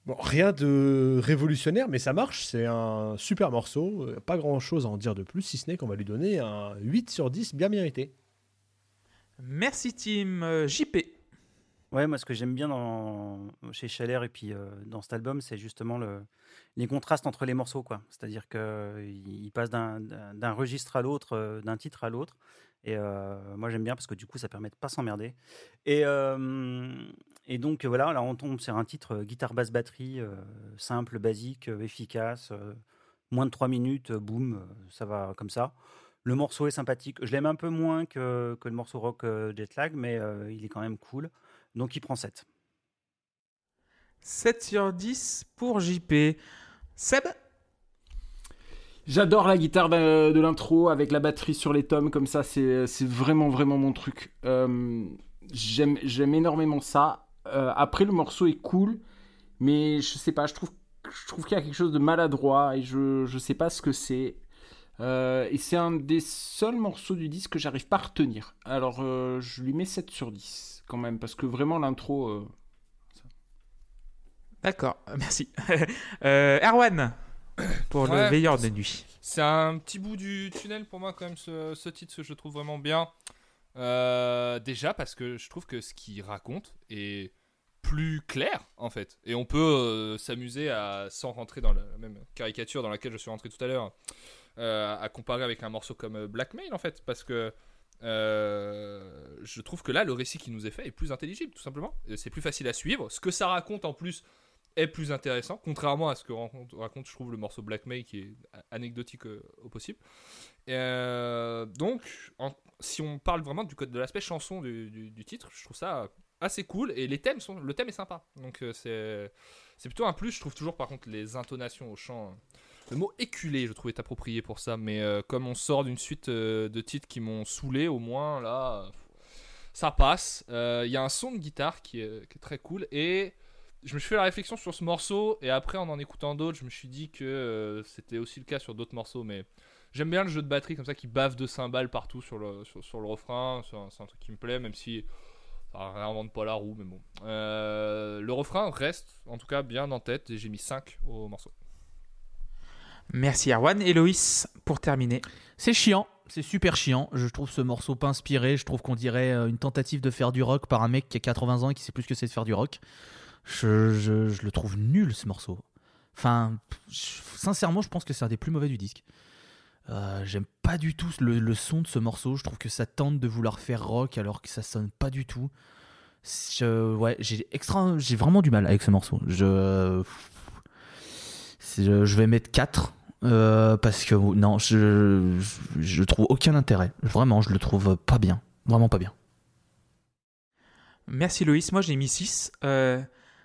Bon, rien de révolutionnaire, mais ça marche. C'est un super morceau. euh, Pas grand chose à en dire de plus, si ce n'est qu'on va lui donner un 8 sur 10 bien mérité. Merci Tim. Euh, JP. Ouais, moi, ce que j'aime bien chez Chalère et puis euh, dans cet album, c'est justement le, les contrastes entre les morceaux. C'est-à-dire qu'il passe d'un- registre à l'autre, euh, d'un titre à l'autre. Et moi, j'aime bien parce que du coup, ça permet de pas s'emmerder. Et, et donc, voilà, là, on tombe sur un titre guitare, basse, batterie, simple, basique, efficace. moins de 3 minutes, boum, ça va comme ça. Le morceau est sympathique. Je l'aime un peu moins que, que le morceau rock euh, Jetlag, mais euh, il est quand même cool. Donc il prend 7. 7 sur 10 pour JP. Seb? J'adore la guitare de, de l'intro avec la batterie sur les tomes comme ça, c'est c'est vraiment vraiment mon truc. Euh, J'aime j'aime énormément ça. Euh, après le morceau est cool, mais je sais pas, je trouve je trouve qu'il y a quelque chose de maladroit et je je sais pas ce que c'est. Euh, et c'est un des seuls morceaux du disque que j'arrive pas à retenir. Alors euh, je lui mets 7 sur 10 quand même parce que vraiment l'intro euh, D'accord, merci. Euh, Erwan, pour le veilleur de nuit. C'est un petit bout du tunnel pour moi quand même ce, ce titre, je trouve vraiment bien. Euh, déjà parce que je trouve que ce qu'il raconte est plus clair en fait. Et on peut euh, s'amuser à, sans rentrer dans la même caricature dans laquelle je suis rentré tout à l'heure, à comparer avec un morceau comme euh, Blackmail en fait. Parce que euh, je trouve que là, le récit qui nous est fait est plus intelligible tout simplement. C'est plus facile à suivre. Ce que ça raconte en plus est plus intéressant, contrairement à ce que raconte, je trouve, le morceau Blackmail qui est anecdotique euh, au possible. Euh, donc, si on parle vraiment du de l'aspect chanson du, du- titre, je trouve ça assez cool et les thèmes sont, le thème est sympa. Donc euh, c'est plutôt un plus. Je trouve toujours par contre les intonations au chant. euh, le mot éculé, je trouve, est approprié pour ça. Mais euh, comme on sort d'une suite euh, de titres qui m'ont saoulé, au moins là, euh, ça passe. Euh, Il y a un son de guitare qui est, très cool et je me suis fait la réflexion sur ce morceau et après en en écoutant d'autres, je me suis dit que euh, c'était aussi le cas sur d'autres morceaux, mais j'aime bien le jeu de batterie comme ça qui bave de cymbales partout sur le, refrain, c'est un, truc qui me plaît, même si ça réinvente pas la roue, mais bon. Euh, le refrain reste en tout cas bien en tête et j'ai mis 5 au morceau. Merci Erwan. Et Loïs, pour terminer. C'est chiant, c'est super chiant. Je trouve ce morceau pas inspiré. Je trouve qu'on dirait euh, une tentative de faire du rock par un mec qui a 80 ans et qui sait plus que c'est de faire du rock. Je, je- je le trouve nul ce morceau. Enfin, sincèrement, je pense que c'est un des plus mauvais du disque. Euh, J'aime pas du tout le, son de ce morceau. Je trouve que ça tente de vouloir faire rock alors que ça sonne pas du tout. Ouais, j'ai j'ai vraiment du mal avec ce morceau. Je, je, je vais mettre 4 euh, parce que non, je, je, je trouve aucun intérêt. Vraiment, je le trouve pas bien. Vraiment pas bien. Merci Loïs. Moi j'ai mis 6. Euh,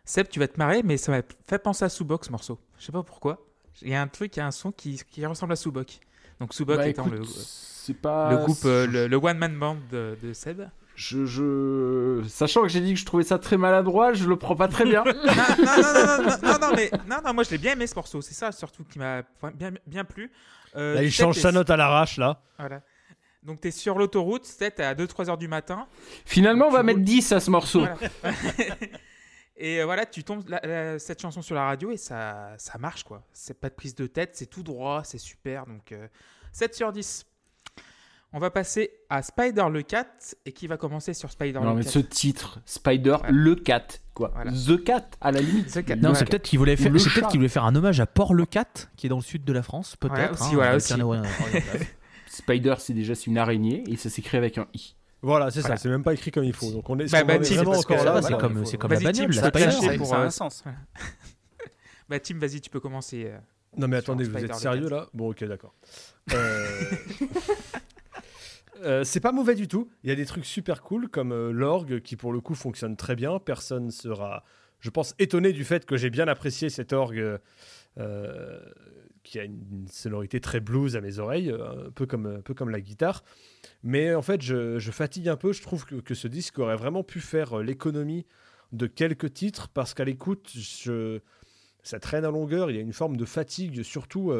Seb, tu vas te marrer, mais ça m'a fait penser à Subok ce morceau. Je sais pas pourquoi. Il y a un truc, il y a un son qui, qui ressemble à Subok. Donc Subok bah, étant écoute, le, c'est pas le groupe, euh, le, le one man band de, de Seb. Je, je... Sachant que j'ai dit que je trouvais ça très maladroit, je le prends pas très bien. non, non, non, non, non, non, non, mais non, non, moi je l'ai bien aimé ce morceau. C'est ça surtout qui m'a bien, bien plu. Euh, Là, il change sa note à l'arrache, là. Voilà. Donc t'es sur l'autoroute, c'est à 2-3 heures du matin. Finalement, on va mettre roules. 10 à ce morceau. Voilà. et euh, voilà, tu tombes la- la- cette chanson sur la radio et ça, ça marche quoi. C'est pas de prise de tête, c'est tout droit, c'est super. Donc euh, 7 sur 10. On va passer à Spider le Cat et qui va commencer sur Spider Non, le mais Cat. ce titre, Spider, Voilà. le cat, quoi. Voilà. The cat, à la limite. The Cat. Non, Ouais. c'est peut-être qu'il voulait faire, Le chat. qu'il voulait faire un hommage à Port-le-Cat, qui est dans le sud de la France, peut-être. Ouais, aussi, hein, voilà, avec aussi. un. Spider, c'est déjà c'est une araignée et ça s'écrit avec un i. Voilà, c'est Voilà. ça. C'est même pas écrit comme il faut. Donc on est, Bah, on bah, est vraiment parce que- encore là. Ça, c'est comme, c'est comme la bagnole, la ça Spider. pour, un sens. Bah Tim, vas-y, tu peux commencer. euh. Non mais attendez, vous êtes sérieux le là? Bon ok d'accord. Euh, euh, c'est pas mauvais du tout. Il y a des trucs super cool comme euh, l'orgue qui pour le coup fonctionne très bien. Personne sera, je pense, étonné du fait que j'ai bien apprécié cet orgue euh, qui a une, sonorité très blues à mes oreilles, un peu comme, un peu comme la guitare. Mais en fait, je, fatigue un peu. Je trouve que, ce disque aurait vraiment pu faire l'économie de quelques titres parce qu'à l'écoute, ça traîne à longueur. Il y a une forme de fatigue, surtout,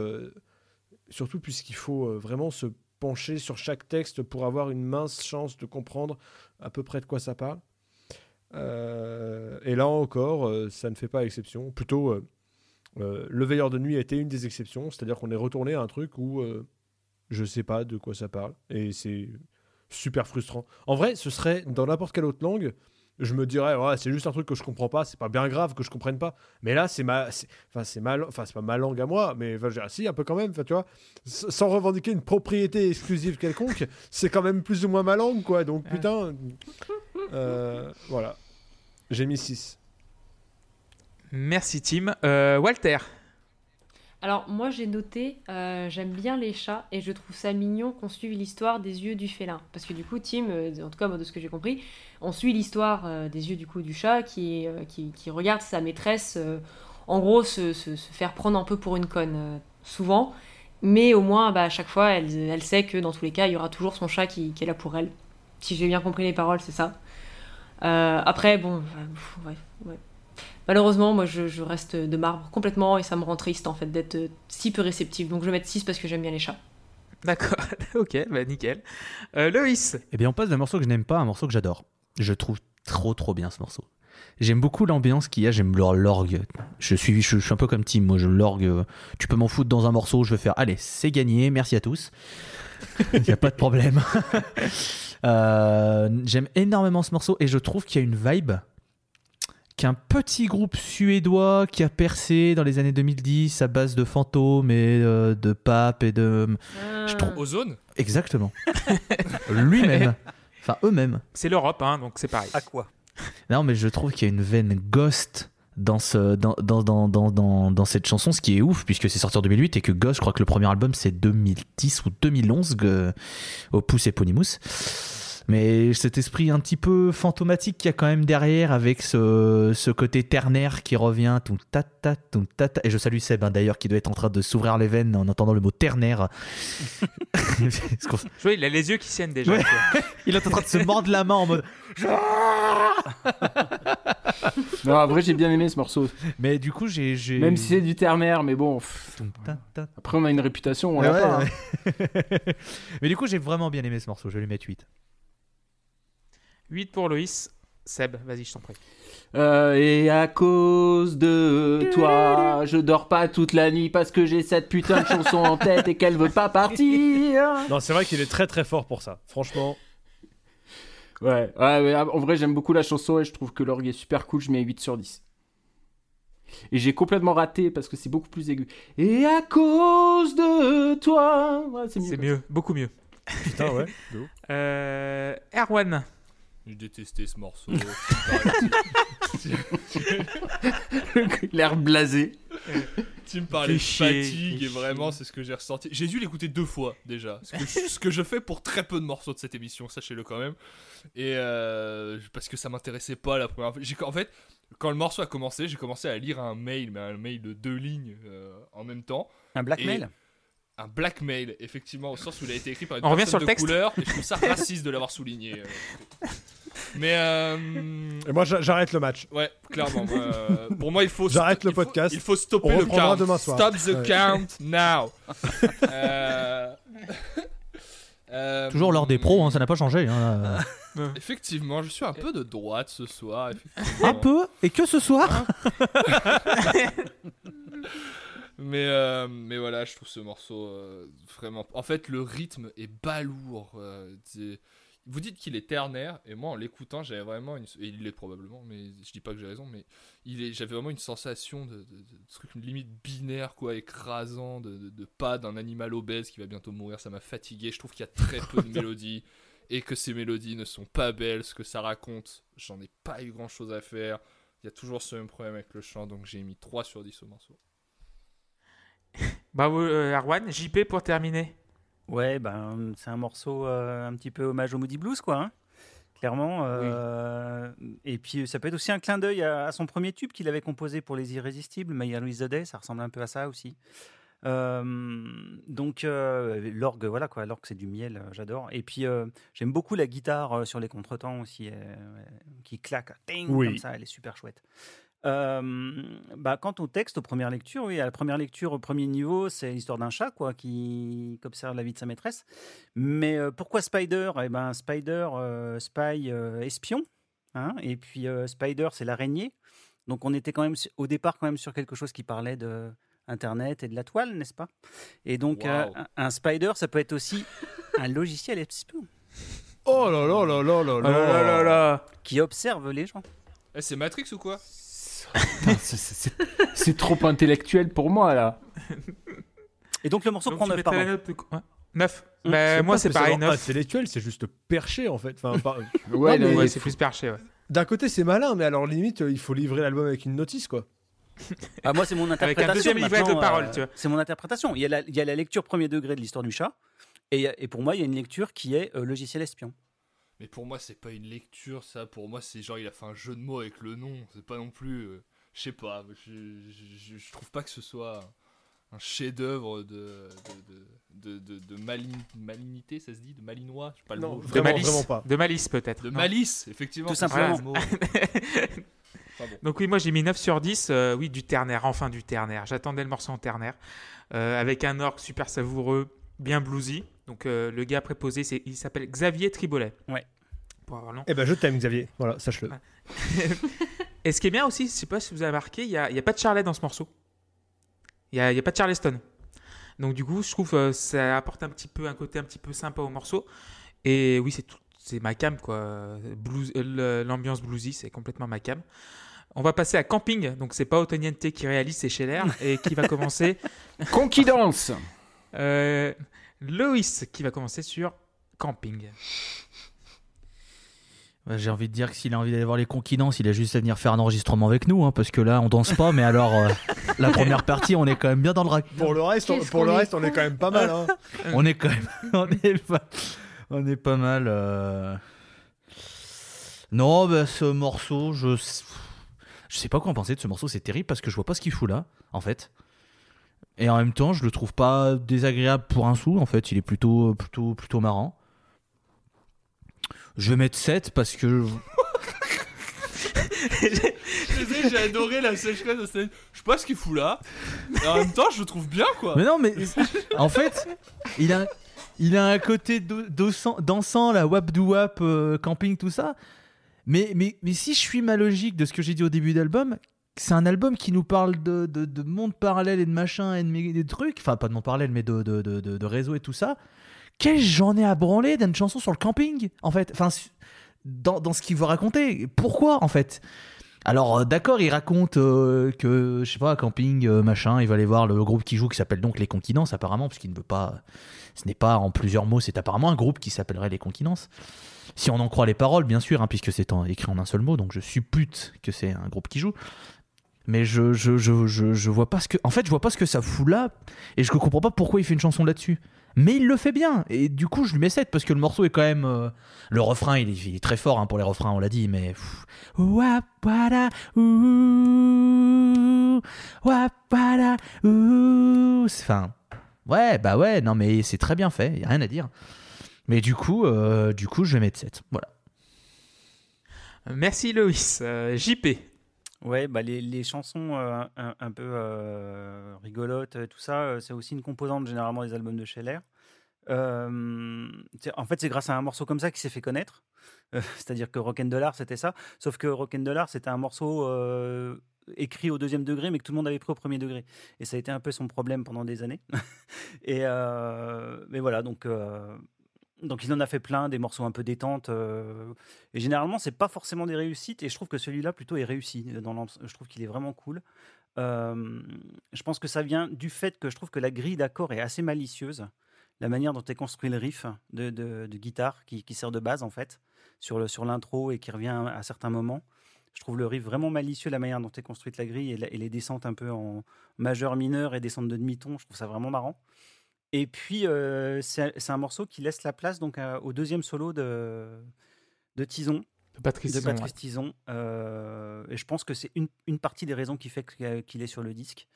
surtout puisqu'il faut vraiment se pencher sur chaque texte pour avoir une mince chance de comprendre à peu près de quoi ça parle. Euh, et là encore, euh, ça ne fait pas exception. Plutôt, euh, Le Veilleur de Nuit a été une des exceptions, c'est-à-dire qu'on est retourné à un truc où je ne sais pas de quoi ça parle. Et c'est super frustrant. En vrai, ce serait dans n'importe quelle autre langue, je me dirais ouais, c'est juste un truc que je comprends pas c'est pas bien grave que je comprenne pas. Mais là c'est ma enfin c'est mal enfin c'est pas ma langue à moi mais enfin, si un peu quand même tu vois. Sans revendiquer une propriété exclusive quelconque c'est quand même plus ou moins ma langue quoi. Donc putain euh, voilà. J'ai mis 6 merci Tim. Euh, Walter alors moi j'ai noté, euh, j'aime bien les chats et je trouve ça mignon qu'on suive l'histoire des yeux du félin. Parce que du coup Tim, euh, en tout cas de ce que j'ai compris, on suit l'histoire euh, des yeux du coup du chat qui, regarde sa maîtresse en gros se, faire prendre un peu pour une conne souvent. Mais au moins bah, à chaque fois elle, elle, sait que dans tous les cas il y aura toujours son chat qui, qui est là pour elle. Si j'ai bien compris les paroles c'est ça. après bon, ouais, ouais malheureusement, moi, je, reste de marbre complètement et ça me rend triste en fait d'être euh, si peu réceptif. Donc je vais mettre 6 parce que j'aime bien les chats. D'accord, ok, bah nickel. Euh, Loïs Eh bien, on passe d'un morceau que je n'aime pas à un morceau que j'adore. Je trouve trop trop bien ce morceau. J'aime beaucoup l'ambiance qu'il y a, j'aime l'orgue. Je suis, je, suis un peu comme Tim, moi je l'orgue. Tu peux m'en foutre dans un morceau, je vais faire, allez, c'est gagné, merci à tous. Il n'y a pas de problème. Euh, j'aime énormément ce morceau et je trouve qu'il y a une vibe qu'un petit groupe suédois qui a percé dans les années 2010 à base de fantômes et euh, de papes et de. Je trouve... Ozone Exactement. Lui-même. Enfin, eux-mêmes. C'est l'Europe, hein, donc c'est pareil. À quoi? Non, mais je trouve qu'il y a une veine ghost dans, ce, dans, dans, dans, dans, dans cette chanson, ce qui est ouf, puisque c'est sorti en 2008 et que Ghost, je crois que le premier album c'est 2010 ou 2011, au Pouce Eponymus. Mais cet esprit un petit peu fantomatique qu'il y a quand même derrière avec ce, ce côté ternaire qui revient. Tout tata, tout tata. Et je salue Seb hein, d'ailleurs qui doit être en train de s'ouvrir les veines en entendant le mot ternaire. vois, il a les yeux qui saignent déjà. il est en train de se mordre la main en mode. non, en vrai, j'ai bien aimé ce morceau. Mais du coup, j'ai. Même si c'est du ternaire, mais bon. Après, on a une réputation, on l'a pas. Hein. mais du coup, j'ai vraiment bien aimé ce morceau. Je vais lui mettre 8. 8 pour Loïs. Seb, vas-y, je t'en prie. Euh, et à cause de toi, je dors pas toute la nuit parce que j'ai cette putain de chanson en tête et qu'elle veut pas partir. Non, c'est vrai qu'il est très très fort pour ça. Franchement. Ouais, ouais, en vrai, j'aime beaucoup la chanson et je trouve que l'orgue est super cool. Je mets 8 sur 10. Et j'ai complètement raté parce que c'est beaucoup plus aigu. Et à cause de toi. c'est mieux. mieux, beaucoup mieux. Putain, ouais. euh, Erwan. Je détestais ce morceau. L'air blasé. Tu me parlais de fatigue et vraiment c'est ce que j'ai ressenti. J'ai dû l'écouter deux fois déjà. Ce que, je, fais pour très peu de morceaux de cette émission, sachez-le quand même. Et euh, parce que ça m'intéressait pas la première fois. En fait, quand le morceau a commencé, j'ai commencé à lire un mail, mais un mail de deux lignes euh, en même temps. Un blackmail un blackmail, effectivement, au sens où il a été écrit par une On personne sur le de texte. couleur, et je trouve ça raciste de l'avoir souligné. Euh. Mais euh, Et moi j'arrête le match. Ouais, clairement. Euh, pour moi, il faut. J'arrête le podcast. il faut stopper le count. demain soir. Stop the count now. Toujours l'heure des pros, hein, ça n'a pas changé. Hein, effectivement, je suis un peu de droite ce soir. Un peu Et que ce soir Mais, euh, mais voilà, je trouve ce morceau euh, vraiment. En fait, le rythme est balourd. Euh, vous dites qu'il est ternaire, et moi en l'écoutant, j'avais vraiment une. Et il l'est probablement, mais je dis pas que j'ai raison, mais il est... j'avais vraiment une sensation de, de, truc limite binaire, quoi, écrasant, de, de pas d'un animal obèse qui va bientôt mourir. Ça m'a fatigué. Je trouve qu'il y a très peu de mélodies, et que ces mélodies ne sont pas belles. Ce que ça raconte, j'en ai pas eu grand chose à faire. Il y a toujours ce même problème avec le chant, donc j'ai mis 3 sur 10 au morceau. Bah, euh, Arwan, JP pour terminer. Ouais, ben, c'est un morceau euh, un petit peu hommage au Moody Blues, quoi. Hein, clairement. Euh, et puis, ça peut être aussi un clin d'œil à, son premier tube qu'il avait composé pour Les Irrésistibles, My Louise the Day. Ça ressemble un peu à ça aussi. Euh, donc euh, l'orgue, voilà quoi, l'orgue c'est du miel, j'adore. Et puis j'aime beaucoup la guitare sur les contretemps aussi, qui claque, ting, Oui. comme ça, elle est super chouette. Euh, bah, quant au texte, aux premières lectures, oui, à la première lecture, au premier niveau, c'est l'histoire d'un chat quoi, qui, qui observe la vie de sa maîtresse. Mais euh, pourquoi Spider? Eh ben Spider, euh, spy, euh, espion. hein, et puis euh, Spider, c'est l'araignée. Donc on était quand même au départ quand même sur quelque chose qui parlait de Internet et de la toile, n'est-ce pas? Et donc euh, Waouh. un, Spider, ça peut être aussi un logiciel espion Oh là là là là là Oh là là là là. qui observe les gens. Eh, c'est Matrix ou quoi? C'est- trop intellectuel pour moi là. Et donc le morceau Donc, prend tu 9 mettrais pardon. la note de quoi Ouais. 9. Hum, Bah, C'est moi, pas c'est pareil, spécialement 9. intellectuel, c'est juste perché en fait. Enfin, par- Ouais, c'est plus perché, ouais. D'un côté, c'est malin, mais alors limite, euh, il faut livrer l'album avec une notice quoi. Ah, moi c'est mon interprétation. deuxième livret de tu vois. C'est mon interprétation. Il y, a la, il y a la lecture premier degré de l'histoire du chat. Et pour moi, il y a une lecture qui est euh, logiciel espion. Mais pour moi, c'est pas une lecture, ça. Pour moi, c'est genre, il a fait un jeu de mots avec le nom. C'est pas non plus. euh, je sais pas. Je, je, je- je trouve pas que ce soit un chef-d'œuvre de, de, de, de, de malin- malignité, ça se dit? De malinois? Je sais pas le Non, mot. De Vraiment, malice. vraiment pas. De malice, peut-être. De non malice, effectivement. Tout c'est simplement. ça, le mot. Enfin bon. Donc oui, moi j'ai mis 9 sur 10. euh, oui, du ternaire, enfin du ternaire. J'attendais le morceau en ternaire. euh, avec un orgue super savoureux, bien bluesy. Donc euh, le gars préposé, c'est, il s'appelle Xavier Tribolet. Ouais. Pour avoir le nom. Eh ben, je t'aime, Xavier. Voilà, sache-le. Et ce qui est bien aussi, je sais pas si vous avez remarqué, il n'y a, il y a pas de Charlet dans ce morceau. Il n'y a, il y a pas de Charleston. Donc du coup, je trouve euh, ça apporte un petit peu un côté un petit peu sympa au morceau. Et oui, c'est tout, c'est ma cam quoi. Blues, euh, le- l'ambiance bluesy, c'est complètement ma cam. On va passer à Camping. Donc c'est pas Otoniente qui réalise, c'est Scheller et qui va commencer. Conquidance Euh, Loïs qui va commencer sur Camping. J'ai envie de dire que s'il a envie d'aller voir les conquidances, il a juste à venir faire un enregistrement avec nous, hein, parce que là, on danse pas, mais alors, euh, la première partie, on est quand même bien dans le rack. Pour le reste, on, pour le reste, on est quand même pas mal. Hein. On est quand même, on est pas, on est pas mal. euh. Non, bah, ce morceau, je, je sais pas quoi en penser de ce morceau. C'est terrible parce que je vois pas ce qu'il fout là, en fait. Et en même temps, je le trouve pas désagréable pour un sou. En fait, il est plutôt, plutôt, plutôt marrant. Je vais mettre 7 parce que j'ai adoré la sécheresse de cette. Je sais pas ce qu'il fout là. Et en même temps, je le trouve bien, quoi. Mais non, mais en fait, il a, il a un côté dansant, la wap do wap, euh, camping, tout ça. Mais, mais, mais si je suis ma logique de ce que j'ai dit au début d'album, c'est un album qui nous parle de, de, de monde parallèle et de machin et de, trucs. Enfin, pas de monde parallèle, mais de, de, de, réseau et tout ça. Qu'est-ce que j'en ai à branler d'une chanson sur le camping, en fait? Enfin, dans, dans ce qu'il veut raconter. Pourquoi, en fait? Alors euh, d'accord, il raconte euh, que je sais pas camping euh, machin, il va aller voir le groupe qui joue qui s'appelle donc les Conquinances apparemment parce qu'il ne veut pas ce n'est pas en plusieurs mots, c'est apparemment un groupe qui s'appellerait les Conquinances. Si on en croit les paroles bien sûr hein, puisque c'est écrit en un seul mot donc je suppute que c'est un groupe qui joue. Mais je, je, je, je, je vois pas ce que en fait, je vois pas ce que ça fout là et je comprends pas pourquoi il fait une chanson là-dessus. Mais il le fait bien et du coup je lui mets 7 parce que le morceau est quand même euh, le refrain il est, il est très fort hein, pour les refrains on l'a dit mais Enfin, ouais, bah ouais, non mais c'est très bien fait, y a rien à dire. Mais du coup, euh, du coup, je vais mettre 7. Voilà. Merci Loïs. Euh, JP. Ouais, bah les, les chansons euh, un, peu euh, rigolotes, euh, tout ça, euh, c'est aussi une composante généralement des albums de Scheller. En fait, c'est grâce à un morceau comme ça qu'il s'est fait connaître. C'est-à-dire que Rock'n'Dollar, c'était ça. Sauf que Rock'n'Dollar, c'était un morceau écrit au deuxième degré, mais que tout le monde avait pris au premier degré. Et ça a été un peu son problème pendant des années. Et mais voilà, donc. Donc il en a fait plein, des morceaux un peu détente. euh, et généralement, c'est pas forcément des réussites. Et je trouve que celui-là plutôt est réussi. L'ens- je trouve qu'il est vraiment cool. Euh, je pense que ça vient du fait que je trouve que la grille d'accords est assez malicieuse. La manière dont est construit le riff de, guitare qui, sert de base en fait sur l'intro et qui revient à certains moments. Je trouve le riff vraiment malicieux, la manière dont est construite la grille et, et les descentes un peu en majeur mineur et descentes de demi-ton. Je trouve ça vraiment marrant. Et puis, euh, c'est un morceau qui laisse la place donc à- au deuxième solo de, de Tison, Patrice. de Patrice Tison. Euh, et je pense que c'est une, une partie des raisons qui fait que- qu'il est sur le disque.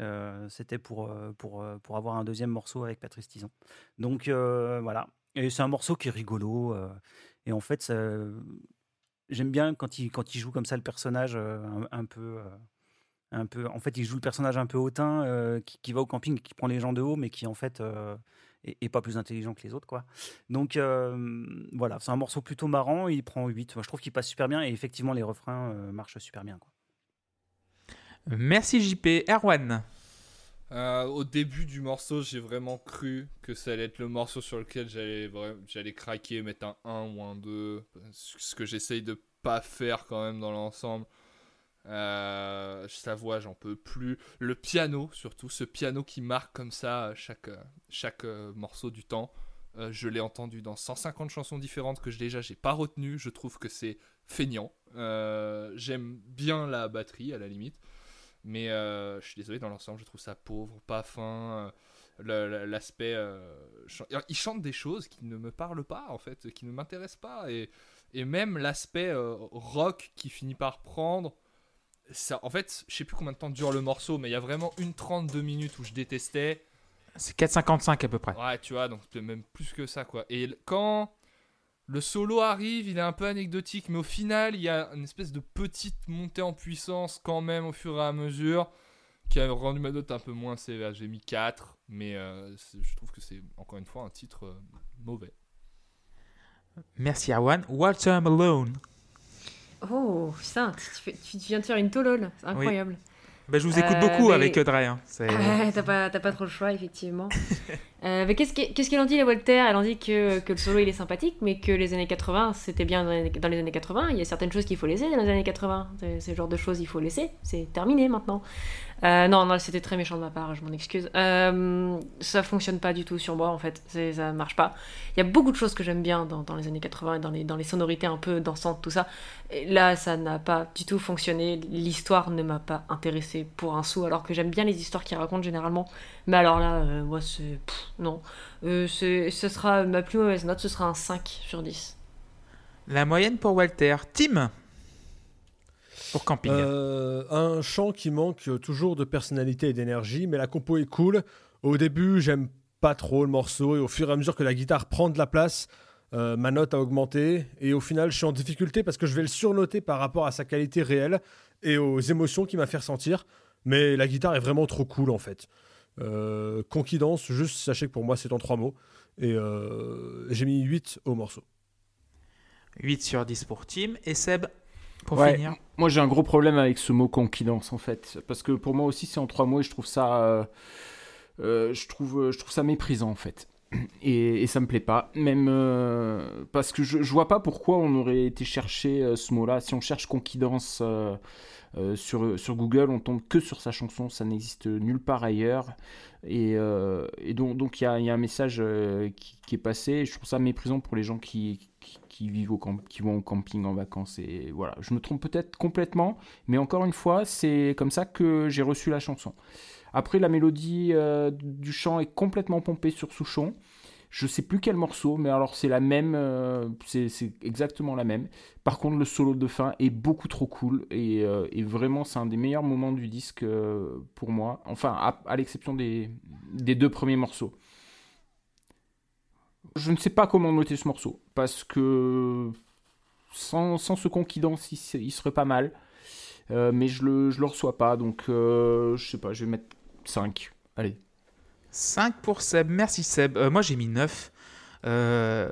Euh, C'était pour, euh, pour, euh, pour avoir un deuxième morceau avec Patrice Tison. Donc euh, voilà. Et c'est un morceau qui est rigolo. euh, et en fait, j'aime bien quand il, quand il joue comme ça le personnage euh, un, un peu. Un peu, en fait, il joue le personnage un peu hautain euh, qui, qui va au camping, qui prend les gens de haut, mais qui en fait euh, est, est pas plus intelligent que les autres, quoi. Donc euh, voilà, c'est un morceau plutôt marrant. Il prend 8. Moi, je trouve qu'il passe super bien et effectivement, les refrains euh, marchent super bien. Quoi. Merci JP. Erwan. Euh, au début du morceau, j'ai vraiment cru que ça allait être le morceau sur lequel j'allais j'allais craquer, mettre un 1 ou un 2. Ce que j'essaye de pas faire quand même dans l'ensemble. Euh, sa voix, j'en peux plus. Le piano, surtout, ce piano qui marque comme ça euh, chaque, euh, chaque euh, morceau du temps. Je l'ai entendu dans 150 chansons différentes que je- déjà j'ai pas retenu. Je trouve que c'est feignant. J'aime bien la batterie à la limite. Mais je suis désolé, dans l'ensemble, je trouve ça pauvre, pas fin. L'aspect. il chante des choses qui ne me parlent pas, en fait, qui ne m'intéressent pas. Et, et même l'aspect rock qui finit par prendre. Ça, en fait, je sais plus combien de temps dure le morceau, mais il y a vraiment une 32 minutes où je détestais. C'est 4,55 à peu près. Ouais, tu vois, donc même plus que ça, quoi. Et quand le solo arrive, il est un peu anecdotique, mais au final, il y a une espèce de petite montée en puissance quand même au fur et à mesure qui a rendu ma note un peu moins sévère. J'ai mis 4, mais euh, je trouve que c'est encore une fois un titre euh, mauvais. Merci Erwan. Walter Malone. Oh, putain, tu, viens de faire une tolole. C'est incroyable. Bah, je vous écoute Euh, beaucoup mais- avec Dre. hein. Ah t'as pas, trop le choix, effectivement. Euh, mais qu'est-ce qu'e- qu'est-ce qu'elle en dit, la Voltaire Elle en dit que, que le solo il est sympathique, mais que les années 80, c'était bien dans les, dans les années 80. Il y a certaines choses qu'il faut laisser dans les années 80. C'est c'est le genre de choses il faut laisser. C'est terminé maintenant. Euh, non, non, c'était très méchant de ma part, je m'en excuse. Euh, ça fonctionne pas du tout sur moi, en fait. Ça marche pas. Il y a beaucoup de choses que j'aime bien dans, les années 80 et dans les, dans les sonorités un peu dansantes, tout ça. Et là, ça n'a pas du tout fonctionné. L'histoire ne m'a pas intéressé pour un sou, alors que j'aime bien les histoires qu'ils racontent généralement. Mais alors là, euh, moi, c'est. non. Euh, ce sera ma plus mauvaise note, ce sera un 5 sur 10. La moyenne pour Walter. Tim? Pour camping. Euh, un chant qui manque toujours de personnalité et d'énergie, mais la compo est cool. Au début, j'aime pas trop le morceau, et au fur et à mesure que la guitare prend de la place, euh, ma note a augmenté. Et au final, je suis en difficulté parce que je vais le surnoter par rapport à sa qualité réelle et aux émotions qu'il m'a fait ressentir. Mais la guitare est vraiment trop cool en fait. Euh, Conquidance, juste sachez que pour moi c'est en trois mots. Et euh, j'ai mis 8 au morceau. 8 sur 10 pour Tim. Et Seb, pour Ouais. finir. Moi, j'ai un gros problème avec ce mot confidence, en fait. Parce que pour moi aussi, c'est en trois mots et je trouve ça. euh, euh, je, trouve, je trouve ça méprisant, en fait. Et, et ça me plaît pas. Même euh, parce que je, je vois pas pourquoi on aurait été chercher euh, ce mot-là. Si on cherche confidence euh, sur, Google, on tombe que sur sa chanson. Ça n'existe nulle part ailleurs. Et, euh, donc, il y a, un message euh, qui, est passé. Je trouve ça méprisant pour les gens qui, qui, vivent au camp, qui vont au camping en vacances. Et voilà, je me trompe peut-être complètement, mais encore une fois, c'est comme ça que j'ai reçu la chanson. Après, la mélodie du chant est complètement pompée sur Souchon. Je sais plus quel morceau, mais alors c'est la même, euh, c'est exactement la même. Par contre, le solo de fin est beaucoup trop cool et, euh, vraiment c'est un des meilleurs moments du disque euh, pour moi. Enfin, à, l'exception des, deux premiers morceaux. Je ne sais pas comment noter ce morceau parce que sans, sans ce conquidance, il, se- il serait pas mal. Mais je le, je le reçois pas, donc je sais pas, je vais mettre 5. Allez. 5 pour Seb. Merci Seb. Euh, moi j'ai mis 9. Euh,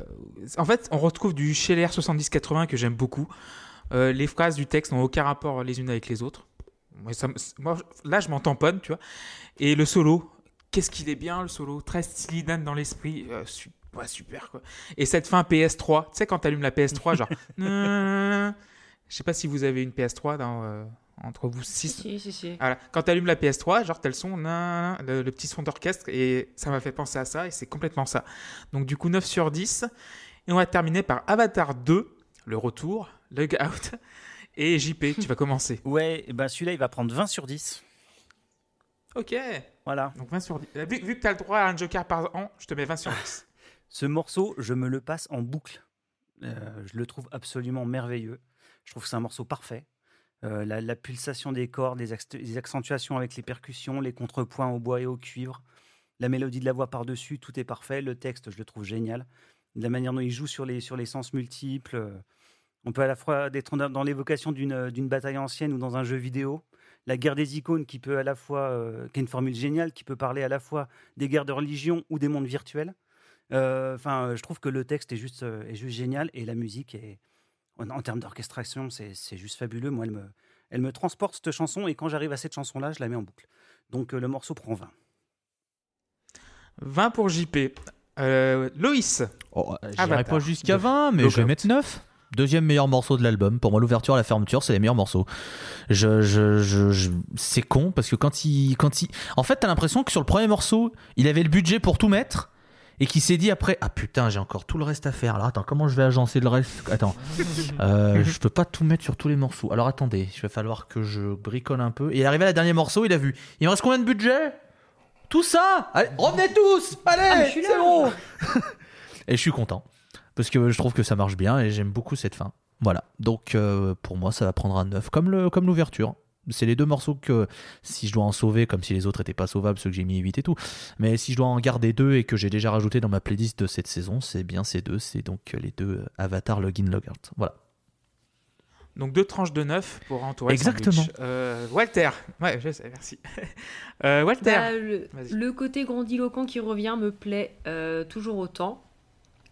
en fait, on retrouve du Scheller 70-80 que j'aime beaucoup. Euh, les phrases du texte n'ont aucun rapport les unes avec les autres. Moi, là, je m'en tamponne, tu vois. Et le solo, qu'est-ce qu'il est bien le solo, très stylé Dan dans l'esprit. Super. Et cette fin PS3, tu sais quand tu allumes la PS3, genre. je sais pas si vous avez une PS3 dans, entre vous Si, 6 si, si. si. voilà. Quand tu allumes la PS3, genre t'as le son, nan, le, le petit son d'orchestre, et ça m'a fait penser à ça, et c'est complètement ça. Donc du coup 9 sur 10. Et on va terminer par Avatar 2, le retour, Lug Out. Et JP, tu vas commencer. Ouais, ben celui-là, il va prendre 20 sur 10. Ok, Voilà. donc 20 sur 10. Euh, Vu, vu que tu as le droit à un joker par an, je te mets 20 sur 10. Ce morceau, je me le passe en boucle. Euh, je le trouve absolument merveilleux. Je trouve que c'est un morceau parfait. Euh, la, pulsation des cordes, les, accentuations avec les percussions, les contrepoints au bois et au cuivre, la mélodie de la voix par-dessus, tout est parfait. Le texte, je le trouve génial. La manière dont il joue sur les, sur les sens multiples. euh, On peut à la fois être dans l'évocation d'une d'une bataille ancienne ou dans un jeu vidéo. La guerre des icônes qui peut à la fois, euh, qui est une formule géniale, qui peut parler à la fois des guerres de religion ou des mondes virtuels. Euh, Enfin, je trouve que le texte est juste, euh, est juste génial et la musique est, en, en termes d'orchestration, c'est juste fabuleux. Moi, elle me, elle me transporte cette chanson et quand j'arrive à cette chanson-là, je la mets en boucle. Donc euh, le morceau prend 20. 20 pour JP. Euh, Loïs, Oh, J'irai Avatar. pas jusqu'à 20, mais je vais mettre 9. Deuxième meilleur morceau de l'album. Pour moi, l'ouverture et la fermeture, c'est les meilleurs morceaux. Je, je, je, je- c'est con parce que quand il, quand il, en fait, t'as l'impression que sur le premier morceau, il avait le budget pour tout mettre et qu'il s'est dit après, ah putain, j'ai encore tout le reste à faire. Alors attends, comment je vais agencer le reste? Attends, euh, je peux pas tout mettre sur tous les morceaux. Alors attendez, il va falloir que je bricole un peu. Et arrivé à la dernier morceau, il a vu. Il me reste combien de budget? Tout ça? Allez, revenez tous Ah, Allez, je suis là. c'est bon Et je suis content parce que je trouve que ça marche bien et j'aime beaucoup cette fin. Voilà. Donc euh, pour moi, ça va prendre un 9 comme le comme l'ouverture. C'est les deux morceaux que si je dois en sauver, comme si les autres étaient pas sauvables, ceux que j'ai mis 8 et tout. Mais si je dois en garder deux et que j'ai déjà rajouté dans ma playlist de cette saison, c'est bien ces deux. C'est donc les deux euh, Avatar Login Logout. Voilà. donc deux tranches de 9 pour entourer Exactement. Euh, Walter, ouais, je sais, merci. Euh, Walter, Bah, le, côté grandiloquent qui revient me plaît euh, toujours autant.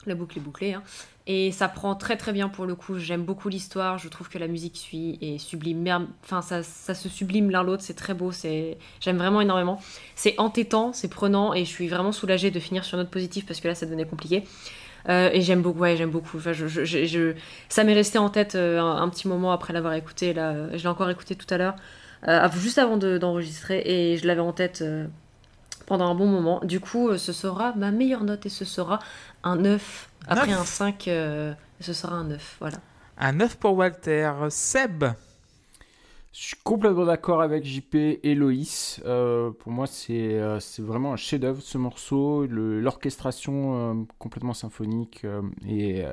La boucle est bouclée. hein. Et ça prend très très bien pour le coup. J'aime beaucoup l'histoire. Je trouve que la musique suit et sublime. Enfin, ça, ça se sublime l'un l'autre. C'est très beau. C'est, J'aime vraiment énormément. C'est entêtant, c'est prenant. Et je suis vraiment soulagée de finir sur note positive parce que là, ça devenait compliqué. Euh, et j'aime beaucoup, ouais, j'aime beaucoup. Ça m'est resté en tête euh, un, petit moment après l'avoir écouté. Là, Euh, je l'ai encore écouté tout à l'heure, juste avant de- d'enregistrer, et je l'avais en tête pendant un bon moment. Du coup, euh, ce sera ma meilleure note et ce sera un 9. Après un 5, euh, ce sera un 9. Voilà. un 9 pour Walter. Seb, Je suis complètement d'accord avec JP et Loïs. Euh, pour moi, c'est euh, c'est vraiment un chef-d'œuvre ce morceau. L'orchestration euh, complètement symphonique euh, et euh,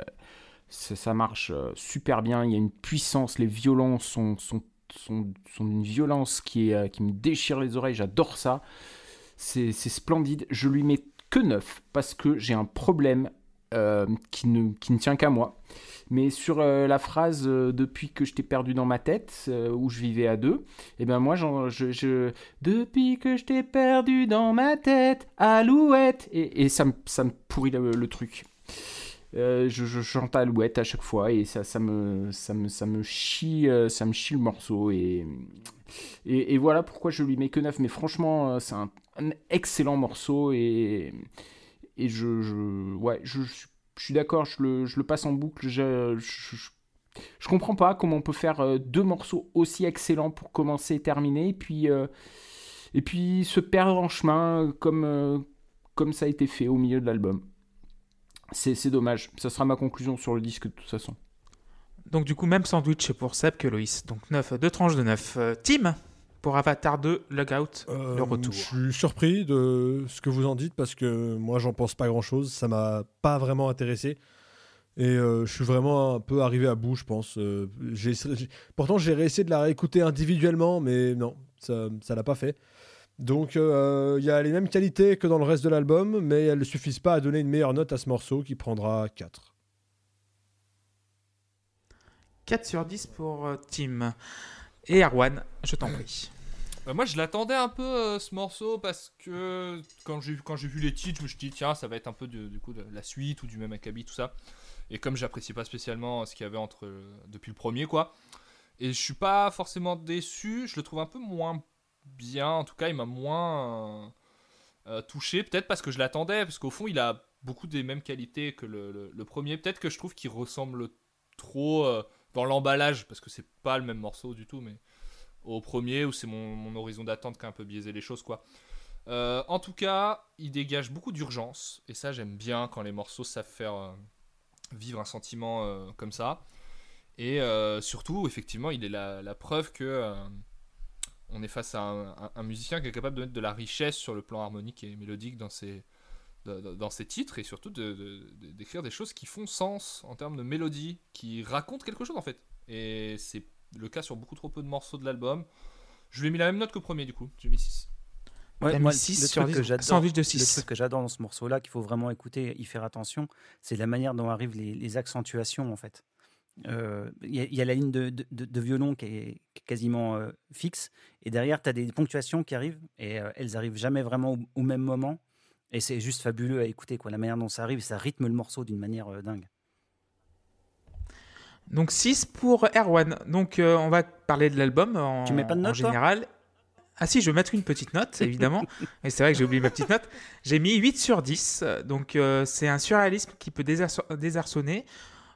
ça, ça marche euh, super bien. Il y a une puissance, les violons sont, sont, sont, sont d'une violence qui, est, euh, qui me déchire les oreilles. J'adore ça. C'est splendide. Je lui mets que 9 parce que j'ai un problème euh, qui, ne, qui ne tient qu'à moi. Mais sur euh, la phrase euh, depuis que je t'ai perdu dans ma tête, où je vivais à deux, et ben moi, je, depuis que je t'ai perdu dans ma tête, Alouette, et, ça, me, ça me pourrit le, truc. Je, je chante Alouette à chaque fois et ça, ça me, ça me, ça me chie, ça me chie le morceau et, et, et voilà pourquoi je lui mets que 9. Mais franchement, c'est un, un excellent morceau et, je, suis d'accord, je le, passe en boucle. Je, je, comprends pas comment on peut faire euh, deux morceaux aussi excellents pour commencer et terminer, et puis, euh, se perdre en chemin euh, comme, ça a été fait au milieu de l'album. C'est dommage. Ça sera ma conclusion sur le disque de toute façon. donc du coup, même sandwich pour Seb que Loïs. Donc 9, deux tranches de 9. Euh, Tim, pour Avatar 2, Logout, Euh, le retour. Je suis surpris de ce que vous en dites parce que moi j'en pense pas grand chose. Ça m'a pas vraiment intéressé. Et euh, je suis vraiment un peu arrivé à bout, je pense. Euh, j'ai- j'ai- pourtant, j'ai réessayé de la réécouter individuellement, mais non, ça ça l'a pas fait. Donc, euh, il y a les mêmes qualités que dans le reste de l'album, mais elles ne suffisent pas à donner une meilleure note à ce morceau qui prendra 4. 4 sur 10 pour euh, Tim. Et Erwan, je t'en prie. Bah, moi, je l'attendais un peu euh, ce morceau parce que quand j'ai quand j'ai vu les titres, je me suis dit tiens, ça va être un peu de- du coup la suite ou du même acabit tout ça. Et comme j'apprécie pas spécialement ce qu'il y avait entre depuis le premier quoi, et je suis pas forcément déçu, je le trouve un peu moins bien. En tout cas, il m'a moins euh, euh, touché. Peut-être parce que je l'attendais, parce qu'au fond, il a beaucoup des mêmes qualités que le premier. Peut-être que je trouve qu'il ressemble trop euh, dans l'emballage, parce que c'est pas le même morceau du tout, mais au premier où c'est mon, horizon d'attente qui a un peu biaisé les choses quoi. Euh, en tout cas, il dégage beaucoup d'urgence et ça j'aime bien quand les morceaux savent faire euh, vivre un sentiment euh, comme ça. Et surtout, effectivement, il est la, preuve que on est face à un, musicien qui est capable de mettre de la richesse sur le plan harmonique et mélodique dans ses, dans ses titres et surtout de- de- de- d'écrire des choses qui font sens en termes de mélodie, qui racontent quelque chose en fait. Et c'est le cas sur beaucoup trop peu de morceaux de l'album. Je lui ai mis la même note que premier, du coup. J'ai mis 6. Ouais, moi, mis 6 le sur truc que 10, j'adore- Le 6. truc que j'adore dans ce morceau-là, qu'il faut vraiment écouter, y faire attention, c'est la manière dont arrivent les, les accentuations en fait. Euh, Il y, a- il y a la ligne de, de- de- de violon qui est, qui est quasiment euh, fixe, et derrière tu as des ponctuations qui arrivent, et euh, elles arrivent jamais vraiment au, au même moment, et c'est juste fabuleux à écouter, quoi, la manière dont ça arrive, ça rythme le morceau d'une manière euh, dingue. Donc 6 pour Erwan. Donc euh, on va parler de l'album en, Tu mets pas de en note, toi? général. Ah si, je vais mettre une petite note, évidemment. Et c'est vrai que j'ai oublié ma petite note. J'ai mis 8 sur 10. Donc euh, c'est un surréalisme qui peut désarço- désarçonner.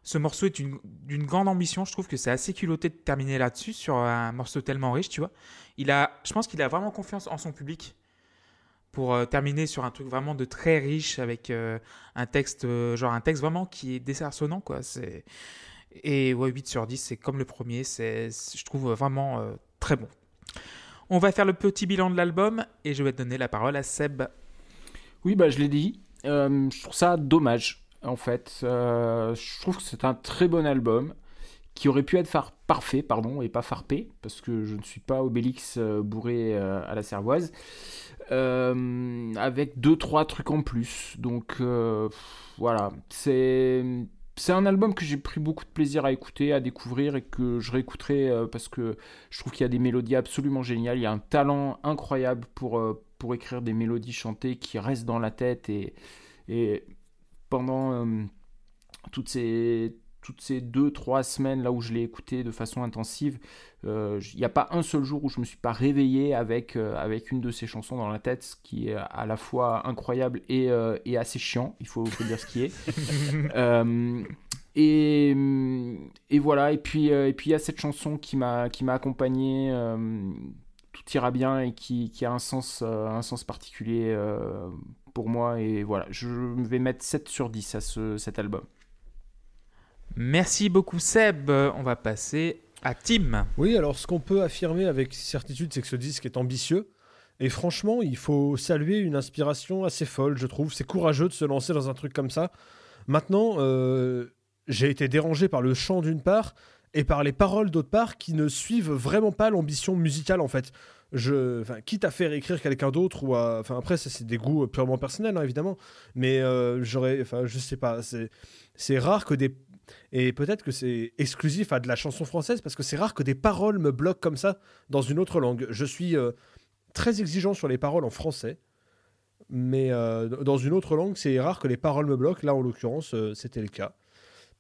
Ce morceau est une- d'une grande ambition. Je trouve que c'est assez culotté de terminer là-dessus sur un morceau tellement riche, tu vois. Il a, je pense qu'il a vraiment confiance en son public pour euh, terminer sur un truc vraiment de très riche avec euh, un texte, euh, genre un texte vraiment qui est désarçonnant, quoi. C'est et ouais, 8 sur 10, c'est comme le premier, c'est, je trouve vraiment très bon. On va faire le petit bilan de l'album et je vais donner la parole à Seb. Oui, bah, je l'ai dit. Je trouve ça dommage, en fait. Je trouve que c'est un très bon album qui aurait pu être far- parfait, pardon, et pas farpé, parce que je ne suis pas Obélix euh, bourré euh, à la cervoise, Euh, avec deux trois trucs en plus. Donc voilà, c'est un album que j'ai pris beaucoup de plaisir à écouter, à découvrir et que je réécouterai parce que je trouve qu'il y a des mélodies absolument géniales. Il y a un talent incroyable pour, pour écrire des mélodies chantées qui restent dans la tête et, et pendant toutes ces toutes ces deux trois semaines là où je l'ai écouté de façon intensive euh, il n'y a pas un seul jour où je me suis pas réveillé avec euh, avec une de ces chansons dans la tête ce qui est à la fois incroyable et, euh, et assez chiant il faut, faut dire ce qui est et, et voilà, et puis et puis il y a cette chanson qui m'a qui m'a accompagné, tout ira bien et qui, qui a un sens un sens particulier pour moi et voilà, je vais mettre 7 sur 10 à ce, cet album. Merci beaucoup Seb. On va passer à Tim. Oui, alors ce qu'on peut affirmer avec certitude, c'est que ce disque est ambitieux. Et franchement, il faut saluer une inspiration assez folle, je trouve. C'est courageux de se lancer dans un truc comme ça. Maintenant, euh, j'ai été dérangé par le chant d'une part et par les paroles d'autre part qui ne suivent vraiment pas l'ambition musicale en fait. Je, quitte à faire écrire quelqu'un d'autre ou à, enfin après c'est des goûts purement personnels hein, évidemment, mais euh, j'aurais, enfin je sais pas, c'est rare que des et peut-être que c'est exclusif à de la chanson française parce que c'est rare que des paroles me bloquent comme ça dans une autre langue. Je suis euh, très exigeant sur les paroles en français, mais euh, dans une autre langue, c'est rare que les paroles me bloquent. Là, en l'occurrence, euh, c'était le cas.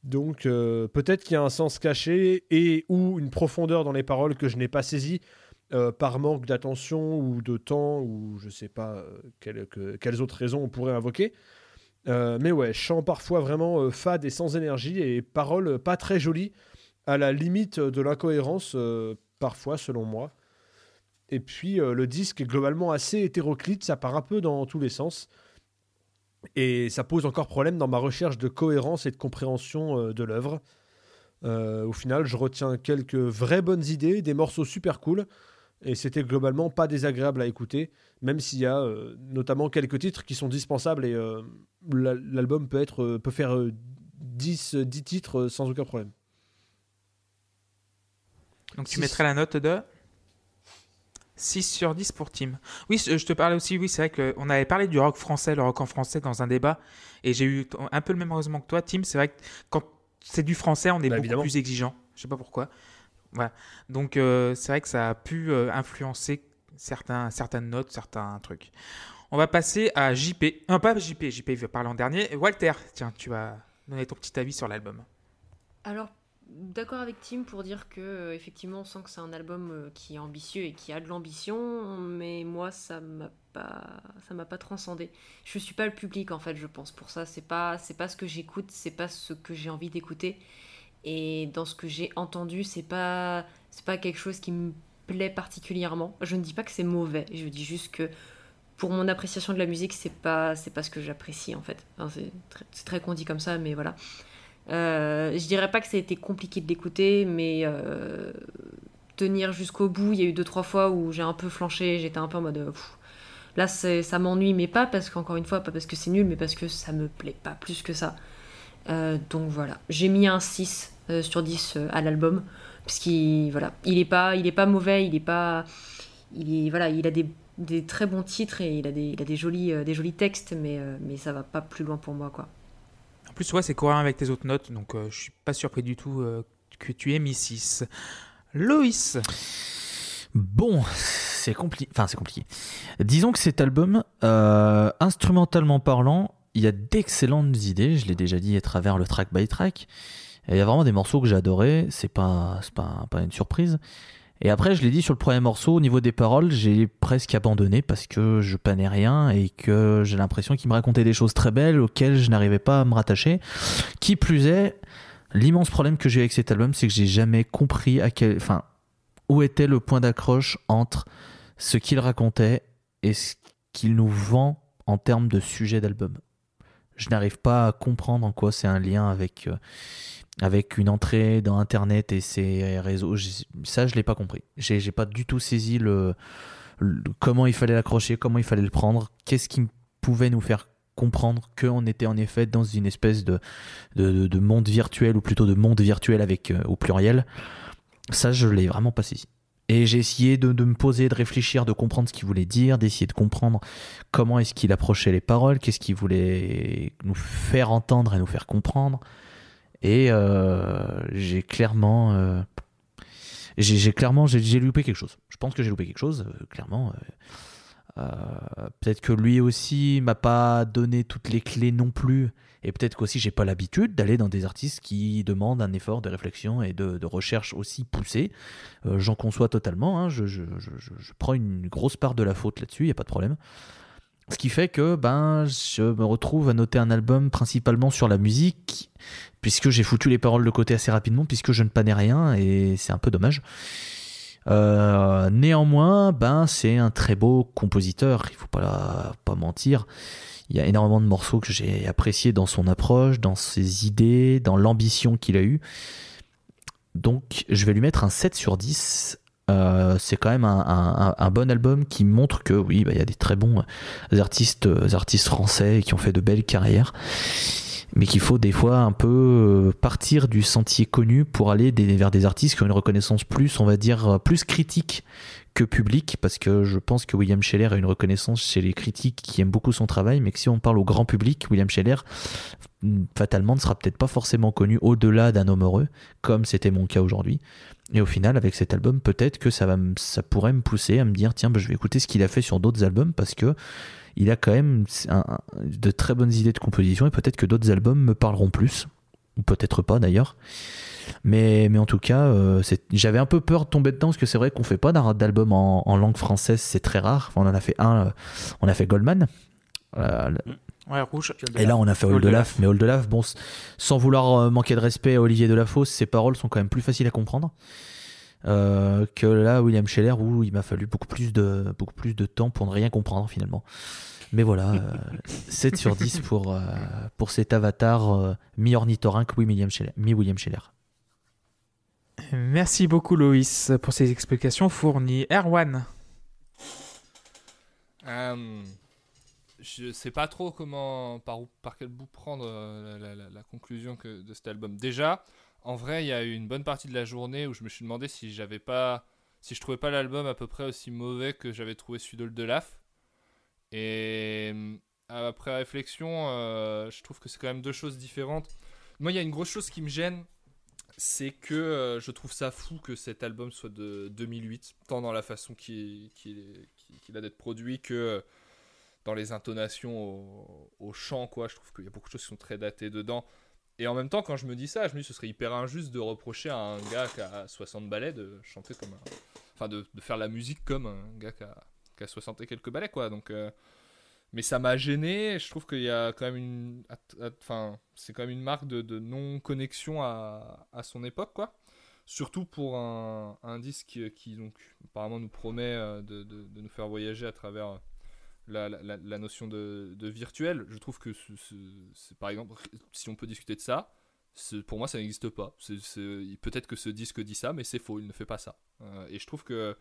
Donc peut-être qu'il y a un sens caché et ou une profondeur dans les paroles que je n'ai pas saisi euh, par manque d'attention ou de temps ou je sais pas quelle- que- quelles autres raisons on pourrait invoquer. Euh, mais ouais, chant parfois vraiment euh, fade et sans énergie et paroles pas très jolies, à la limite de l'incohérence euh, parfois selon moi. Et puis le disque est globalement assez hétéroclite, ça part un peu dans tous les sens. Et ça pose encore problème dans ma recherche de cohérence et de compréhension de l'œuvre. Au final, je retiens quelques vraies bonnes idées, des morceaux super cool, et c'était globalement pas désagréable à écouter, même s'il y a euh, notamment quelques titres qui sont dispensables et euh, la- l'album peut, être, euh, peut faire euh, 10, euh, 10 titres sans aucun problème. Donc tu Six. mettrais la note de 6 sur 10 pour Tim. Oui, je te parlais aussi, oui, c'est vrai qu'on avait parlé du rock français, le rock en français dans un débat, et j'ai eu un peu le même raisonnement que toi, Tim. C'est vrai que quand c'est du français, on est Bah, beaucoup évidemment. plus exigeant. Je sais pas pourquoi. Voilà. Donc euh, c'est vrai que ça a pu euh, influencer certains, certaines notes, certains trucs. On va passer à JP. Non, pas JP, JP veut parler en dernier. Walter, tiens, tu vas donner ton petit avis sur l'album. Alors, d'accord avec Tim pour dire que euh, effectivement, on sent que c'est un album euh, qui est ambitieux et qui a de l'ambition, mais moi, ça m'a pas, ça m'a pas transcendé. Je suis pas le public en fait, je pense. Pour ça, c'est pas, c'est pas ce que j'écoute, c'est pas ce que j'ai envie d'écouter. Et dans ce que j'ai entendu, c'est pas, c'est pas quelque chose qui me plaît particulièrement. Je ne dis pas que c'est mauvais, je dis juste que pour mon appréciation de la musique, c'est pas, c'est pas ce que j'apprécie en fait. C'est très, très con dit comme ça, mais voilà. Euh, je dirais pas que ça a été compliqué de l'écouter, mais euh, tenir jusqu'au bout, il y a eu deux trois fois où j'ai un peu flanché, j'étais un peu en mode euh, là ça m'ennuie, mais pas parce qu'encore une fois, pas parce que c'est nul, mais parce que ça me plaît pas plus que ça. Donc voilà, j'ai mis un 6 euh, sur 10 euh, à l'album. parce qu'il voilà, il est pas, il est pas mauvais, il est pas, il est voilà, il a des, des très bons titres et il a des, il a des jolis, euh, des jolis textes, mais euh, mais ça va pas plus loin pour moi quoi. En plus, ouais, c'est cohérent avec tes autres notes, donc euh, je suis pas surpris du tout euh, que tu aies mis 6. Loïs, Bon, c'est compliqué. Enfin, c'est compliqué. Disons que cet album, euh, instrumentalement parlant, il y a d'excellentes idées. Je l'ai déjà dit à travers le track by track. Il y a vraiment des morceaux que j'ai adorés. C'est pas, pas, pas une surprise. Et après, je l'ai dit sur le premier morceau, au niveau des paroles, j'ai presque abandonné parce que je panais rien et que j'ai l'impression qu'il me racontait des choses très belles auxquelles je n'arrivais pas à me rattacher. Qui plus est, l'immense problème que j'ai avec cet album, c'est que j'ai jamais compris à quel, enfin, où était le point d'accroche entre ce qu'il racontait et ce qu'il nous vend en termes de sujet d'album. Je n'arrive pas à comprendre en quoi c'est un lien avec, euh, avec une entrée dans Internet et ses réseaux. Ça, je l'ai pas compris. J'ai j'ai pas du tout saisi le, comment il fallait l'accrocher, comment il fallait le prendre, qu'est-ce qui pouvait nous faire comprendre qu'on était en effet dans une espèce de, de, de- de monde virtuel, ou plutôt de monde virtuel avec euh, au pluriel. Ça, je l'ai vraiment pas saisi. Et j'ai essayé de, de me poser, de réfléchir, de comprendre ce qu'il voulait dire, d'essayer de comprendre comment est-ce qu'il approchait les paroles, qu'est-ce qu'il voulait nous faire entendre et nous faire comprendre. Et euh, j'ai clairement, euh, j'ai clairement, j'ai loupé quelque chose. Je pense que j'ai loupé quelque chose, euh, clairement. euh, euh, peut-être que lui aussi m'a pas donné toutes les clés non plus. Et peut-être qu'aussi j'ai pas l'habitude d'aller dans des artistes qui demandent un effort de réflexion et de, recherche aussi poussé. Euh, J'en conçois totalement. hein. Je- je prends une grosse part de la faute là-dessus, il n'y a pas de problème. Ce qui fait que ben, je me retrouve à noter un album principalement sur la musique, puisque j'ai foutu les paroles de côté assez rapidement, puisque je ne panais rien, et c'est un peu dommage. Euh, néanmoins, ben, c'est un très beau compositeur, il faut pas, pas mentir. Il y a énormément de morceaux que j'ai appréciés dans son approche, dans ses idées, dans l'ambition qu'il a eue. Donc, je vais lui mettre un 7 sur 10. Euh, c'est quand même un, bon album qui montre que oui, bah, il y a des très bons artistes, euh, artistes français qui ont fait de belles carrières, mais qu'il faut des fois un peu euh, partir du sentier connu pour aller vers des artistes qui ont une reconnaissance plus, on va dire, euh, plus critique que publique, parce que je pense que William Scheller a une reconnaissance chez les critiques qui aiment beaucoup son travail, mais que si on parle au grand public, William Scheller, mm, fatalement, ne sera peut-être pas forcément connu au-delà d'un homme heureux, comme c'était mon cas aujourd'hui. Et au final, avec cet album, peut-être que ça, va ça pourrait me pousser à me dire tiens, bah, je vais écouter ce qu'il a fait sur d'autres albums parce que il a quand même de très bonnes idées de composition et peut-être que d'autres albums me parleront plus. Ou peut-être pas d'ailleurs. Mais, mais en tout cas, euh, j'avais un peu peur de tomber dedans parce que c'est vrai qu'on fait pas d'album en, en langue française, c'est très rare. Enfin, on en a fait un, euh, on a fait Goldman. Euh, ouais, rouge. et là, on a fait Hall Hall de de Laf. Laf, mais Hall de Laf, bon, sans vouloir euh, manquer de respect à Olivier Delafosse, ses paroles sont quand même plus faciles à comprendre euh, que là, William Scheller, où il m'a fallu beaucoup plus de beaucoup plus de temps pour ne rien comprendre finalement. Mais voilà, euh, 7 sur 10 pour, euh, pour cet avatar euh, mi-ornithorynque, oui, William Scheller, mi-William Scheller. Merci beaucoup Loïs pour ces explications fournies. Erwan, je sais pas trop comment, par, par quel bout prendre euh, la, conclusion de cet album. Déjà, en vrai, il y a eu une bonne partie de la journée où je me suis demandé si j'avais pas, si je trouvais pas l'album à peu près aussi mauvais que j'avais trouvé celui de Laf. Et euh, après réflexion, euh, je trouve que c'est quand même deux choses différentes. Moi, il y a une grosse chose qui me gêne, c'est que je trouve ça fou que cet album soit de 2008, tant dans la façon qu'il est- qu'il- qu'il a d'être produit que dans les intonations au, chant, quoi. Je trouve qu'il y a beaucoup de choses qui sont très datées dedans. Et en même temps, quand je me dis ça, je me dis que ce serait hyper injuste de reprocher à un gars qui a 60 ballets de chanter comme un. Enfin, de, faire la musique comme un gars qui a, qui a 60 et quelques ballets, quoi. Donc. euh, mais ça m'a gêné. Je trouve qu'il y a quand même une. Enfin, c'est quand même une marque de, non-connexion à, son époque, quoi. Surtout pour un, disque qui, donc, apparemment, nous promet euh, de nous faire voyager à travers la, notion de, virtuel. Je trouve que, c'est par exemple, si on peut discuter de ça, c'est- pour moi, ça n'existe pas. C'est- c'est- Peut-être que ce disque dit ça, mais c'est faux, il ne fait pas ça. Euh, et je trouve que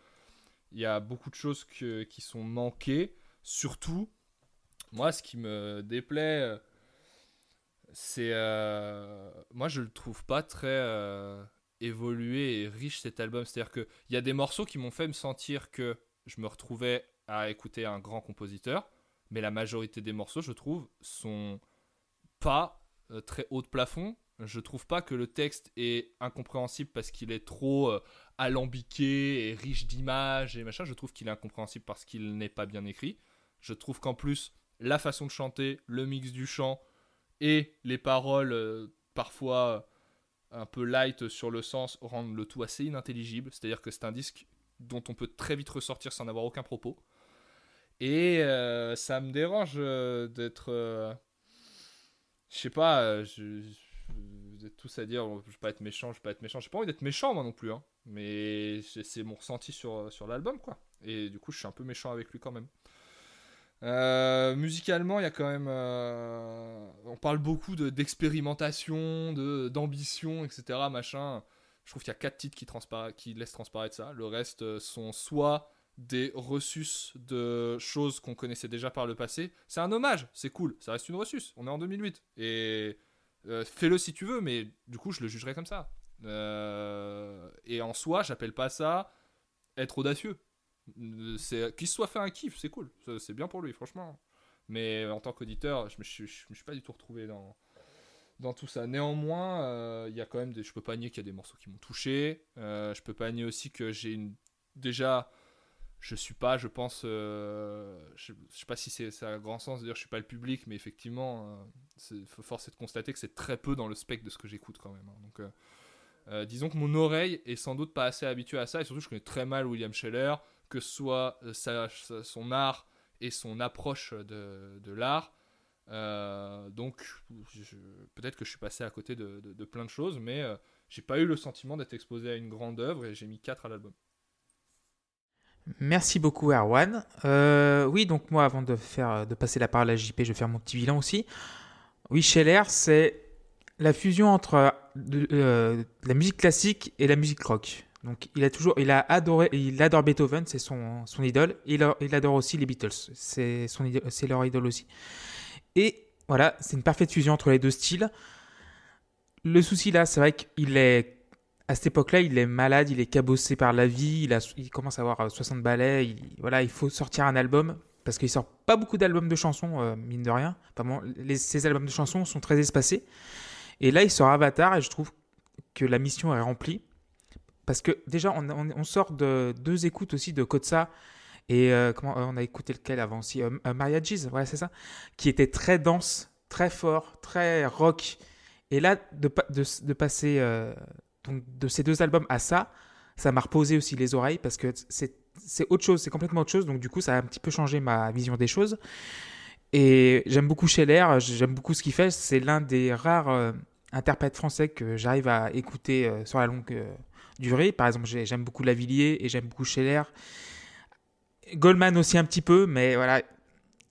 il y a beaucoup de choses que- qui sont manquées. Surtout, moi, ce qui me déplaît, euh, c'est. euh, moi, je le trouve pas très évolué et riche cet album. C'est-à-dire qu'il y a des morceaux qui m'ont fait me sentir que je me retrouvais à écouter un grand compositeur, mais la majorité des morceaux, je trouve, sont pas euh, très haut de plafond. Je trouve pas que le texte est incompréhensible parce qu'il est trop euh, alambiqué et riche d'images et machin. Je trouve qu'il est incompréhensible parce qu'il n'est pas bien écrit. Je trouve qu'en plus, la façon de chanter, le mix du chant et les paroles euh, parfois un peu light sur le sens rendent le tout assez inintelligible. C'est-à-dire que c'est un disque dont on peut très vite ressortir sans avoir aucun propos. Et euh, ça me dérange euh, d'être. je sais pas, vous êtes tous à dire, je vais pas être méchant, je vais pas être méchant. J'ai pas envie d'être méchant moi non plus, hein. mais c'est mon ressenti sur, sur l'album, quoi. Et du coup, je suis un peu méchant avec lui quand même. Euh, musicalement, il y a quand même. Euh, on parle beaucoup d'expérimentation, de, d'ambition, etc. Machin. Je trouve qu'il y a quatre titres qui, qui laissent transparaître ça. Le reste euh, sont soit des reçus de choses qu'on connaissait déjà par le passé. C'est un hommage, c'est cool, ça reste une reçus. On est en 2008. Et fais-le si tu veux, mais du coup, je le jugerai comme ça. et en soi, j'appelle pas ça être audacieux c'est qu'il soit fait un kiff, c'est cool, c'est bien pour lui, franchement. Mais en tant qu'auditeur, je me, suis, je, me suis pas du tout retrouvé dans, dans tout ça. Néanmoins, euh, il y a quand même des, je peux pas nier qu'il y a des morceaux qui m'ont touché. Euh, je peux pas nier aussi que j'ai déjà je suis pas, je pense, euh, je, sais pas si c'est ça a grand sens de dire je suis pas le public, mais effectivement, c'est force est de constater que c'est très peu dans le spectre de ce que j'écoute quand même. Hein. Donc, disons que mon oreille est sans doute pas assez habituée à ça, et surtout je connais très mal William Scheller que ce soit euh, son art et son approche de, l'art. Euh, donc, peut-être que je suis passé à côté de, plein de choses, mais euh, j'ai pas eu le sentiment d'être exposé à une grande œuvre et j'ai mis 4 à l'album. Merci beaucoup, Erwan. oui, donc moi, avant de, faire, de passer la parole à JP, je vais faire mon petit bilan aussi. Oui, Scheller, c'est la fusion entre la musique classique et la musique rock. Donc il a toujours, il a adoré, il adore Beethoven, c'est son, son idole. Il, il adore aussi les Beatles, c'est son, c'est leur idole aussi. Et voilà, c'est une parfaite fusion entre les deux styles. Le souci là, c'est vrai qu'il est à cette époque-là, il est malade, il est cabossé par la vie, il, a, il commence à avoir 60 ballets. Il, voilà, il faut sortir un album parce qu'il sort pas beaucoup d'albums de chansons, euh, mine de rien. Enfin ces albums de chansons sont très espacés. Et là, il sort Avatar et je trouve que la mission est remplie. Parce que déjà, on, sort de deux écoutes aussi de Kotsa. Et euh, comment euh, on a écouté lequel avant aussi? Euh, Maria Giz, ouais, c'est ça. Qui était très dense, très fort, très rock. Et là, de, passer donc de ces deux albums à ça, ça m'a reposé aussi les oreilles parce que c'est autre chose, c'est complètement autre chose. Donc du coup, ça a un petit peu changé ma vision des choses. Et j'aime beaucoup Scheller, j'aime beaucoup ce qu'il fait. C'est l'un des rares interprètes français que j'arrive à écouter sur la longue durée. Par exemple, j'aime beaucoup Lavillier et j'aime beaucoup Scheller. Goldman aussi un petit peu, mais voilà,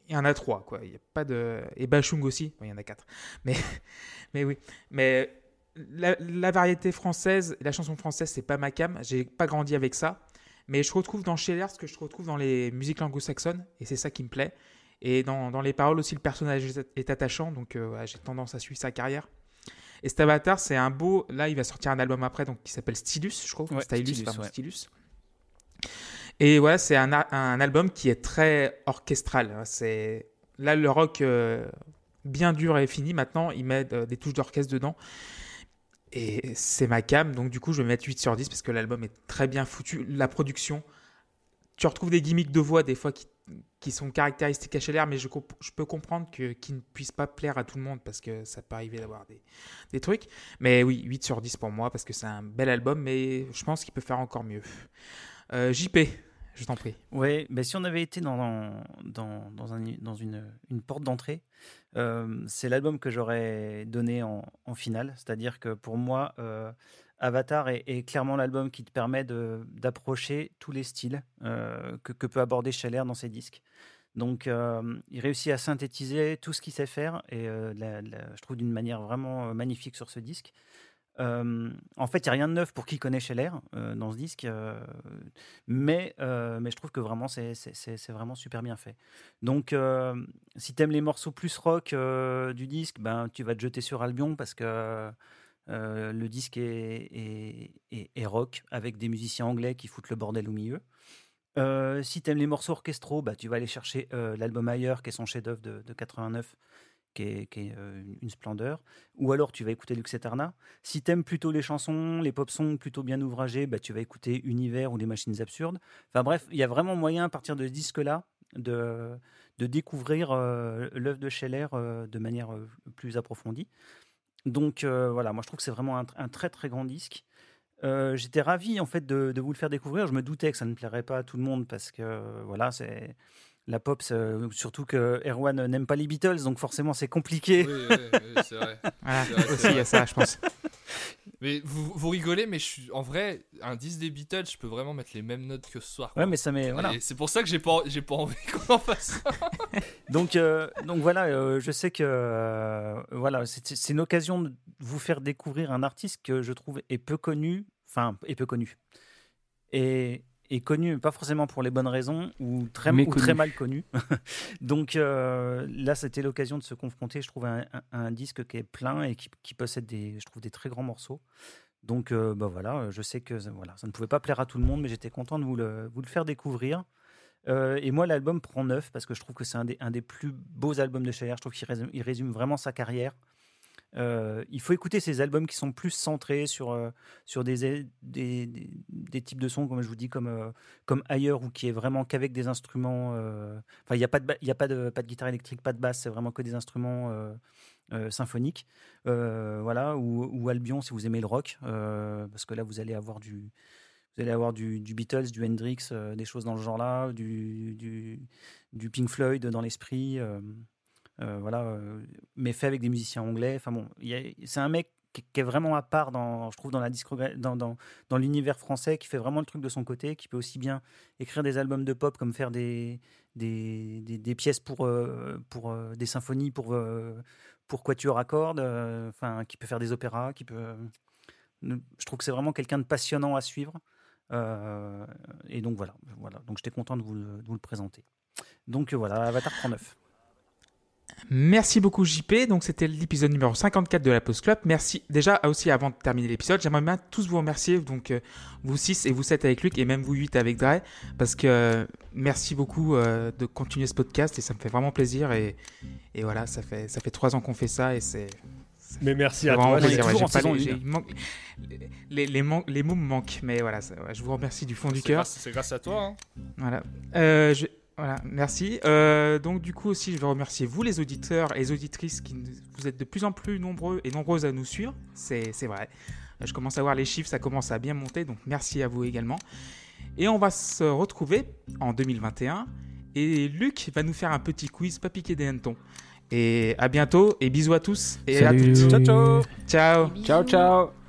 il y en a trois, quoi. Y a pas de et Bachung aussi, il y en a quatre. Mais mais oui, mais la, variété française, la chanson française, c'est pas ma cam. J'ai pas grandi avec ça, mais je retrouve dans Scheller ce que je retrouve dans les musiques anglo-saxonnes, et c'est ça qui me plaît. Et dans, dans, les paroles aussi, le personnage est attachant, donc euh, j'ai tendance à suivre sa carrière. Et cet avatar, c'est un beau. Là, il va sortir un album après, donc qui s'appelle Stylus, je crois. Stylus, Stylus, pardon, Stylus. Et voilà, c'est un, un, album qui est très orchestral. C'est là le rock euh, bien dur et fini. Maintenant, il met euh, des touches d'orchestre dedans. Et c'est ma cam, donc du coup, je vais mettre 8 sur 10 parce que l'album est très bien foutu. La production, tu retrouves des gimmicks de voix des fois qui sont caractéristiques à l'air mais je, peux comprendre qu'ils ne puissent pas plaire à tout le monde parce que ça peut arriver d'avoir des, des, trucs. Mais oui, 8 sur 10 pour moi parce que c'est un bel album, mais je pense qu'il peut faire encore mieux. Euh, JP, je t'en prie. Oui, mais si on avait été dans, dans, dans, un, dans une, une, porte d'entrée, euh, c'est l'album que j'aurais donné en, en finale. C'est-à-dire que pour moi, euh, Avatar est, clairement l'album qui te permet d'approcher tous les styles euh, que, peut aborder Scheller dans ses disques. Donc, il réussit à synthétiser tout ce qu'il sait faire, et je trouve d'une manière vraiment magnifique sur ce disque. En fait, il n'y a rien de neuf pour qui connaît Scheller dans ce disque, mais, mais je trouve que vraiment, c'est vraiment super bien fait. Donc, si tu aimes les morceaux plus rock du disque, ben, tu vas te jeter sur Albion parce que Euh, le disque est, est- est- rock avec des musiciens anglais qui foutent le bordel au milieu. Euh, si tu aimes les morceaux orchestraux, bah, tu vas aller chercher euh, l'album Ailleurs, qui est son chef-d'œuvre de, de 89, qui est, euh, une- splendeur. Ou alors tu vas écouter Lux Eterna. Si tu aimes plutôt les chansons, les pop songs plutôt bien ouvragés, bah, tu vas écouter Univers ou Les Machines Absurdes. Enfin bref, il y a vraiment moyen à partir de ce disque-là de, de découvrir euh, l'œuvre de Scheller euh, de manière plus approfondie. Donc voilà, moi je trouve que c'est vraiment un, tr- un très très grand disque. J'étais ravi en fait de, de vous le faire découvrir. Je me doutais que ça ne plairait pas à tout le monde parce que voilà, c'est la pop, c'est- surtout que Erwan n'aime pas les Beatles, donc forcément c'est compliqué. Oui, oui, oui, c'est vrai. Voilà, C'est vrai, aussi, il y a ça, je pense. Mais vous, vous rigolez, mais je suis en vrai, un 10 des Beatles, je peux vraiment mettre les mêmes notes que ce soir. Ouais, mais ça met voilà. C'est pour ça que j'ai pas, j'ai pas envie qu'on en fasse ça. Donc, euh, donc voilà, euh, je sais que euh, voilà, c'est c'est une occasion de vous faire découvrir un artiste que je trouve est peu connu, enfin est peu connu, et est connu pas forcément pour les bonnes raisons ou très, ou très mal connu. donc euh, là, c'était l'occasion de se confronter, je trouve, à un, disque qui est plein et qui, qui possède des, je trouve, des très grands morceaux. Donc euh, bah voilà, je sais que voilà, ça ne pouvait pas plaire à tout le monde, mais j'étais content de vous le, vous le faire découvrir. Euh, et moi, l'album prend neuf parce que je trouve que c'est un des, un des plus beaux albums de Scheller. Je trouve qu'il résume, résume vraiment sa carrière. Euh, il faut écouter ces albums qui sont plus centrés sur, euh, sur des, des, types de sons, comme je vous dis, comme, euh, comme ailleurs, ou qui est vraiment qu'avec des instruments. Enfin, il n'y a, pas de, y a pas, de, pas de guitare électrique, pas de basse, c'est vraiment que des instruments symphoniques. Voilà, ou, ou Albion si vous aimez le rock, parce que là, vous allez avoir du. Vous allez avoir du, du Beatles, du Hendrix, des choses dans le genre-là, du, du, du Pink Floyd dans l'esprit. Euh, voilà, euh, mais fait avec des musiciens anglais. Enfin bon, c'est un mec qui, est vraiment à part, dans, je trouve, dans la dans, dans, dans l'univers français, qui fait vraiment le truc de son côté, qui peut aussi bien écrire des albums de pop comme faire des, des, des, pièces pour, euh, pour des symphonies, pour, euh, pour quatuor à cordes, enfin, qui peut faire des opéras, qui peut. je trouve que c'est vraiment quelqu'un de passionnant à suivre. Et donc voilà, voilà. Donc j'étais content de vous, le- de vous le présenter. Donc voilà, Avatar 39. Merci beaucoup JP. Donc c'était l'épisode numéro 54 de la Pause Club. Merci déjà aussi avant de terminer l'épisode, j'aimerais bien tous vous remercier donc euh, vous 6 et vous 7 avec Luc et même vous 8 avec Dre parce que euh, merci beaucoup euh, de continuer ce podcast et ça me fait vraiment plaisir et, et voilà, ça fait ça fait 3 ans qu'on fait ça et c'est Mais merci à vraiment toi. on est plaisir. toujours Ouais, en j'ai pas saison les, les, les, man- les mots me manquent mais voilà, ça- ouais, je vous remercie du fond du cœur. c'est grâce à toi. hein. Voilà. Euh, je- Voilà, merci. Euh, donc du coup aussi, je veux remercier vous les auditeurs et les auditrices qui nous- vous êtes de plus en plus nombreux et nombreuses à nous suivre. C'est c'est vrai. Euh, Je commence à voir les chiffres, ça commence à bien monter, donc merci à vous également. Et on va se retrouver en 2021 et Luc va nous faire un petit quiz pas piqué des hannetons. Et à bientôt et bisous à tous et à Salut. toutes. Ciao, ciao Ciao. Ciao, ciao.